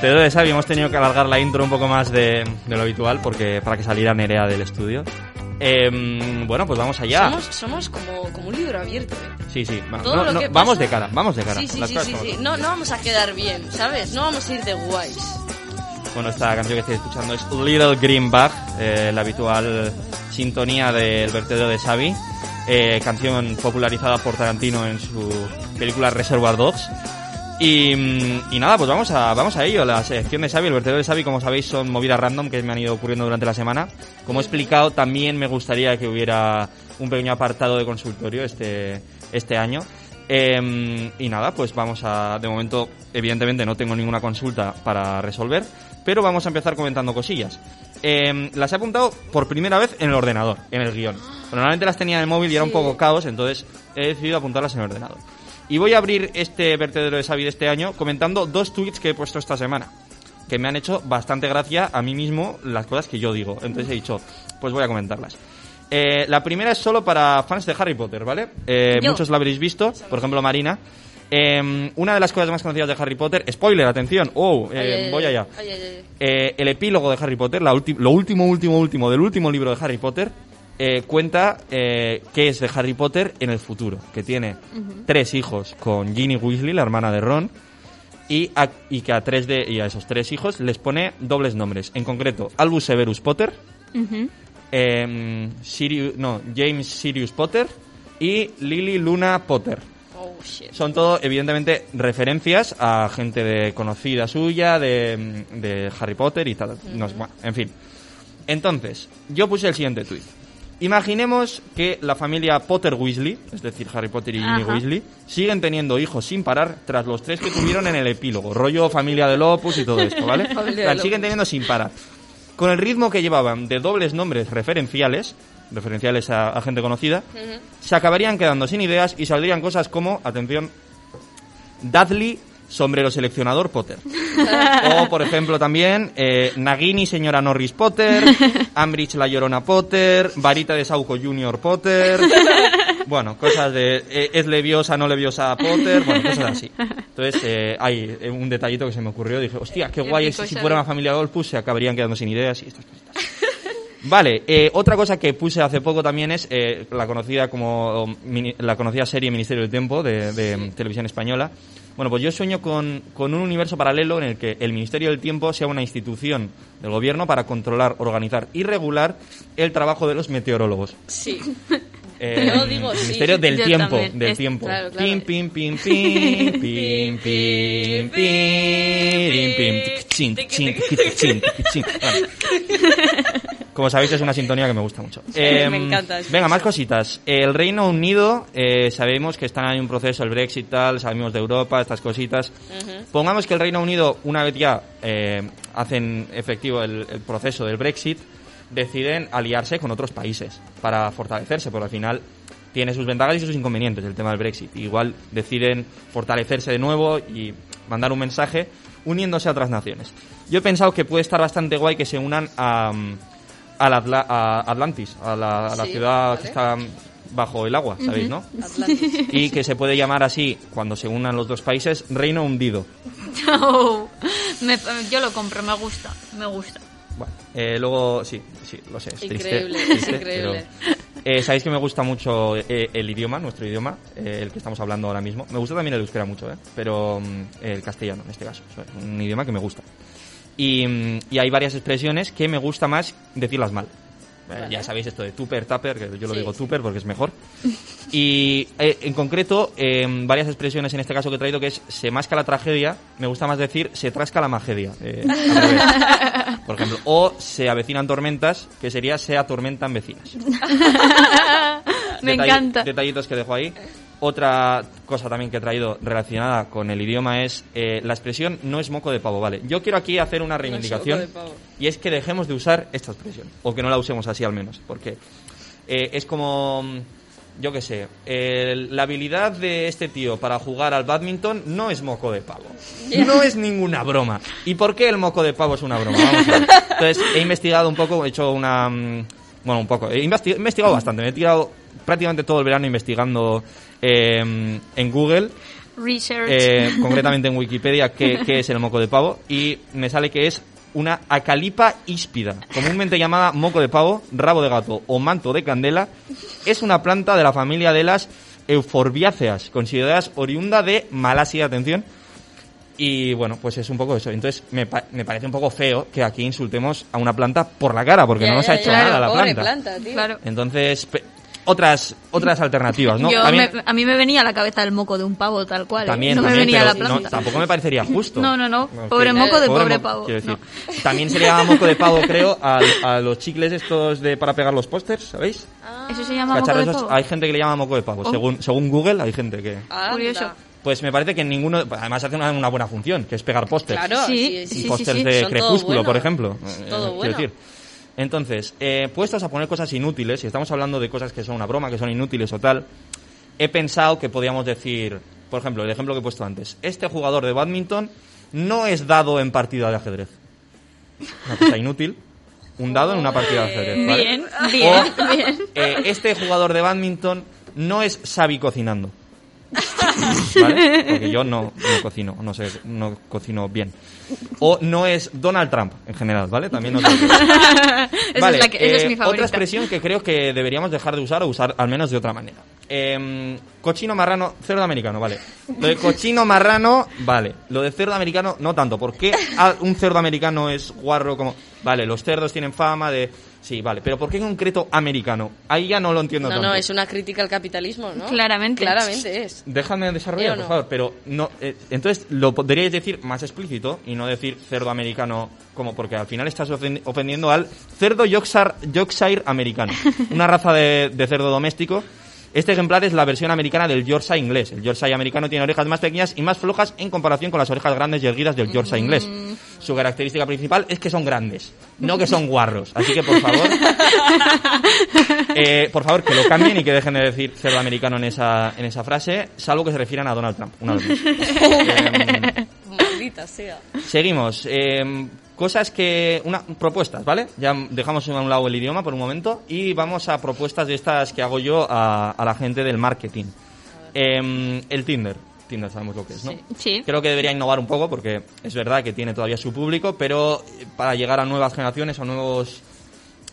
vertedero de Xavi hemos tenido que alargar la intro un poco más de, de lo habitual porque para que saliera Nerea del estudio. Em, bueno, pues vamos allá. Somos, somos como, como un libro abierto. ¿eh? Sí, sí, va- no, no, que vamos pasa- de cara, vamos de cara. Sí, sí, sí, sí, sí. No, no vamos a quedar bien, ¿sabes? No vamos a ir de guays. Bueno, esta canción que estáis escuchando es Little Green Bag, eh, la habitual sintonía del vertedero de Xavi, eh, canción popularizada por Tarantino en su película Reservoir Dogs. Y, y nada, pues vamos a, vamos a ello. La selección de Xavi, el vertedero de Xavi, como sabéis, son movidas random que me han ido ocurriendo durante la semana. Como he explicado, también me gustaría que hubiera un pequeño apartado de consultorio este, este año. Eh, y nada, pues vamos a. De momento, evidentemente, no tengo ninguna consulta para resolver, pero vamos a empezar comentando cosillas. Eh, las he apuntado por primera vez en el ordenador, en el guion. Normalmente las tenía en el móvil y era un poco caos, entonces he decidido apuntarlas en el ordenador. Y voy a abrir este vertedero de Xavi de este año comentando dos tweets que he puesto esta semana. Que me han hecho bastante gracia a mí mismo las cosas que yo digo. Entonces he dicho, pues voy a comentarlas. Eh, la primera es solo para fans de Harry Potter, ¿vale? Eh, muchos la habréis visto, por ejemplo Marina. Eh, una de las cosas más conocidas de Harry Potter, spoiler, atención, oh, voy allá. Eh, el epílogo de Harry Potter, la lo último, último, último del último libro de Harry Potter, eh, cuenta eh, qué es de Harry Potter en el futuro, que tiene tres hijos con Ginny Weasley, la hermana de Ron, y, a, y que a tres de y a esos tres hijos les pone dobles nombres. En concreto, Albus Severus Potter, em, Sirius, no, James Sirius Potter y Lily Luna Potter. Oh, shit. Son todo, evidentemente, referencias a gente de conocida suya, de, de Harry Potter y tal. No bueno, en fin. Entonces, yo puse el siguiente tuit. Imaginemos que la familia Potter Weasley, es decir, Harry Potter y Ginny. Weasley, siguen teniendo hijos sin parar tras los tres que tuvieron en el epílogo. Rollo familia del Opus y todo esto, ¿vale? Siguen teniendo sin parar. Con el ritmo que llevaban de dobles nombres referenciales, referenciales a, a gente conocida, se acabarían quedando sin ideas y saldrían cosas como, atención, Dudley, sombrero seleccionador Potter. o, por ejemplo, también eh, Nagini, señora Norris Potter, Ambridge, la llorona Potter, Varita de Sauco Junior Potter. Bueno, cosas de eh, es leviosa, no leviosa Potter, bueno, cosas así. Entonces, eh, hay eh, un detallito que se me ocurrió. Dije, hostia, qué guay es si fuera una familia Golfus, se acabarían quedando sin ideas y estas cositas. Vale, eh, otra cosa que puse hace poco también es eh, la conocida como mini- la conocida serie Ministerio del Tiempo de, de televisión española. Bueno, pues yo sueño con, con un universo paralelo en el que el Ministerio del Tiempo sea una institución del gobierno para controlar, organizar y regular el trabajo de los meteorólogos. Sí. Eh, Yo digo sí. Ministerio del Yo Tiempo, también. del Es- tiempo. claro, claro. Pim, pim, pim, pim, pim, pim, pim, pim, tic, chin, Como sabéis, es una sintonía que me gusta mucho. me Em, encanta, Venga, más cositas. El Reino Unido, eh, sabemos que está en un proceso, el Brexit, tal, sabemos de Europa, estas cositas. Pongamos que el Reino Unido, una vez ya eh, hacen efectivo el, el proceso del Brexit, deciden aliarse con otros países para fortalecerse, porque al final tiene sus ventajas y sus inconvenientes el tema del Brexit. Igual deciden fortalecerse de nuevo y mandar un mensaje uniéndose a otras naciones. Yo he pensado que puede estar bastante guay que se unan a, al Atla- a Atlantis, a la, a la Sí, ciudad vale. que está bajo el agua, ¿sabéis, no? Atlantis. Y que se puede llamar así, cuando se unan los dos países, Reino Hundido. Oh, me- yo lo compro, me gusta, me gusta. Bueno, eh, luego, sí, sí, lo sé, es triste, Increíble, es triste, increíble. pero, eh, Sabéis que me gusta mucho eh, el idioma, nuestro idioma, eh, el que estamos hablando ahora mismo. Me gusta también el euskera mucho, ¿eh? pero mm, el castellano en este caso. Es un idioma que me gusta. Y, y hay varias expresiones que me gusta más decirlas mal. Vale. Ya sabéis esto de tupper, tupper, que yo lo Sí. digo tupper porque es mejor. Y eh, en concreto, eh, varias expresiones en este caso que he traído que es se masca la tragedia, me gusta más decir se trasca la magedia. eh. Por ejemplo, o se avecinan tormentas, que sería se atormentan vecinas. Me Detalle- encanta. Detallitos que dejo ahí. Otra cosa también que he traído relacionada con el idioma es eh, la expresión no es moco de pavo, ¿vale? Yo quiero aquí hacer una reivindicación y es que dejemos de usar esta expresión, o que no la usemos así al menos, porque eh, es como, mm, yo qué sé, la habilidad de este tío para jugar al badminton no es moco de pavo. No es ninguna broma. ¿Y por qué el moco de pavo es una broma? Vamos a ver. Entonces, he investigado un poco, he hecho una... mm, Bueno, un poco. He investigado bastante. Me he tirado prácticamente todo el verano investigando eh, en Google Research. eh, concretamente en Wikipedia, qué, qué es el moco de pavo, y me sale que es una acalipa híspida, comúnmente llamada moco de pavo, rabo de gato o manto de candela, es una planta de la familia de las euforbiáceas, consideradas oriunda de Malasia, atención, y bueno, pues es un poco eso. Entonces me, pa- me parece un poco feo que aquí insultemos a una planta por la cara, porque Ya, no nos ya, ha hecho ya, nada la pobre planta. tío. Claro. Entonces, otras otras alternativas, ¿no? Yo También- me- a mí me venía a la cabeza el moco de un pavo, tal cual. ¿eh? también, no me también, venía pero la planta. no, tampoco me parecería justo. No, no, no. Pobre moco de pobre mo- pavo. quiero decir. También se le llama moco de pavo, creo, a, a los chicles estos de para pegar los pósters, ¿sabéis? Eso se llama moco de pavo. hay gente que le llama moco de pavo. Oh. Según, según Google, hay gente que... Anda. Curioso. Pues me parece que ninguno... Además hace una, una buena función, que es pegar pósters. Claro, Sí, sí, y sí, sí, pósters sí. de Son Crepúsculo, bueno. por ejemplo. Eh, todo quiero bueno. decir. Entonces, eh, puestos a poner cosas inútiles, y estamos hablando de cosas que son una broma, que son inútiles o tal, he pensado que podíamos decir, por ejemplo, el ejemplo que he puesto antes, este jugador de badminton no es dado en partida de ajedrez. Una cosa inútil. Un dado en una partida de ajedrez. ¿vale? Bien, bien, O, bien. eh, este jugador de badminton no es Xavi cocinando. ¿Vale? Porque yo no, no cocino, no sé, no cocino bien. O no es Donald Trump en general, ¿vale? También no Vale, es, la que, esa es eh, mi Otra favorita. expresión que creo que deberíamos dejar de usar o usar al menos de otra manera. Em, cochino marrano, cerdo americano, vale. Lo de cochino marrano, vale. Lo de cerdo americano, no tanto. ¿Por qué un cerdo americano es guarro como... Vale, los cerdos tienen fama de... Sí, vale. Pero ¿por qué en concreto americano? Ahí ya no lo entiendo No, tanto. no, es una crítica al capitalismo, ¿no? Claramente. Claramente es. Déjame desarrollar, ¿Sí o por no? favor, pero no, eh, entonces lo podríais decir más explícito y no decir cerdo americano como porque al final estás ofen- ofendiendo al cerdo Yorkshire, Yorkshire americano, una raza de, de cerdo doméstico. Este ejemplar es la versión americana del Yorkshire inglés. El Yorkshire americano tiene orejas más pequeñas y más flojas en comparación con las orejas grandes y erguidas del Yorkshire inglés. Su característica principal es que son grandes, no que son guarros. Así que, por favor, eh, por favor, que lo cambien y que dejen de decir cerdo americano en esa, en esa frase, salvo que se refieran a Donald Trump. Una vez más. Eh, Maldita sea. seguimos. Eh, cosas que. Una, propuestas, ¿vale? Ya dejamos a un lado el idioma por un momento y vamos a propuestas de estas que hago yo a, a la gente del marketing. Eh, el Tinder. Tinder sabemos lo que es, ¿no? Sí. Creo que debería innovar un poco porque es verdad que tiene todavía su público, pero eh, para llegar a nuevas generaciones o nuevos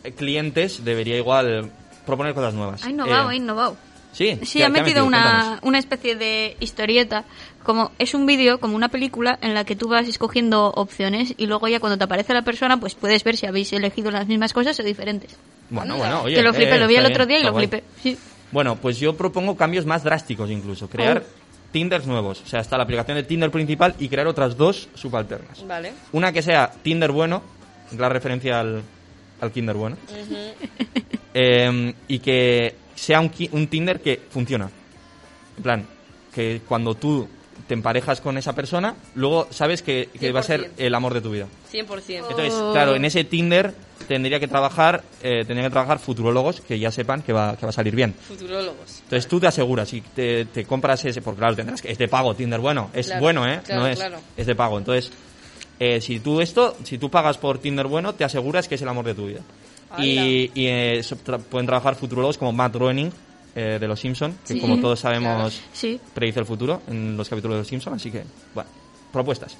eh, clientes debería igual proponer cosas nuevas. Ha innovado, Eh, ha innovado. Sí, Sí, ¿qué- ha qué metido una, una especie de historieta. Como es un vídeo, como una película, en la que tú vas escogiendo opciones y luego ya cuando te aparece la persona, pues puedes ver si habéis elegido las mismas cosas o diferentes. Bueno, bueno, oye. que lo flipé, eh, lo vi el otro día y lo guay. flipé. Sí. Bueno, pues yo propongo cambios más drásticos incluso. Crear Oh. Tinders nuevos. O sea, está la aplicación de Tinder principal y crear otras dos subalternas. Vale. Una que sea Tinder bueno, la referencia al, al Kinder bueno. Eh, y que sea un, un Tinder que funciona. En plan, que cuando tú te emparejas con esa persona, luego sabes que, que va a ser 100%. el amor de tu vida. 100%. Entonces, claro, en ese Tinder tendría que trabajar, eh, tendría que trabajar futurólogos que ya sepan que va, que va a salir bien. Futurólogos. Entonces tú te aseguras y te, te compras ese, porque claro, tendrás que es de pago Tinder bueno, es Claro, bueno, ¿eh? claro, no es, claro. es de pago. Entonces, eh, si tú esto, si tú pagas por Tinder bueno, te aseguras que es el amor de tu vida. Y, y, eh, tra- pueden trabajar futurólogos como Matt Groening eh, de Los Simpson, que Sí, como todos sabemos Sí. predice el futuro en los capítulos de Los Simpson, así que, bueno, propuestas.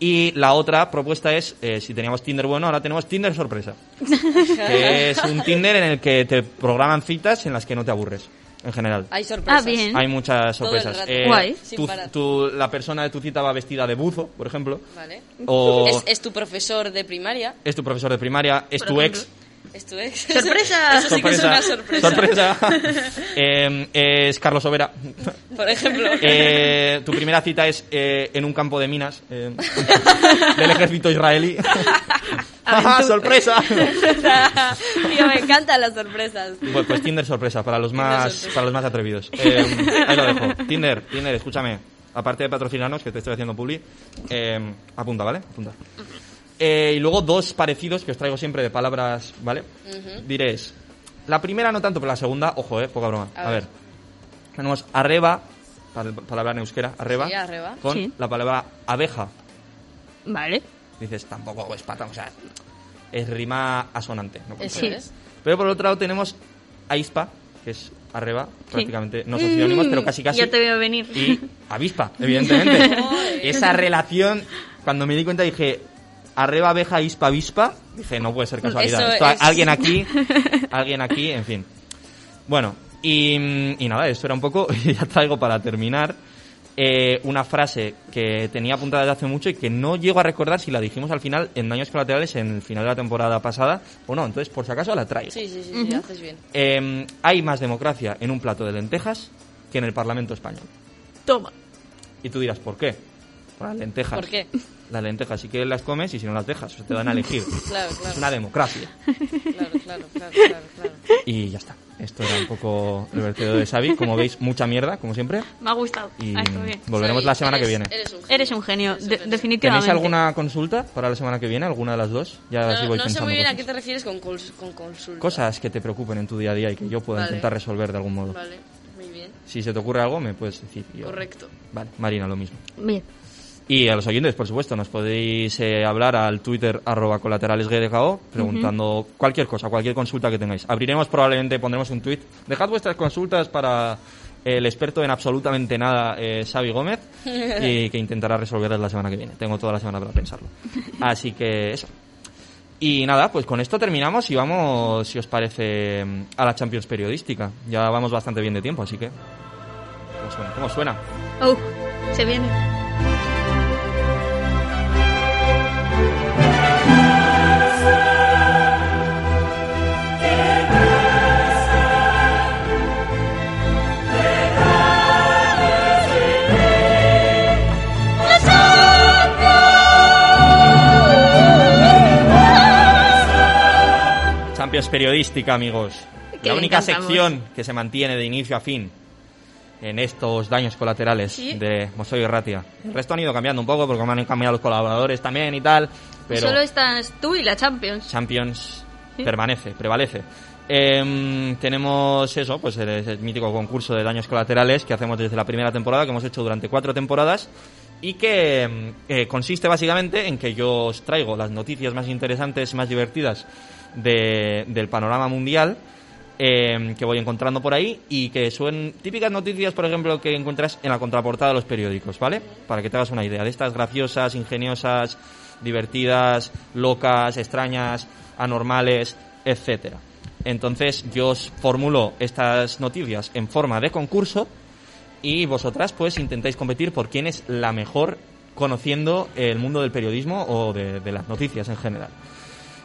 Y la otra propuesta es, eh, si teníamos Tinder bueno, ahora tenemos Tinder sorpresa. que es un Tinder en el que te programan citas en las que no te aburres, en general. Hay sorpresas. Ah, bien. Hay muchas sorpresas. Eh, Guay. Parar. tu- la persona de tu cita va vestida de buzo, por ejemplo. Vale. O Es, es tu profesor de primaria. es tu profesor de primaria, es Por tu ejemplo. ex. Es tu ex. ¡Sorpresa! Eso sí que es una sorpresa. Sorpresa. Eh, es Carlos Overa. Por ejemplo. Eh, tu primera cita es eh, en un campo de minas eh, del ejército israelí. ¡Ah, ¡Sorpresa! Tío, me encantan las sorpresas. Pues, pues Tinder sorpresa para los más sorpresa. para los más atrevidos. Eh, ahí lo dejo. Tinder, Tinder, escúchame. Aparte de patrocinarnos, que te estoy haciendo publi, eh, apunta, ¿vale? Apunta. Eh, y luego dos parecidos que os traigo siempre de palabras, ¿vale? Diréis. La primera no tanto, pero la segunda, ojo, eh, poca broma. A A, ver. ver. Tenemos arreba, pal- palabra en euskera, arreba, Sí, arreba. con Sí. la palabra abeja. Vale. Dices, tampoco es pata, o sea, es rima asonante. ¿no? Sí. Pero por otro lado tenemos aispa, que es Arreba, prácticamente, no son sinónimos, pero casi casi. Ya te veo venir. Y avispa, evidentemente. Esa relación, cuando me di cuenta dije, arreba, abeja, avispa, avispa, dije, no puede ser casualidad. Eso Esto, es. Alguien aquí, alguien aquí, en fin. Bueno, y, y nada, esto era un poco, y ya traigo para terminar, eh, una frase que tenía apuntada desde hace mucho y que no llego a recordar si la dijimos al final en Daños Colaterales en el final de la temporada pasada o no, entonces por si acaso la traigo. Sí, sí, sí, haces bien. Eh, hay más democracia en un plato de lentejas que en el Parlamento español. Toma. Y tú dirás, ¿por qué? Las lentejas. ¿Por qué? Las lentejas sí que las comes y si no las dejas, te dan a elegir. Claro, Es claro. una democracia. Claro, claro, claro, claro, claro. Y ya está. Esto era un poco el vertido de Xavi. Como veis, mucha mierda, como siempre. Me ha gustado. Y Ah, está bien. volveremos Xavi, la semana que eres- viene. Eres un genio. Eres un genio, de- definitivamente. ¿Tenéis alguna consulta para la semana que viene? ¿Alguna de las dos? Ya así No, voy no sé pensando muy bien a cosas. qué te refieres con, cons- con consulta. Cosas que te preocupen en tu día a día y que yo pueda Vale. intentar resolver de algún modo. Vale, muy bien. Si se te ocurre algo, me puedes decir. yo- Correcto. Vale, Marina, lo mismo. Bien. Y a los oyentes, por supuesto, nos podéis eh, hablar al Twitter arroba colateralesgdko preguntando cualquier cosa, cualquier consulta que tengáis. Abriremos probablemente, pondremos un tweet. Dejad vuestras consultas para el experto en absolutamente nada, eh, Xavi Gómez, y que intentará resolverlas la semana que viene. Tengo toda la semana para pensarlo. Así que eso. Y nada, pues con esto terminamos y vamos, si os parece, a la Champions periodística. Ya vamos bastante bien de tiempo, así que... ¿Cómo suena? ¿Cómo suena? Oh, se viene. Periodística, amigos. La única encantamos. sección que se mantiene de inicio a fin en estos daños colaterales Sí. de Mosoy y Ratia. El resto han ido cambiando un poco porque me han cambiado los colaboradores también y tal, pero Solo estás tú y la Champions. Champions Sí. permanece, prevalece. Em, tenemos eso, pues el, el mítico concurso de daños colaterales que hacemos desde la primera temporada, que hemos hecho durante cuatro temporadas y que em, eh, consiste básicamente en que yo os traigo las noticias más interesantes, más divertidas de- del panorama mundial em, que voy encontrando por ahí y que son típicas noticias, por ejemplo, que encuentras en la contraportada de los periódicos, ¿vale? Para que te hagas una idea de estas graciosas, ingeniosas, divertidas, locas, extrañas, anormales, etcétera. Entonces yo os formulo estas noticias en forma de concurso y vosotras pues intentáis competir por quién es la mejor conociendo el mundo del periodismo o de, de las noticias en general.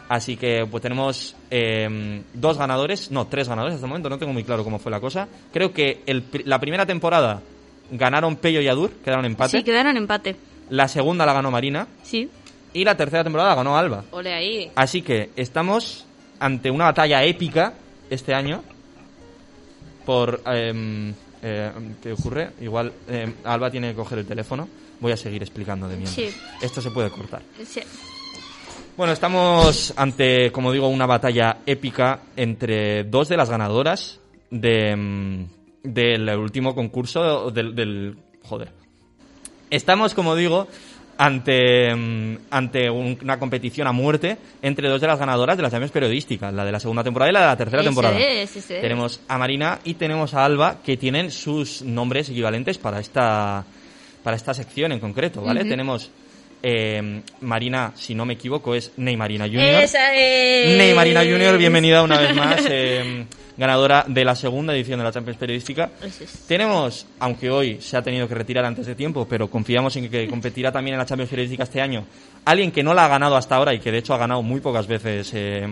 Así que pues tenemos eh, dos ganadores, no, tres ganadores hasta el momento, no tengo muy claro cómo fue la cosa. Creo que el la primera temporada ganaron Pello y Adur, quedaron empate. Sí, quedaron empate. La segunda la ganó Marina Sí. y la tercera temporada la ganó Alba. Ole ahí. Así que estamos ante una batalla épica este año por... em, eh, ¿Qué ocurre? Igual Alba tiene que coger el teléfono. Voy a seguir explicando de mientras. Sí. Esto se puede cortar. Sí. Bueno, estamos ante, como digo, una batalla épica entre dos de las ganadoras de, mm, del último concurso del, del- Joder. Estamos, como digo, ante, mm, ante un- una competición a muerte entre dos de las ganadoras de las Champions periodísticas, la de la segunda temporada y la de la tercera Ese temporada. es. Tenemos a Marina y tenemos a Alba, que tienen sus nombres equivalentes para esta, para esta sección en concreto, ¿vale? Tenemos eh, Marina, si no me equivoco, es Neymarina Junior. Esa es. Neymarina Junior, bienvenida una vez más, eh, ganadora de la segunda edición de la Champions Periodística. Es. Tenemos, aunque hoy se ha tenido que retirar antes de tiempo, pero confiamos en que competirá también en la Champions Periodística este año, alguien que no la ha ganado hasta ahora y que de hecho ha ganado muy pocas veces eh,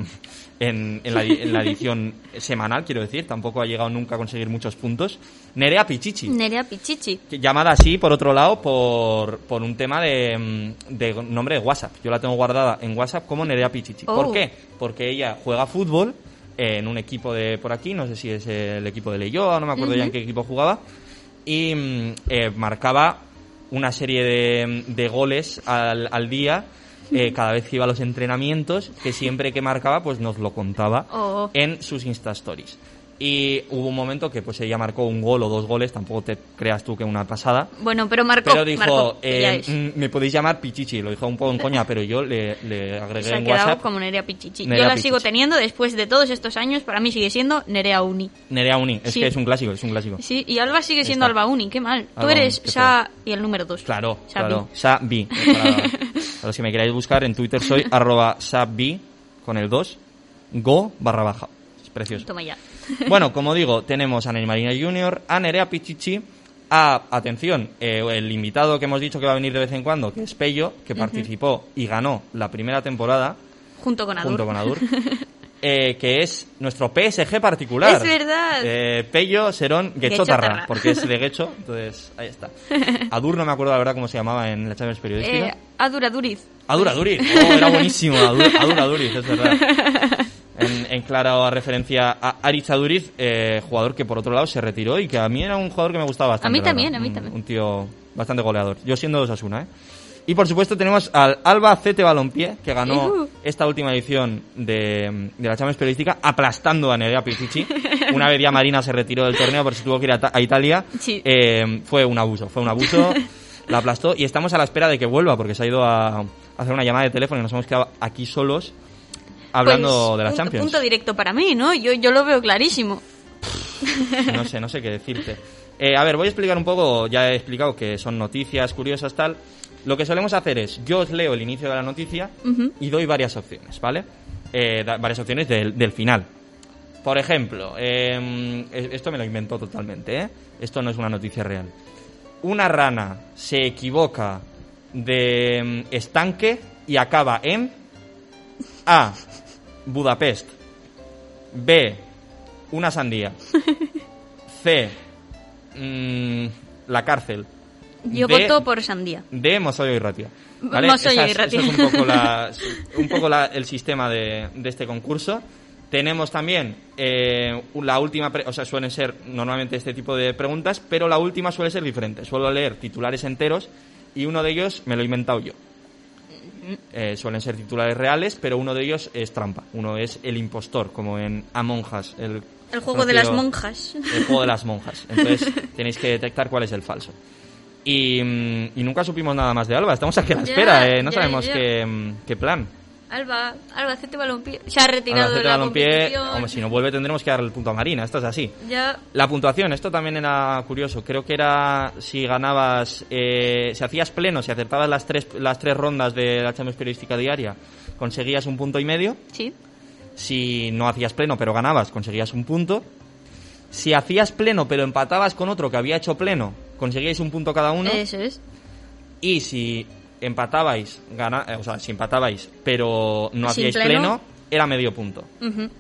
en, en la, en la edición semanal, quiero decir, tampoco ha llegado nunca a conseguir muchos puntos. Nerea Pichichi. Nerea Pichichi. Llamada así, por otro lado, por, por un tema de, de nombre de WhatsApp. Yo la tengo guardada en WhatsApp como Nerea Pichichi. Oh. ¿Por qué? Porque ella juega fútbol en un equipo de por aquí, no sé si es el equipo de Leyoa, no me acuerdo ya en qué equipo jugaba, y eh, marcaba una serie de, de goles al, al día eh, cada vez que iba a los entrenamientos, que siempre que marcaba pues nos lo contaba Oh. en sus Insta Stories. Y hubo un momento que pues ella marcó un gol o dos goles, tampoco te creas tú que una pasada. Bueno, pero marcó. Pero dijo, marcó, eh, mm, me podéis llamar Pichichi, lo dijo un poco en coña, pero yo le, le agregué en WhatsApp como Nerea Pichichi. Nerea Yo la sigo teniendo después de todos estos años. Para mí sigue siendo Nerea Uni. Nerea Uni. Es Sí. que es un clásico, es un clásico. Sí, y Alba sigue siendo está. Alba Uni. Qué mal. Tú eres Uni, Sa y el número 2. Claro, Sabi. claro. Sabi. Para, para los que me queráis buscar en Twitter soy arroba sabi con el 2 go barra baja. Es precioso. Toma ya. Bueno, como digo, tenemos a Ney Marina Jr., a Nerea Pichichi, a, atención, eh, el invitado que hemos dicho que va a venir de vez en cuando, que es Pello, que participó y ganó la primera temporada Junto con Adur. junto con Adur, eh, que es nuestro PSG particular. Es verdad. Eh, Pello, Serón, Guechotarra. porque es de Guecho, entonces ahí está. Adur no me acuerdo la verdad cómo se llamaba en la Champions Periodística. Eh, Adur Aduriz. Adur Aduriz, oh, era buenísimo, Adur, Adur Aduriz, es verdad. En, en clara referencia a Aritz Aduriz, eh, jugador que por otro lado se retiró y que a mí era un jugador que me gustaba bastante. A mí también, a mí Un- también. Un tío bastante goleador. Yo siendo de Osasuna, ¿eh? Y por supuesto tenemos al Alba Cete Balompié, que ganó esta última edición de, de la Champions Periodística, aplastando a Nerea Pichichi. Una vez ya Marina se retiró del torneo por si tuvo que ir a, a Italia. Sí. Eh, fue un abuso, fue un abuso. la aplastó y estamos a la espera de que vuelva porque se ha ido a, a hacer una llamada de teléfono y nos hemos quedado aquí solos hablando Pues, de la Champions. Punto directo para mí, ¿no? Yo, yo lo veo clarísimo. No sé, no sé qué decirte. Eh, a ver, voy a explicar un poco, ya he explicado que son noticias curiosas tal. Lo que solemos hacer es, yo os leo el inicio de la noticia y doy varias opciones, ¿vale? Eh, da- varias opciones del, del final. Por ejemplo, eh, esto me lo inventó totalmente, ¿eh? Esto no es una noticia real. Una rana se equivoca de mm, estanque y acaba en A. Budapest. B. Una sandía. C. mm, la cárcel. Yo voto por Sandía. de Mosoyo y Ratia. Mosoyo Esa y Ratia. eso es un poco, la- un poco la- el sistema de, de este concurso. Tenemos también eh, la última, pre- o sea, suelen ser normalmente este tipo de preguntas, pero la última suele ser diferente. Suelo leer titulares enteros y uno de ellos me lo he inventado yo. Eh, suelen ser titulares reales, pero uno de ellos es trampa. Uno es el impostor, como en Among Us, el, El juego de las monjas. el juego de las monjas. Entonces tenéis que detectar cuál es el falso. Y, mm, y nunca supimos nada más de Alba. Estamos aquí a la espera, eh, no sabemos. Qué, qué plan. Alba, Alba, hacete balompié. Se ha retirado Albacete de la Balompié, competición. hombre, si no vuelve tendremos que darle el punto a Marina. Esto es así. Ya, La puntuación, esto también era curioso. Creo que era si ganabas, eh, si hacías pleno, si acertabas las tres, las tres rondas de la Champions Periodística Diaria, conseguías un punto y medio. sí. Si no hacías pleno pero ganabas, conseguías un punto. Si hacías pleno pero empatabas con otro que había hecho pleno, conseguíais un punto cada uno. Eso es. Y si empatabais, gana, eh, o sea, si empatabais pero no Sin hacíais pleno. pleno, era medio punto.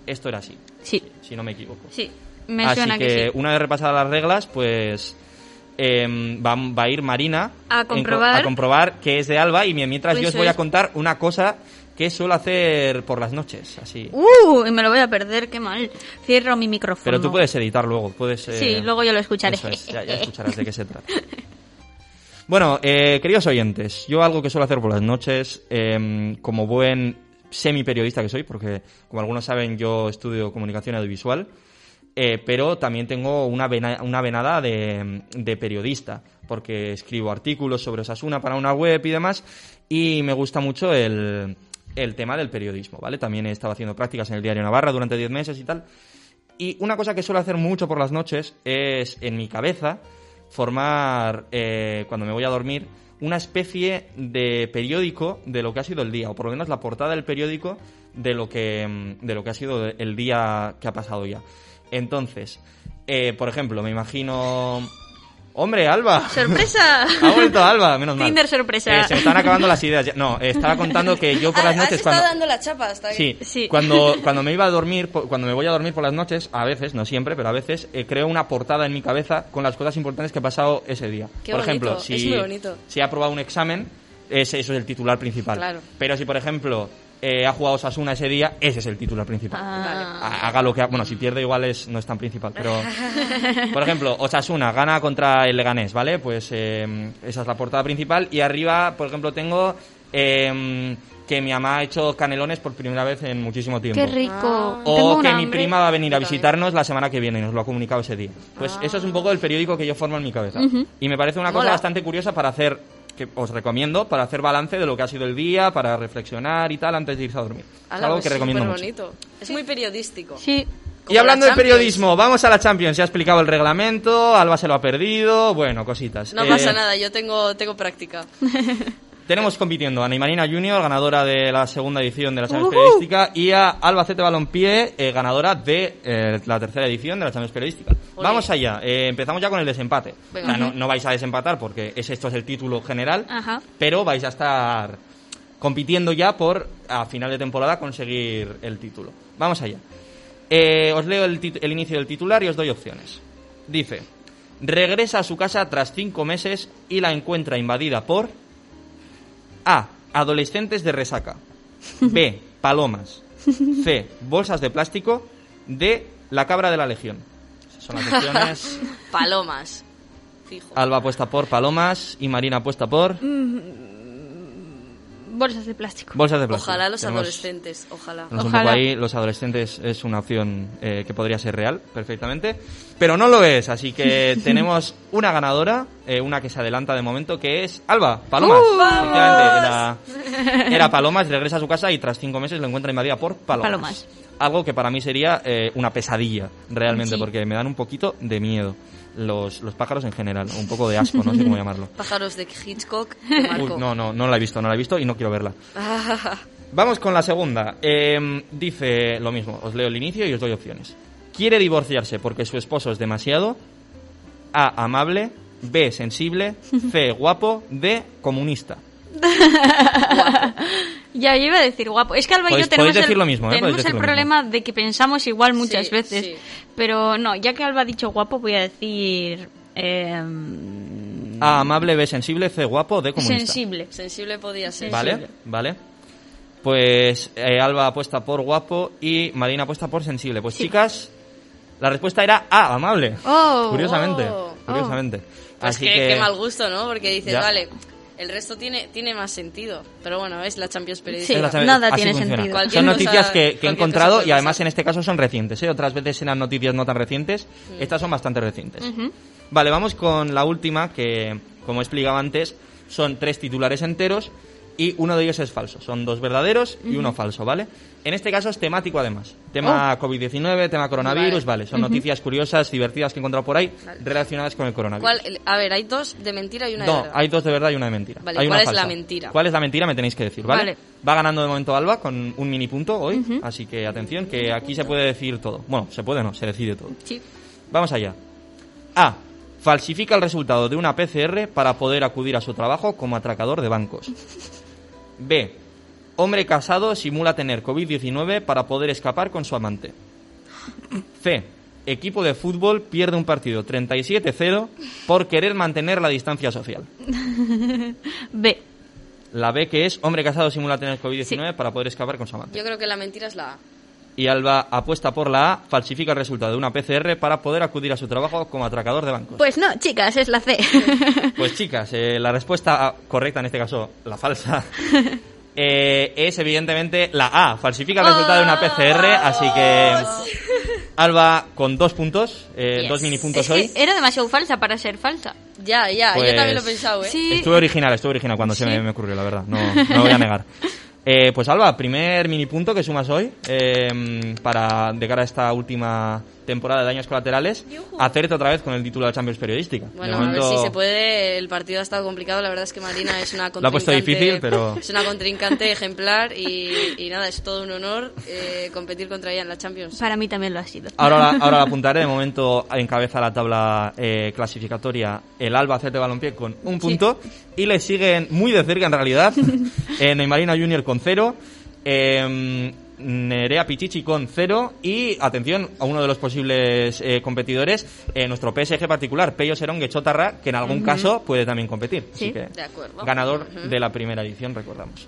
Esto era así, Sí, si no me equivoco. sí. Me Así suena que, que, sí. una vez repasadas las reglas, pues em, va, va a ir Marina A en comprobar. a comprobar que es de Alba y mientras yo os voy a contar una cosa que suelo hacer por las noches, así. Uh, y me lo voy a perder, qué mal. Cierro mi micrófono. Pero tú puedes editar luego, puedes... Sí, eh, luego yo lo escucharé. Eso es, ya, ya escucharás de qué se trata. Bueno, eh, queridos oyentes, yo algo que suelo hacer por las noches, eh, como buen semi periodista que soy, porque como algunos saben yo estudio comunicación audiovisual, eh, pero también tengo una venada de, de periodista, porque escribo artículos sobre Osasuna para una web y demás, y me gusta mucho el, el tema del periodismo, ¿vale? También he estado haciendo prácticas en el diario Navarra durante 10 meses y tal, y una cosa que suelo hacer mucho por las noches es, en mi cabeza, formar, eh, cuando me voy a dormir, una especie de periódico de lo que ha sido el día, o por lo menos la portada del periódico de lo que, mm, de lo que ha sido el día que ha pasado ya. Entonces, eh, por ejemplo, me imagino... ¡Hombre, Alba! ¡Sorpresa! Ha vuelto Alba, menos mal. Tinder sorpresa. Eh, se me están acabando las ideas. ya. No, eh, estaba contando que yo por las Has noches estado cuando... dando la chapa hasta. Sí, Sí. Cuando, cuando me iba a dormir, cuando me voy a dormir por las noches, a veces, no siempre, pero a veces, eh, creo una portada en mi cabeza con las cosas importantes que he pasado ese día. Qué por bonito, ejemplo, es si, muy bonito. si he aprobado un examen, ese, eso es el titular principal. Claro. Pero si, por ejemplo, eh, ha jugado Sasuna ese día, ese es el titular principal. Ah. Ha- Haga lo que ha- Bueno, si pierde igual es, no es tan principal, pero... Por ejemplo, Osasuna gana contra el Leganés, ¿vale? Pues eh, esa es la portada principal. Y arriba, por ejemplo, tengo... eh, que mi mamá ha hecho canelones por primera vez en muchísimo tiempo. Qué rico. O Tengo que mi hambre. prima va a venir a visitarnos la semana que viene y nos lo ha comunicado ese día. Pues eso es un poco el periódico que yo formo en mi cabeza. Y me parece una cosa bastante curiosa para hacer, que os recomiendo, para hacer balance de lo que ha sido el día, para reflexionar y tal antes de irse a dormir. Es Ala, algo pues que es recomiendo mucho. superbonito. Es muy periodístico. Sí. Como Y hablando la de periodismo, vamos a la Champions. Se ha explicado el reglamento, Alba se lo ha perdido, bueno, cositas. No Eh, pasa nada, yo tengo, tengo práctica. Tenemos compitiendo a Neymarina Junior, ganadora de la segunda edición de la Champions Periodística, y a Albacete Balompié, eh, ganadora de eh, la tercera edición de la Champions Periodística. Vamos allá, eh, empezamos ya con el desempate. Venga. O sea, no, no vais a desempatar porque es, esto es el título general, Ajá. pero vais a estar compitiendo ya por, a final de temporada, conseguir el título. Vamos allá. Os leo el inicio del titular y os doy opciones. Dice, regresa a su casa tras cinco meses y la encuentra invadida por A. Adolescentes de resaca. B. Palomas. C. Bolsas de plástico. D. La cabra de la legión. Esas son las opciones. Palomas. Fijo. Alba apuesta por palomas y Marina apuesta por Bolsas de plástico. bolsas de plástico. Ojalá los Tenemos- adolescentes, ojalá. tenemos un Ojalá. poco ahí, los adolescentes es una opción eh, que podría ser real perfectamente, pero no lo es, así que tenemos una ganadora, eh, una que se adelanta de momento, que es Alba, Palomas. ¡Uh! Era, era Palomas, regresa a su casa y tras cinco meses lo encuentra invadida por Palomas. Palomas. Algo que para mí sería eh, una pesadilla, realmente, Sí. porque me dan un poquito de miedo. Los, los pájaros en general, un poco de asco, no sé cómo llamarlo. Pájaros de Hitchcock. de Marco. Uy, no, no, no la he visto, no la he visto y no quiero verla. Vamos con la segunda. Eh, dice lo mismo, os leo el inicio y os doy opciones. Quiere divorciarse porque su esposo es demasiado. A. Amable. B. Sensible. C. Guapo. D. Comunista. Ya, yo iba a decir guapo. Es que Alba y yo tenemos, el, lo mismo, ¿eh? tenemos Podéis decir el lo problema de que pensamos igual muchas Sí, veces. sí. Pero no, ya que Alba ha dicho guapo, voy a decir... eh, A. Amable. B. Sensible. C. Guapo. D. Comunista. sensible. Sensible podía ser. Vale, vale. Pues eh, Alba apuesta por guapo y Marina apuesta por sensible. Pues chicas, la respuesta era A, amable. Oh. curiosamente, Oh. curiosamente. Pues Así qué, que qué mal gusto, ¿no? Porque dices, Ya. vale, el resto tiene, tiene más sentido. Pero bueno, es la Champions Sí, Periodística. Es la Champions- nada tiene funciona. sentido. Cualquier Son cosa- noticias que, que he encontrado cosa y además en este caso son recientes. ¿eh? Otras veces eran noticias no tan recientes. Mm. Estas son bastante recientes. Vale, vamos con la última que, como explicaba antes, son tres titulares enteros y uno de ellos es falso. Son dos verdaderos y uno falso, ¿vale? En este caso es temático además. Tema COVID-19, tema coronavirus, vale. Son noticias curiosas, divertidas que he encontrado por ahí relacionadas con el coronavirus. ¿Cuál- a ver, hay dos de mentira y una de No, verdad. hay dos de verdad y una de mentira. Vale, Hay ¿cuál una es la mentira? ¿Cuál es la mentira? Me tenéis que decir, ¿vale? Vale. Va ganando de momento Alba con un mini punto hoy, así que atención, que aquí se puede decir todo. Bueno, se puede no, se decide todo. Sí. Vamos allá. A. Falsifica el resultado de una PCR para poder acudir a su trabajo como atracador de bancos. B. Hombre casado simula tener COVID-19 para poder escapar con su amante. C. Equipo de fútbol pierde un partido 37-0 por querer mantener la distancia social. B. La B que es hombre casado simula tener COVID-19 para poder escapar con su amante. Yo creo que la mentira es la A. Y Alba apuesta por la A, falsifica el resultado de una PCR para poder acudir a su trabajo como atracador de bancos. Pues no, chicas, es la C. Pues chicas, eh, la respuesta correcta, en este caso la falsa, eh, es evidentemente la A. Falsifica el resultado de una PCR, así que Alba con dos puntos, eh, Yes. dos mini puntos Es hoy. que era demasiado falsa para ser falsa. Ya, ya, Pues- yo también lo he pensado, ¿eh? Sí. Estuve original, estuve original cuando se me, me ocurrió, la verdad, no, no lo voy a negar. Eh, pues Alba, primer mini punto que sumas hoy eh, para de cara a esta última temporada de daños colaterales, hacerte otra vez con el título de Champions Periodística. Bueno, momento- a ver si se puede. El partido ha estado complicado. La verdad es que Marina es una contrincante. Lo ha puesto difícil, pero- Es una contrincante ejemplar y, y nada, es todo un honor eh, competir contra ella en la Champions. Para mí también lo ha sido. Ahora, ahora la apuntaré. De momento encabeza la tabla eh, clasificatoria el Albacete Balompié con un punto. Y le siguen muy de cerca, en realidad, eh, Neymarina Junior con cero. eh, Nerea Pichichi con cero. Y, atención, a uno de los posibles eh, competidores, eh, nuestro PSG particular, Peyo Serón Chotarra, que en algún caso puede también competir. Así Sí. que, De acuerdo. ganador de la primera edición, recordamos.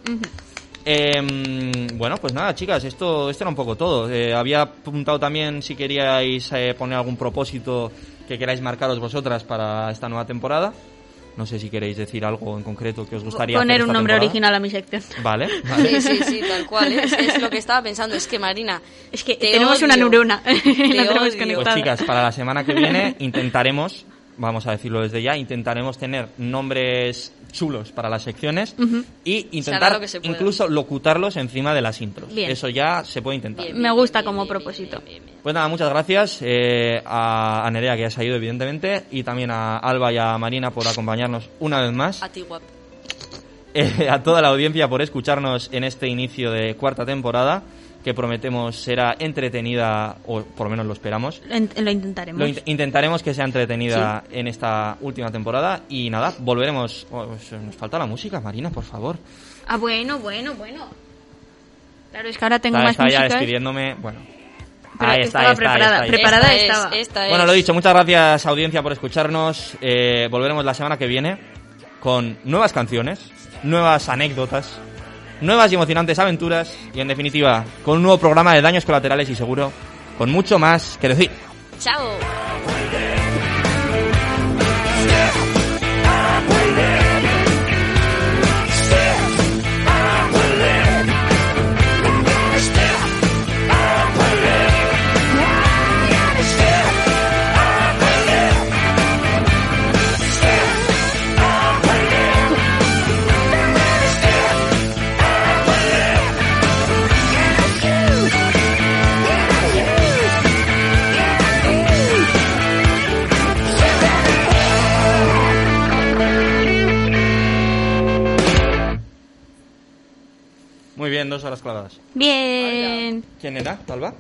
Eh, bueno, pues nada, chicas, esto, esto era un poco todo. Eh, había apuntado también si queríais eh, poner algún propósito que queráis marcaros vosotras para esta nueva temporada. No sé si queréis decir algo en concreto que os gustaría Poner hacer un nombre temporada. original a mi sección. Vale, vale. Sí, sí, sí, tal cual. ¿eh? Es, es lo que estaba pensando. Es que, Marina, Es que te tenemos odio. una neurona. Te la tenemos. Pues chicas, para la semana que viene intentaremos, vamos a decirlo desde ya, intentaremos tener nombres chulos para las secciones y hará intentar lo incluso locutarlos encima de las intros. Bien. Eso ya se puede intentar. Bien. Me gusta como propósito. Pues nada, muchas gracias eh, a, a Nerea que ya se ha ido evidentemente y también a Alba y a Marina por acompañarnos una vez más. A ti, guap. eh, a toda la audiencia por escucharnos en este inicio de cuarta temporada que prometemos será entretenida o por lo menos lo esperamos. Lo, in- lo intentaremos. Lo int- intentaremos que sea entretenida en esta última temporada y nada, volveremos. oh, pues, nos falta la música, Marina, por favor. Ah, bueno, bueno, bueno. Claro, es que ahora tengo Está, más está ya música. despidiéndome. Bueno, Pero ahí está, estaba está, ahí preparada. está, ahí está. Preparada esta estaba. Es, esta Bueno, lo dicho, muchas gracias audiencia por escucharnos. Eh, volveremos la semana que viene con nuevas canciones, nuevas anécdotas, nuevas y emocionantes aventuras y en definitiva con un nuevo programa de daños colaterales y seguro con mucho más que decir. Chao. Muy bien, dos horas clavadas. Bien. ¿Quién era, Alba?